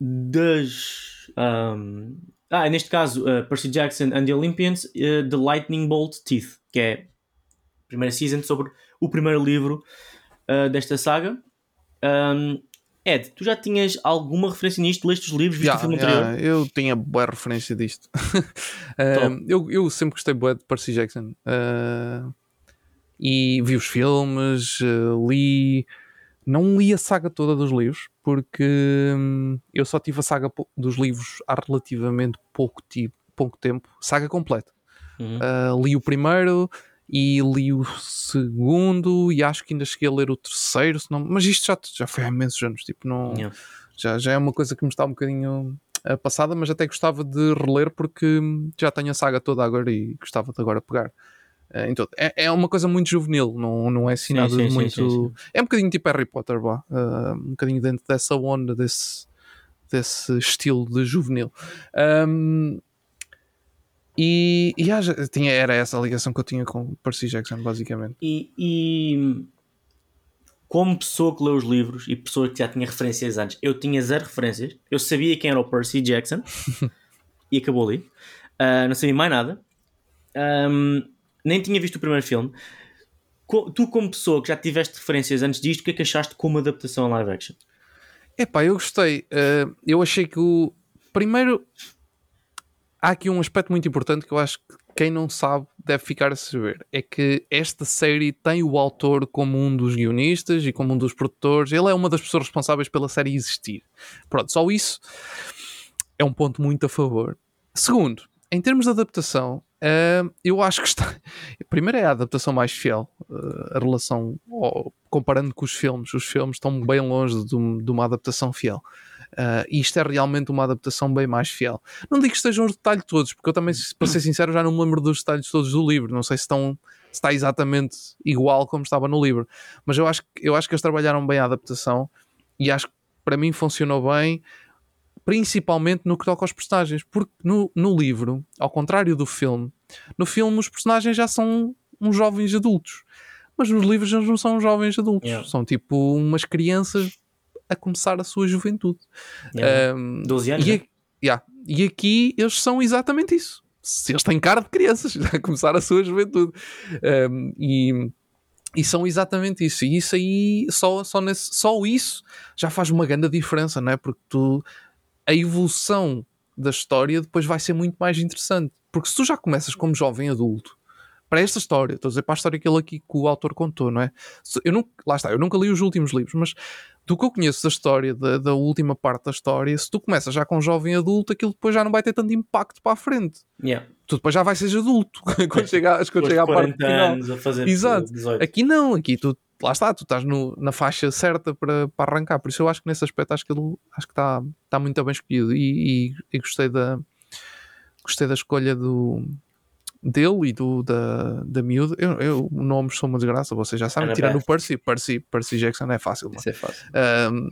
das. Um, ah, neste caso, uh, Percy Jackson and the Olympians, uh, The Lightning Bolt Teeth, que é a primeira season sobre o primeiro livro desta saga. Um, Ed, tu já tinhas alguma referência nisto? Leste os livros, viste yeah, o filme yeah, anterior? Eu tinha boa referência disto. uh, eu, eu sempre gostei boa de Percy Jackson. Uh, e vi os filmes, uh, li não li a saga toda dos livros, porque hum, eu só tive a saga dos livros há relativamente pouco, tipo, pouco tempo. Saga completa. Uhum. Uh, li o primeiro e li o segundo e acho que ainda cheguei a ler o terceiro, senão, mas isto já, já foi há imensos anos. Tipo, não, yeah. já, já é uma coisa que me está um bocadinho uh, passada, mas até gostava de reler porque já tenho a saga toda agora e gostava de agora pegar. Uh, então, é, é uma coisa muito juvenil, não, não é assim sim, nada sim, muito. Sim, é um bocadinho tipo Harry Potter, uh, um bocadinho dentro dessa onda, desse, desse estilo de juvenil. Um, e, e ah, tinha, era essa a ligação que eu tinha com Percy Jackson, basicamente. E, e como pessoa que leu os livros e pessoa que já tinha referências antes, eu tinha zero referências. Eu sabia quem era o Percy Jackson e acabou ali. Uh, não sabia mais nada. Um, nem tinha visto o primeiro filme. Tu, como pessoa que já tiveste referências antes disto, o que é que achaste como adaptação a live action? Epá, eu gostei. Uh, eu achei que o. Primeiro, há aqui um aspecto muito importante que eu acho que quem não sabe deve ficar a saber. É que esta série tem o autor como um dos guionistas e como um dos produtores. Ele é uma das pessoas responsáveis pela série existir. Pronto, só isso é um ponto muito a favor. Segundo, em termos de adaptação, Uh, eu acho que está. Primeiro é a adaptação mais fiel. Uh, a relação. Oh, comparando com os filmes, os filmes estão bem longe de, de uma adaptação fiel. Uh, e isto é realmente uma adaptação bem mais fiel. Não digo que estejam os detalhes todos, porque eu também, para ser sincero, já não me lembro dos detalhes todos do livro. Não sei se estão se está exatamente igual como estava no livro. Mas eu acho, eu acho que eles trabalharam bem a adaptação e acho que para mim funcionou bem principalmente no que toca aos personagens, porque no, no livro, ao contrário do filme, no filme os personagens já são uns jovens adultos, mas nos livros eles não são jovens adultos, yeah. são tipo umas crianças a começar a sua juventude. Yeah. Um, 12 anos. E, né? yeah, e aqui eles são exatamente isso. Eles têm cara de crianças a começar a sua juventude. Um, e e são exatamente isso. E isso aí, só, só, nesse, só isso já faz uma grande diferença, não é? Porque tu a evolução da história depois vai ser muito mais interessante. Porque se tu já começas como jovem adulto, para esta história, estou a dizer para a história que ele aqui que o autor contou, não é? Eu nunca, lá está, eu nunca li os últimos livros, mas do que eu conheço da história, da, da, última parte da história, se tu começas já com um jovem adulto, aquilo depois já não vai ter tanto impacto para a frente. Yeah. Tu depois já vais ser adulto quando chegar, quando chegar à parte final. Exato. 18. Aqui não, aqui tu lá está, tu estás no, na faixa certa para, para arrancar. Por isso eu acho que nesse aspecto acho que ele acho que está, está muito bem escolhido e, e, e, gostei da gostei da escolha do dele e do da, da miúda. Eu, eu, nomes são uma desgraça, vocês já sabem. Tirando o Percy, Percy, Percy Jackson é fácil. Isso é fácil. Um,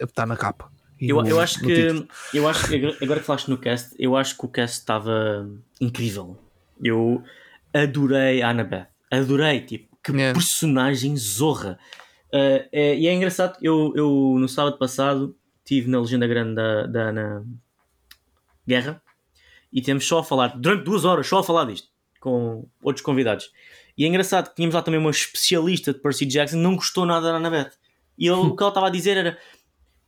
está na capa. Eu, no, eu acho que eu acho que agora que falaste no cast, eu acho que o cast estava incrível. Eu adorei a Annabeth. Adorei, tipo, que yeah. personagem zorra. Uh, é, e é engraçado, eu, eu no sábado passado estive na legenda grande da, da Ana Guerra e temos só a falar, durante duas horas, só a falar disto, com outros convidados. E é engraçado que tínhamos lá também uma especialista de Percy Jackson, não gostou nada da Annabeth. E ele, o que ela estava a dizer era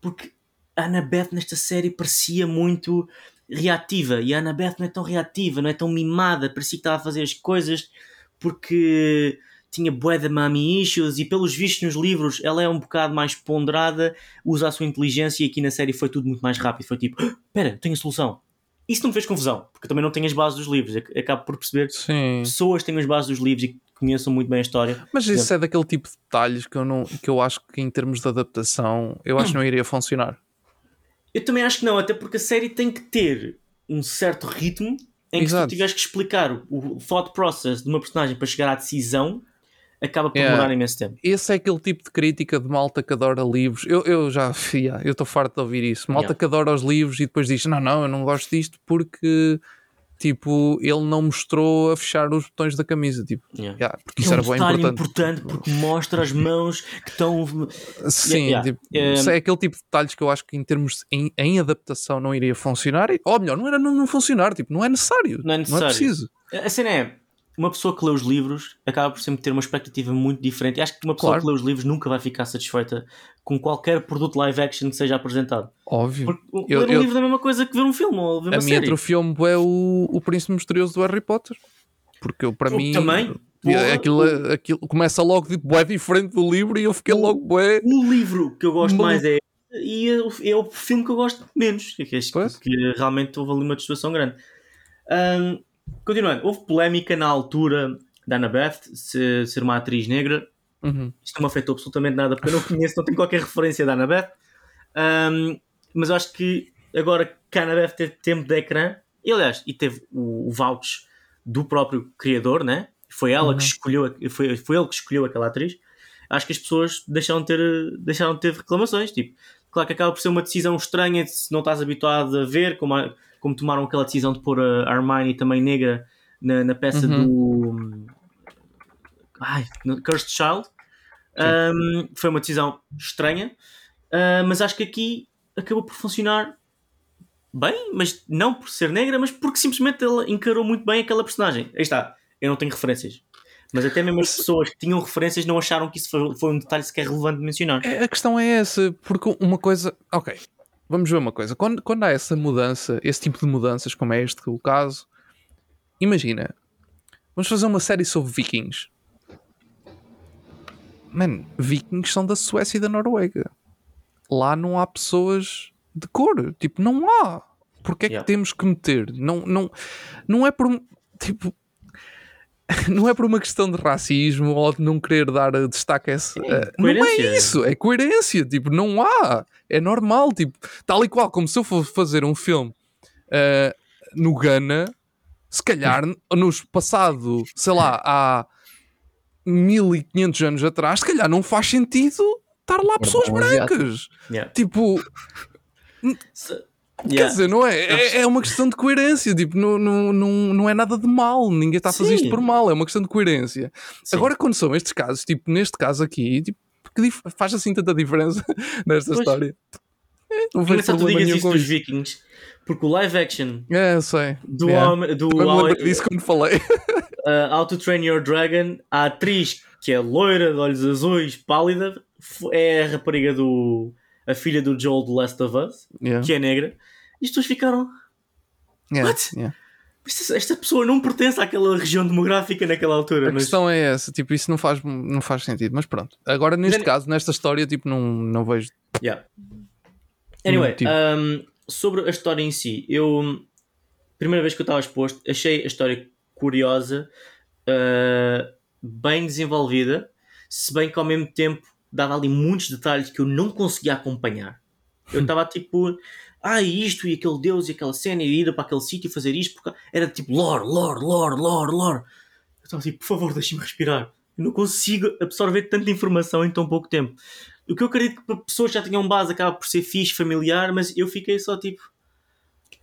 porque a Annabeth nesta série parecia muito reativa e a Annabeth não é tão reativa, não é tão mimada, parecia que estava a fazer as coisas porque tinha bué de mami issues e pelos vistos nos livros ela é um bocado mais ponderada, usa a sua inteligência e aqui na série foi tudo muito mais rápido. Foi tipo, espera, tenho a solução. Isso não me fez confusão, porque eu também não tenho as bases dos livros. Acabo por perceber que Sim. pessoas têm as bases dos livros e conheçam muito bem a história. Mas isso exemplo, é daquele tipo de detalhes que eu, não, que eu acho que em termos de adaptação, eu acho que não iria funcionar. Eu também acho que não, até porque a série tem que ter um certo ritmo em que Exato. se tu tiveres que explicar o, o thought process de uma personagem para chegar à decisão, acaba por yeah. demorar imenso tempo. Esse é aquele tipo de crítica de malta que adora livros. Eu, eu já, yeah, eu estou farto de ouvir isso. Malta yeah. que adora os livros e depois diz: Não, não, eu não gosto disto porque tipo, ele não mostrou a fechar os botões da camisa, tipo, yeah. Porque isso é um era bem importante. importante porque mostra as mãos que estão. Sim, tipo, é aquele tipo de detalhes que eu acho que em termos em, em adaptação não iria funcionar, ou melhor, não era não, não funcionar, tipo, não é necessário, não é, necessário. Não é preciso. A cena é, uma pessoa que lê os livros acaba por sempre ter uma expectativa muito diferente. E acho que uma pessoa claro. que lê os livros nunca vai ficar satisfeita com qualquer produto live action que seja apresentado. Óbvio. Porque eu, ler um eu, livro é a mesma coisa que ver um filme ou ver uma a série. A minha filme é o, o Príncipe Misterioso do Harry Potter. Porque eu, para mim. Também. Aquilo, aquilo começa logo tipo, é diferente do livro e eu fiquei o, logo bué. O livro que eu gosto mais é e é, é, o filme que eu gosto menos. Que, é que, que realmente houve ali uma distorção grande. Um, Continuando, houve polémica na altura da Annabeth se, ser uma atriz negra. Uhum. Isto não me afetou absolutamente nada porque eu não conheço, não tenho qualquer referência da Annabeth. Um, mas acho que agora que a Annabeth teve tempo de ecrã, e aliás, e teve o, o vouch do próprio criador, né? Foi ela uhum. que escolheu, foi, foi ele que escolheu aquela atriz. Acho que as pessoas deixaram de ter, deixaram de ter reclamações. Tipo, claro que acaba por ser uma decisão estranha se não estás habituado a ver, como a, como tomaram aquela decisão de pôr a Hermione também negra na, na peça uhum. do ai, Cursed Child. Um, foi uma decisão estranha, uh, mas acho que aqui acabou por funcionar bem, mas não por ser negra, mas porque simplesmente ela encarou muito bem aquela personagem. Aí está, eu não tenho referências. Mas até mesmo as pessoas que tinham referências não acharam que isso foi, foi um detalhe sequer relevante de mencionar. É, a questão é essa, porque uma coisa. Ok, vamos ver uma coisa. Quando, quando há essa mudança, esse tipo de mudanças, como é este o caso, imagina, vamos fazer uma série sobre vikings. Mano, vikings são da Suécia e da Noruega. Lá não há pessoas de cor. Tipo, não há. Porque é que yeah. temos que meter? Não, não, não é por. Tipo, não é por uma questão de racismo ou de não querer dar destaque a esse. Uh, não é isso, é coerência. Tipo, não há. É normal. Tipo, tal e qual como se eu fosse fazer um filme uh, no Ghana, se calhar nos passado, sei lá, há 1500 anos atrás, se calhar não faz sentido estar lá pessoas brancas. Yeah. Tipo. Yeah. Quer dizer, não é? é? É uma questão de coerência. Tipo, não, não, não, não é nada de mal. Ninguém está a fazer Sim. isto por mal. É uma questão de coerência. Sim. Agora, quando são estes casos, tipo, neste caso aqui, tipo, que faz assim tanta diferença nesta pois. história? É, não vejo problema tu digas isso dos Vikings, porque o live action é, eu sei. do yeah. homem. Do Também disso quando falei. uh, How to Train Your Dragon, a atriz que é loira, de olhos azuis, pálida, é a rapariga do. A filha do Joel do Last of Us, yeah. que é negra. E as pessoas ficaram. Yeah, What? Yeah. Esta pessoa não pertence àquela região demográfica naquela altura. A mas... questão é essa, tipo, isso não faz, não faz sentido, mas pronto. Agora, neste Then... caso, nesta história, tipo, não, não vejo. Yeah. Anyway, tipo... um, sobre a história em si, eu, primeira vez que eu estava exposto, achei a história curiosa, uh, bem desenvolvida, se bem que ao mesmo tempo dava ali muitos detalhes que eu não conseguia acompanhar. Eu estava tipo, ah, isto e aquele deus e aquela cena e ir para aquele sítio e fazer isto, porque era tipo lore, lore, lore, lore, lore. Eu estava assim, por favor, deixe-me respirar. Eu não consigo absorver tanta informação em tão pouco tempo. O que eu acredito que para pessoas que já tinham base acaba por ser fixe, familiar, mas eu fiquei só tipo.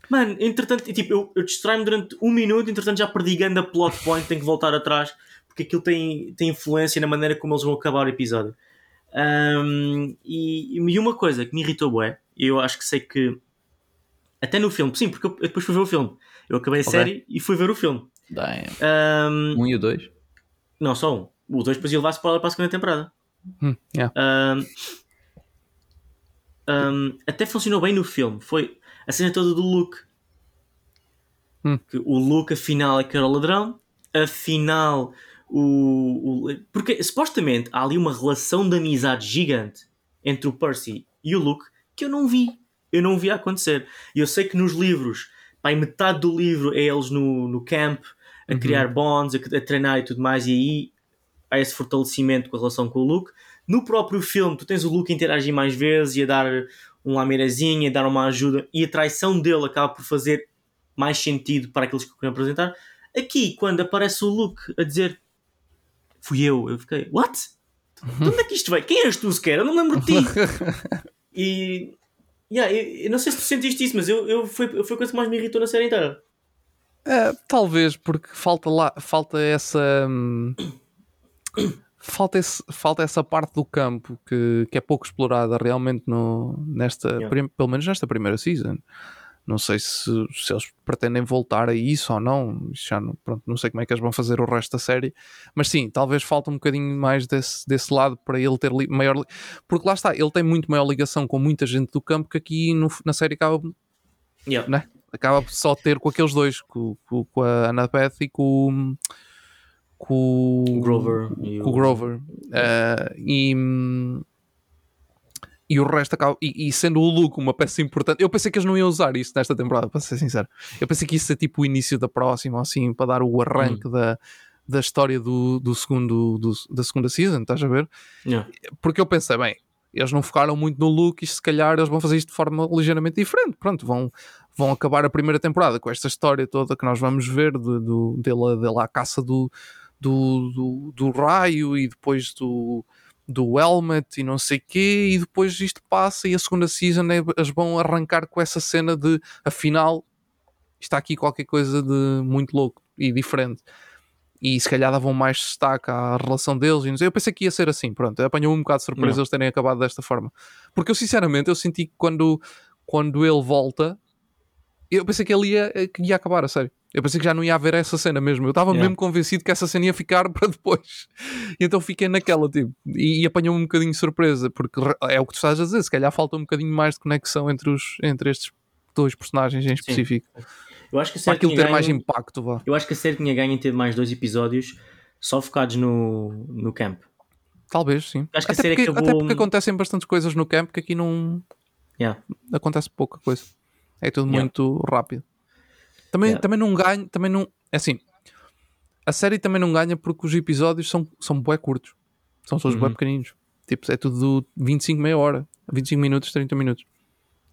Mano, entretanto, tipo, eu, eu distraio-me durante um minuto, entretanto já perdi a plot point, tenho que voltar atrás, porque aquilo tem, tem influência na maneira como eles vão acabar o episódio. Um, e, e uma coisa que me irritou, bué, eu acho que sei que até no filme, sim, porque eu, depois fui ver o filme. Eu acabei a okay. série e fui ver o filme. Um, um e o dois? Não, só um. O dois depois ia levar spoiler para a segunda temporada. Hum, yeah. um, até funcionou bem no filme. Foi a cena toda do Luke. Hum. o Luke, afinal, é que era o ladrão. Afinal, o, o, Porque supostamente há ali uma relação de amizade gigante entre o Percy e o Luke que eu não vi eu não via acontecer. E eu sei que nos livros Pá, metade do livro é eles no, no camp, a uhum. criar bonds, a, a, treinar e tudo mais, e aí há esse fortalecimento com a relação com o Luke. No próprio filme, tu tens o Luke a interagir mais vezes e a dar um lameirazinho, a dar uma ajuda, e a traição dele acaba por fazer mais sentido para aqueles que eu queria apresentar. Aqui, quando aparece o Luke a dizer fui eu, eu fiquei, what? De onde é que isto veio? Quem és tu sequer? Eu não lembro de ti. e yeah, eu, eu, não sei se tu sentiste isso, mas eu, eu foi, foi a coisa que mais me irritou na série inteira. É, talvez porque falta lá, falta essa. Hum, falta, esse, falta essa parte do campo que, que é pouco explorada realmente no, nesta, yeah. prim, pelo menos nesta primeira season. Não sei se, se eles pretendem voltar a isso ou não. Já não, pronto, não sei como é que eles vão fazer o resto da série. Mas sim, talvez falta um bocadinho mais desse, desse lado para ele ter maior. Porque lá está, ele tem muito maior ligação com muita gente do campo que aqui no, na série acaba. Yeah. Né? Acaba só ter com aqueles dois, com, com, com a Annabeth e com com o Grover. Com o Grover. Uh, e, e o resto acaba. E, e, sendo o Luke uma peça importante, eu pensei que eles não iam usar isso nesta temporada, para ser sincero. Eu pensei que isso é tipo o início da próxima, assim, para dar o arranque hum. da, da história do, do segundo, do, da segunda season, estás a ver? Yeah. Porque eu pensei, bem, eles não focaram muito no Luke e se calhar eles vão fazer isto de forma ligeiramente diferente. Pronto, vão, vão acabar a primeira temporada com esta história toda que nós vamos ver de, de, dele, dele à caça do, do, do, do raio e depois do do Helmet e não sei quê, e depois isto passa e a segunda season é, eles vão arrancar com essa cena de afinal está aqui qualquer coisa de muito louco e diferente. E se calhar davam mais destaque à relação deles. E não sei. Eu pensei que ia ser assim, pronto. Apanhou um bocado de surpresa não. eles terem acabado desta forma. Porque eu sinceramente eu senti que quando, quando ele volta, eu pensei que ele ia, que ia acabar a série. Eu pensei que já não ia haver essa cena mesmo. Eu estava yeah. mesmo convencido que essa cena ia ficar para depois. E então fiquei naquela, tipo, e, e apanhou-me um bocadinho de surpresa, porque é o que tu estás a dizer. Se calhar falta um bocadinho mais de conexão entre, os, entre estes dois personagens em específico. Sim. Eu acho que para aquilo ter ganho, mais impacto. Vá. Eu acho que a série tinha ganho em ter mais dois episódios só focados no, no camp. Talvez, sim. Acho que até, a série porque, acabou... até porque acontecem bastantes coisas no camp que aqui não. Yeah. Acontece pouca coisa. É tudo yeah. muito rápido. Também, yeah. também não ganha, também não. É assim, a série também não ganha porque os episódios são, são bué curtos. São todos uhum. bué pequeninos. Tipo, é tudo 25, meia hora, 25 minutos, 30 minutos.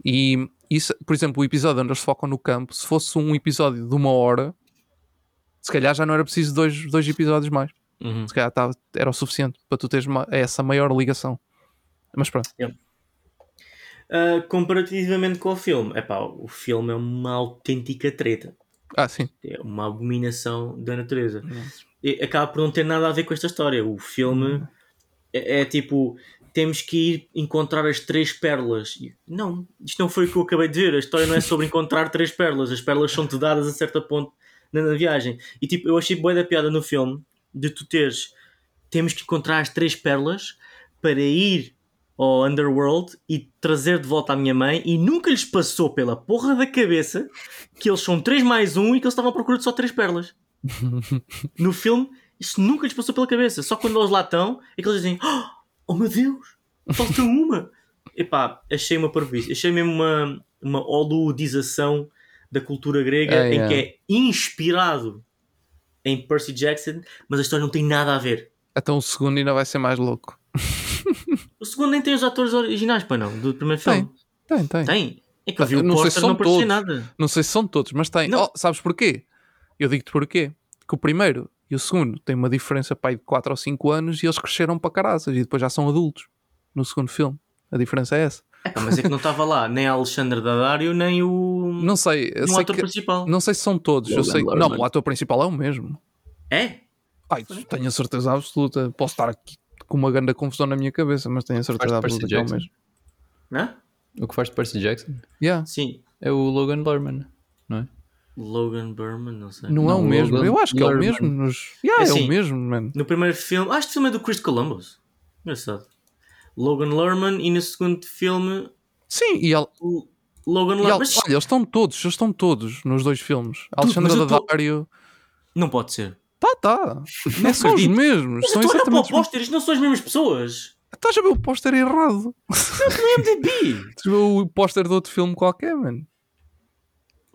E isso, por exemplo, o episódio onde eles focam no campo, se fosse um episódio de uma hora, se calhar já não era preciso dois, dois episódios mais. Uhum. Se calhar tava, era o suficiente para tu teres uma, essa maior ligação. Mas pronto. Yeah. Uh, comparativamente com o filme, epá, o filme é uma autêntica treta. Ah, sim. É uma abominação da natureza. Uhum. acaba por não ter nada a ver com esta história. O filme uhum. é, é, tipo: temos que ir encontrar as três pérolas. Não, isto não foi o que eu acabei de ver. A história não é sobre encontrar três pérolas. As pérolas são-te dadas a certo ponto na, na, viagem. E tipo, eu achei boa da piada no filme de tu teres: temos que encontrar as três pérolas para ir ao Underworld e trazer de volta a minha mãe e nunca lhes passou pela porra da cabeça que eles são 3 mais 1 e que eles estavam à procura de só 3 pérolas. no filme, isso nunca lhes passou pela cabeça. Só quando eles lá estão é que eles dizem: Oh meu Deus, falta uma. Epá, achei uma parvoíce. Achei mesmo uma, uma oludização da cultura grega é, em é. que é inspirado em Percy Jackson, mas a história não tem nada a ver. Então o segundo ainda vai ser mais louco. O segundo nem tem os atores originais, para não, do primeiro filme. Tem, tem. Tem. É que eu vi o não sei se são não todos, nada. Não sei se são todos, mas tem. Oh, sabes porquê? Eu digo-te porquê. Que o primeiro e o segundo têm uma diferença pai, de 4 ou 5 anos e eles cresceram para caraças e depois já são adultos no segundo filme. A diferença é essa. É, mas é que não estava lá nem Alexandre Daddario nem o. Não sei. Eu sei ator que, principal. Não sei se são todos. eu sei, não, o ator principal é o mesmo. É? Ai, tenho a certeza absoluta. Posso estar aqui com uma grande confusão na minha cabeça, mas tenho a certeza absoluta que é o mesmo. Não? O que faz de Percy Jackson? Yeah. Sim. É o Logan Lerman, não é? Logan Berman, não sei. Não, não é o mesmo. Logan Eu acho que é o mesmo. Nos... Yeah, é, assim, é o mesmo, mano. No primeiro filme, ah, este filme é do Chris Columbus. Engraçado. Logan Lerman e no segundo filme. Sim, e ele... Logan Lerman. Mas... Olha, eles estão todos, eles estão todos nos dois filmes. Alexandre Daddario. Tô... Não pode ser. Tá, tá. Não é são os mesmos. Mas são estou exatamente para o póster, isto não são as mesmas pessoas. Estás a ver o póster errado. Não, no MDB. Estás a ver o póster de outro filme qualquer, mano.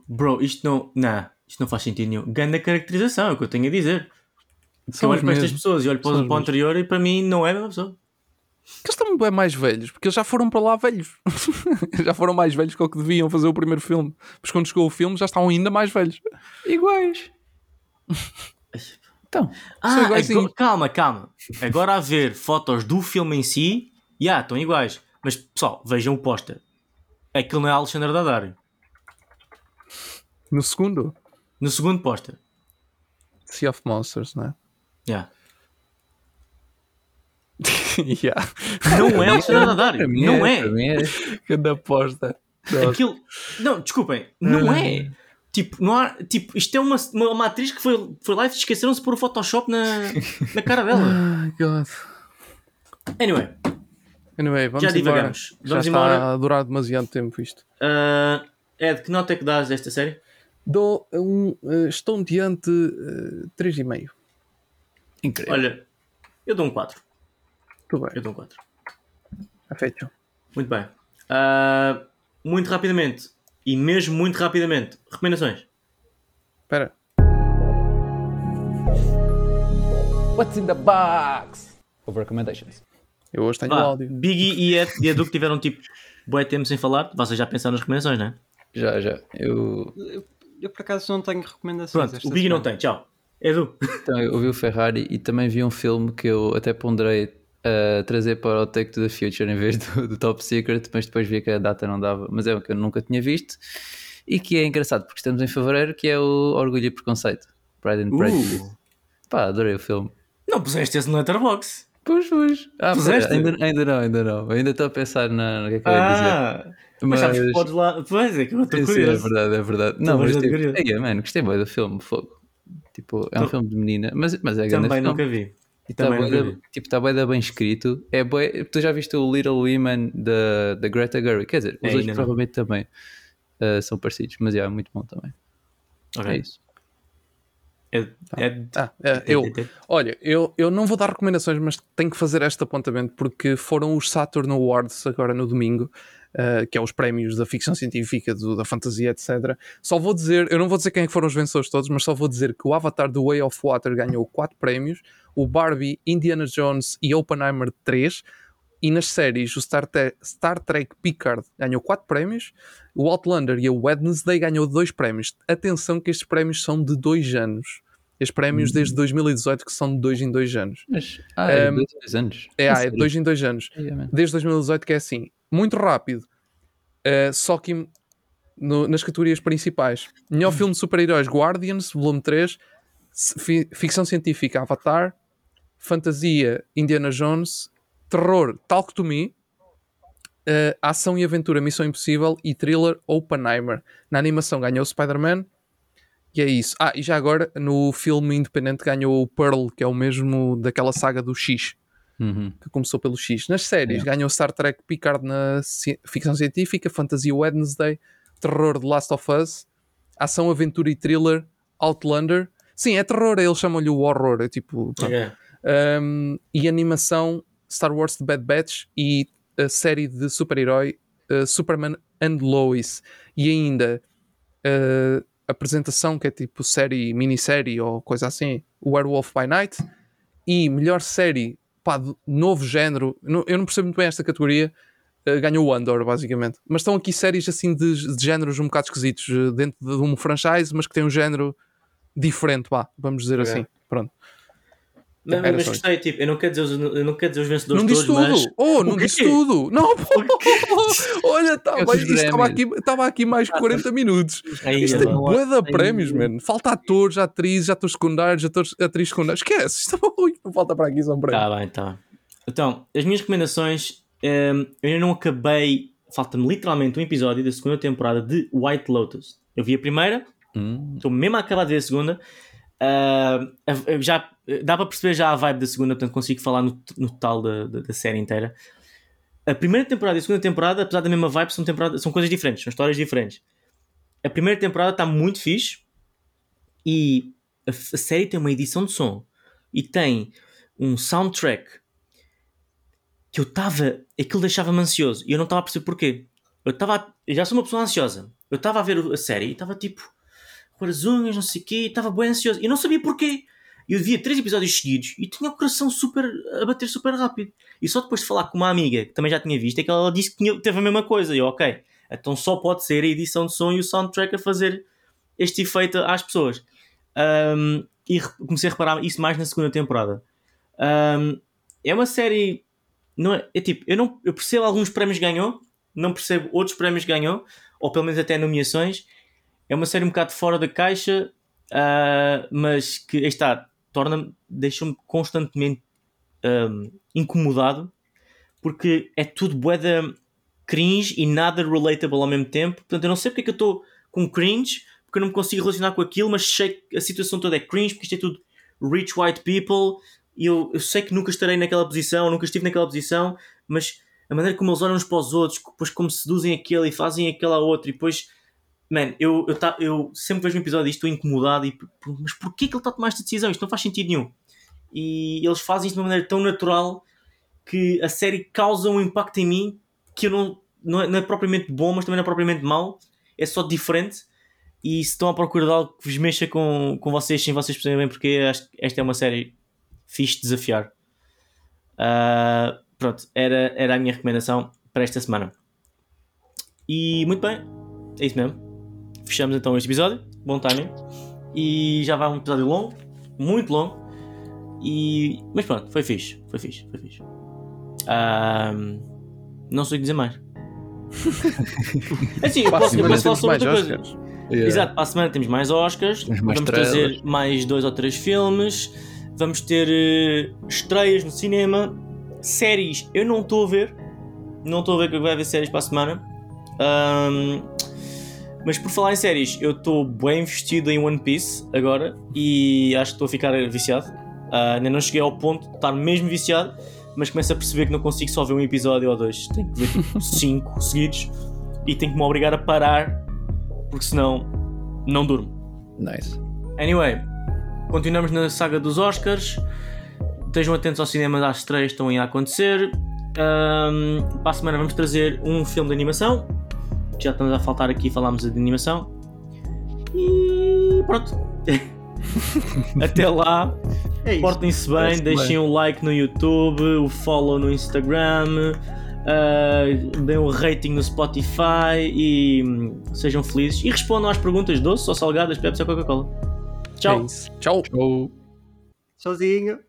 Bro, isto não. Não, isto não faz sentido nenhum. Ganda caracterização, é o que eu tenho a dizer. São eu olho para estas pessoas e olho para, o anterior e para mim não é a mesma pessoa. Que eles estão bem mais velhos, porque eles já foram para lá velhos. já foram mais velhos que o que deviam fazer o primeiro filme. Mas quando chegou o filme já estavam ainda mais velhos. Iguais. então, ah, agora, calma, calma. Agora a ver fotos do filme em si, já yeah, estão iguais. Mas pessoal, vejam o póster. Aquilo não é Alexandre Daddario. No segundo? No segundo póster. Sea of Monsters, não é? Yeah. yeah. Não é Alexandre Daddario. Não é. é. Cada aposta. Aquilo... Não, desculpem. Não é. Tipo, não há, tipo, isto é uma, uma, uma atriz que foi, foi lá e esqueceram-se por o Photoshop na, na cara dela. Oh, God. Anyway. Anyway, vamos Já divagamos. Vamos Já embora. está a durar demasiado tempo isto. Uh, Ed, que nota é que dás desta série? Dou um uh, estou diante uh, 3,5. Incrível. Olha, eu dou um 4. Tudo bem. Eu dou um 4. Feito. Muito bem. Uh, muito rapidamente, e mesmo muito rapidamente, recomendações. Espera. What's in the box? Of recommendations. Eu hoje tenho Vá, áudio. Biggie e Ed, e Edu que tiveram tipo bué tempo sem falar. Vocês já pensaram nas recomendações, não é? Já, já. Eu... eu... eu por acaso não tenho recomendações. Pronto, o Biggie semana. não tem. Tchau. Edu. Então, eu vi o Ferrari e também vi um filme que eu até ponderei uh, trazer para o Take to the Future em vez do, do, Top Secret, mas depois vi que a data não dava. Mas é o que eu nunca tinha visto e que é engraçado porque estamos em fevereiro, que é o Orgulho e Preconceito. Pride and Prejudice. Uh. Pá, adorei o filme. Não puseste esse no Letterboxd? Pois, pois. Ah, Puseste? Ainda, ainda não, ainda não. ainda estou a pensar na, no que é que eu ia dizer. Ah, mas, mas sabes podes lá. Pois é, que eu estou curioso. é verdade, é verdade. Não, mas tipo, é, mano, gostei bem do filme, fogo. Tipo, é um filme de menina, mas, mas é grande Também nunca vi. E está bem, da, tipo, tá bem, bem escrito. É bem, tu já viste o Little Women da, Greta Gerwig? Quer dizer, os é, dois provavelmente não. também uh, são parecidos, mas é muito bom também. Okay. É isso. É, é, ah, é, eu, olha, eu, eu não vou dar recomendações, mas tenho que fazer este apontamento porque foram os Saturn Awards agora no domingo, uh, que é os prémios da ficção científica, do, da fantasia, etc. Só vou dizer, eu não vou dizer quem é foram os vencedores todos, mas só vou dizer que o Avatar do Way of Water ganhou 4 prémios, o Barbie, Indiana Jones e Oppenheimer 3. E nas séries, o Star, Star Trek Picard ganhou 4 prémios, o Outlander e o Wednesday ganhou 2 prémios. Atenção que estes prémios são de 2 anos. Estes prémios desde 2018 que são de 2 em 2 anos. Mas, ah, é 2 um, em 2 anos? É, ah, é 2 em 2 anos. Desde 2018 que é assim. Muito rápido. Uh, só que no, nas categorias principais. Melhor filme de super-heróis Guardians, volume 3. Ficção científica Avatar. Fantasia Indiana Jones terror Talk to Me, uh, ação e aventura Missão Impossível e thriller Oppenheimer. Na animação ganhou Spider-Man e é isso. Ah, e já agora no filme independente ganhou o Pearl, que é o mesmo daquela saga do X. Uhum. Que começou pelo X. Nas séries, ganhou Star Trek Picard na ci ficção científica, Fantasia Wednesday, Terror The Last of Us, Ação, Aventura e Thriller, Outlander. Sim, é terror, eles chamam-lhe o horror. É tipo. Yeah. Um, e animação Star Wars The Bad Batch e a série de super-herói uh, Superman and Lois. E ainda uh, apresentação que é tipo série, minissérie ou coisa assim, Werewolf by Night. E melhor série, pá, novo género. Eu não percebo muito bem esta categoria. Uh, ganhou o Andor, basicamente. Mas estão aqui séries assim de, de géneros um bocado esquisitos, dentro de um franchise, mas que tem um género diferente, vá, vamos dizer assim. Pronto. Não, mas gostei, tipo, eu não quero dizer os, eu não quero dizer os vencedores não todos, tudo. mas... Oh, não disse tudo! Não, pô! Olha, estava aqui, estava aqui mais de 40 minutos. Aí, Isto é boa da prémios, mano. Falta atores, atrizes, atores secundários, atores, atrizes secundários. Esquece, isto não falta para aqui, são prémios. Tá bem, tá. Então, as minhas recomendações, um, eu ainda não acabei, falta-me literalmente um episódio da segunda temporada de White Lotus. Eu vi a primeira, estou hum. mesmo a acabar de ver a segunda. Uh, já dá para perceber já a vibe da segunda, portanto consigo falar no, no total da, da, da, série inteira. A primeira temporada e a segunda temporada, apesar da mesma vibe, são, são coisas diferentes, são histórias diferentes. A primeira temporada está muito fixe e a, a, série tem uma edição de som e tem um soundtrack que eu estava. aquilo deixava-me ansioso e eu não estava a perceber porquê. Eu, estava, já sou uma pessoa ansiosa eu estava a ver a série e estava tipo com as unhas, não sei o quê, estava bem ansioso e não sabia porquê. Eu via três episódios seguidos e tinha o coração super a bater super rápido. E só depois de falar com uma amiga que também já tinha visto, é que ela disse que tinha, teve a mesma coisa. E eu, ok, então só pode ser a edição de som e o soundtrack a fazer este efeito às pessoas. Um, e comecei a reparar isso mais na segunda temporada. Um, é uma série. Não é, é tipo, eu, não, eu percebo alguns prémios ganhou, não percebo outros prémios ganhou, ou pelo menos até nomeações. É uma série um bocado fora da caixa, uh, mas que está, torna-me, deixa-me constantemente um, incomodado porque é tudo boeda cringe e nada relatable ao mesmo tempo. Portanto, eu não sei porque é que eu estou com cringe, porque eu não me consigo relacionar com aquilo, mas sei que a situação toda é cringe, porque isto é tudo rich white people e eu, eu sei que nunca estarei naquela posição, nunca estive naquela posição, mas a maneira como eles olham uns para os outros, depois como seduzem aquele e fazem aquela outra, e depois Man, eu, eu, tá, eu sempre vejo um episódio e estou incomodado e mas porquê que ele está a tomar esta decisão? Isto não faz sentido nenhum. E eles fazem isto de uma maneira tão natural que a série causa um impacto em mim que eu não, não, é, não é propriamente bom, mas também não é propriamente mau. É só diferente. E se estão à procura de algo que vos mexa com, com vocês, sem vocês perceberem bem porque acho que esta é uma série fixe de desafiar. Uh, pronto, era, era a minha recomendação para esta semana. E muito bem, é isso mesmo fechamos então este episódio. Bom timing. E já vai um episódio longo, muito longo. E... Mas pronto, foi fixe. Foi fixe, foi fixe. Um... Não sei dizer mais. assim, eu posso, eu posso falar sobre outra coisa. Yeah. Exato, para a semana temos mais Oscars. Temos mais vamos trailers. trazer mais dois ou três filmes. Vamos ter uh, estreias no cinema. Séries, eu não estou a ver. Não estou a ver que vai haver séries para a semana. Um, mas por falar em séries, eu estou bem vestido em One Piece agora e acho que estou a ficar viciado. Uh, ainda não cheguei ao ponto de estar mesmo viciado, mas começo a perceber que não consigo só ver um episódio ou dois. Tenho que ver tipo cinco seguidos e tenho que me obrigar a parar porque senão não durmo. Nice. Anyway, continuamos na saga dos Oscars. Estejam atentos ao cinema das estreias estão a acontecer. Um, para a semana vamos trazer um filme de animação já estamos a faltar aqui, falámos de animação. E pronto. Até lá. É Portem-se bem, é deixem o um like no YouTube, o follow no Instagram, uh, deem um rating no Spotify e um, sejam felizes. E respondam às perguntas doces ou salgadas, Pepsi ou Coca-Cola. Tchau. É Tchau. Tchau. Tchauzinho.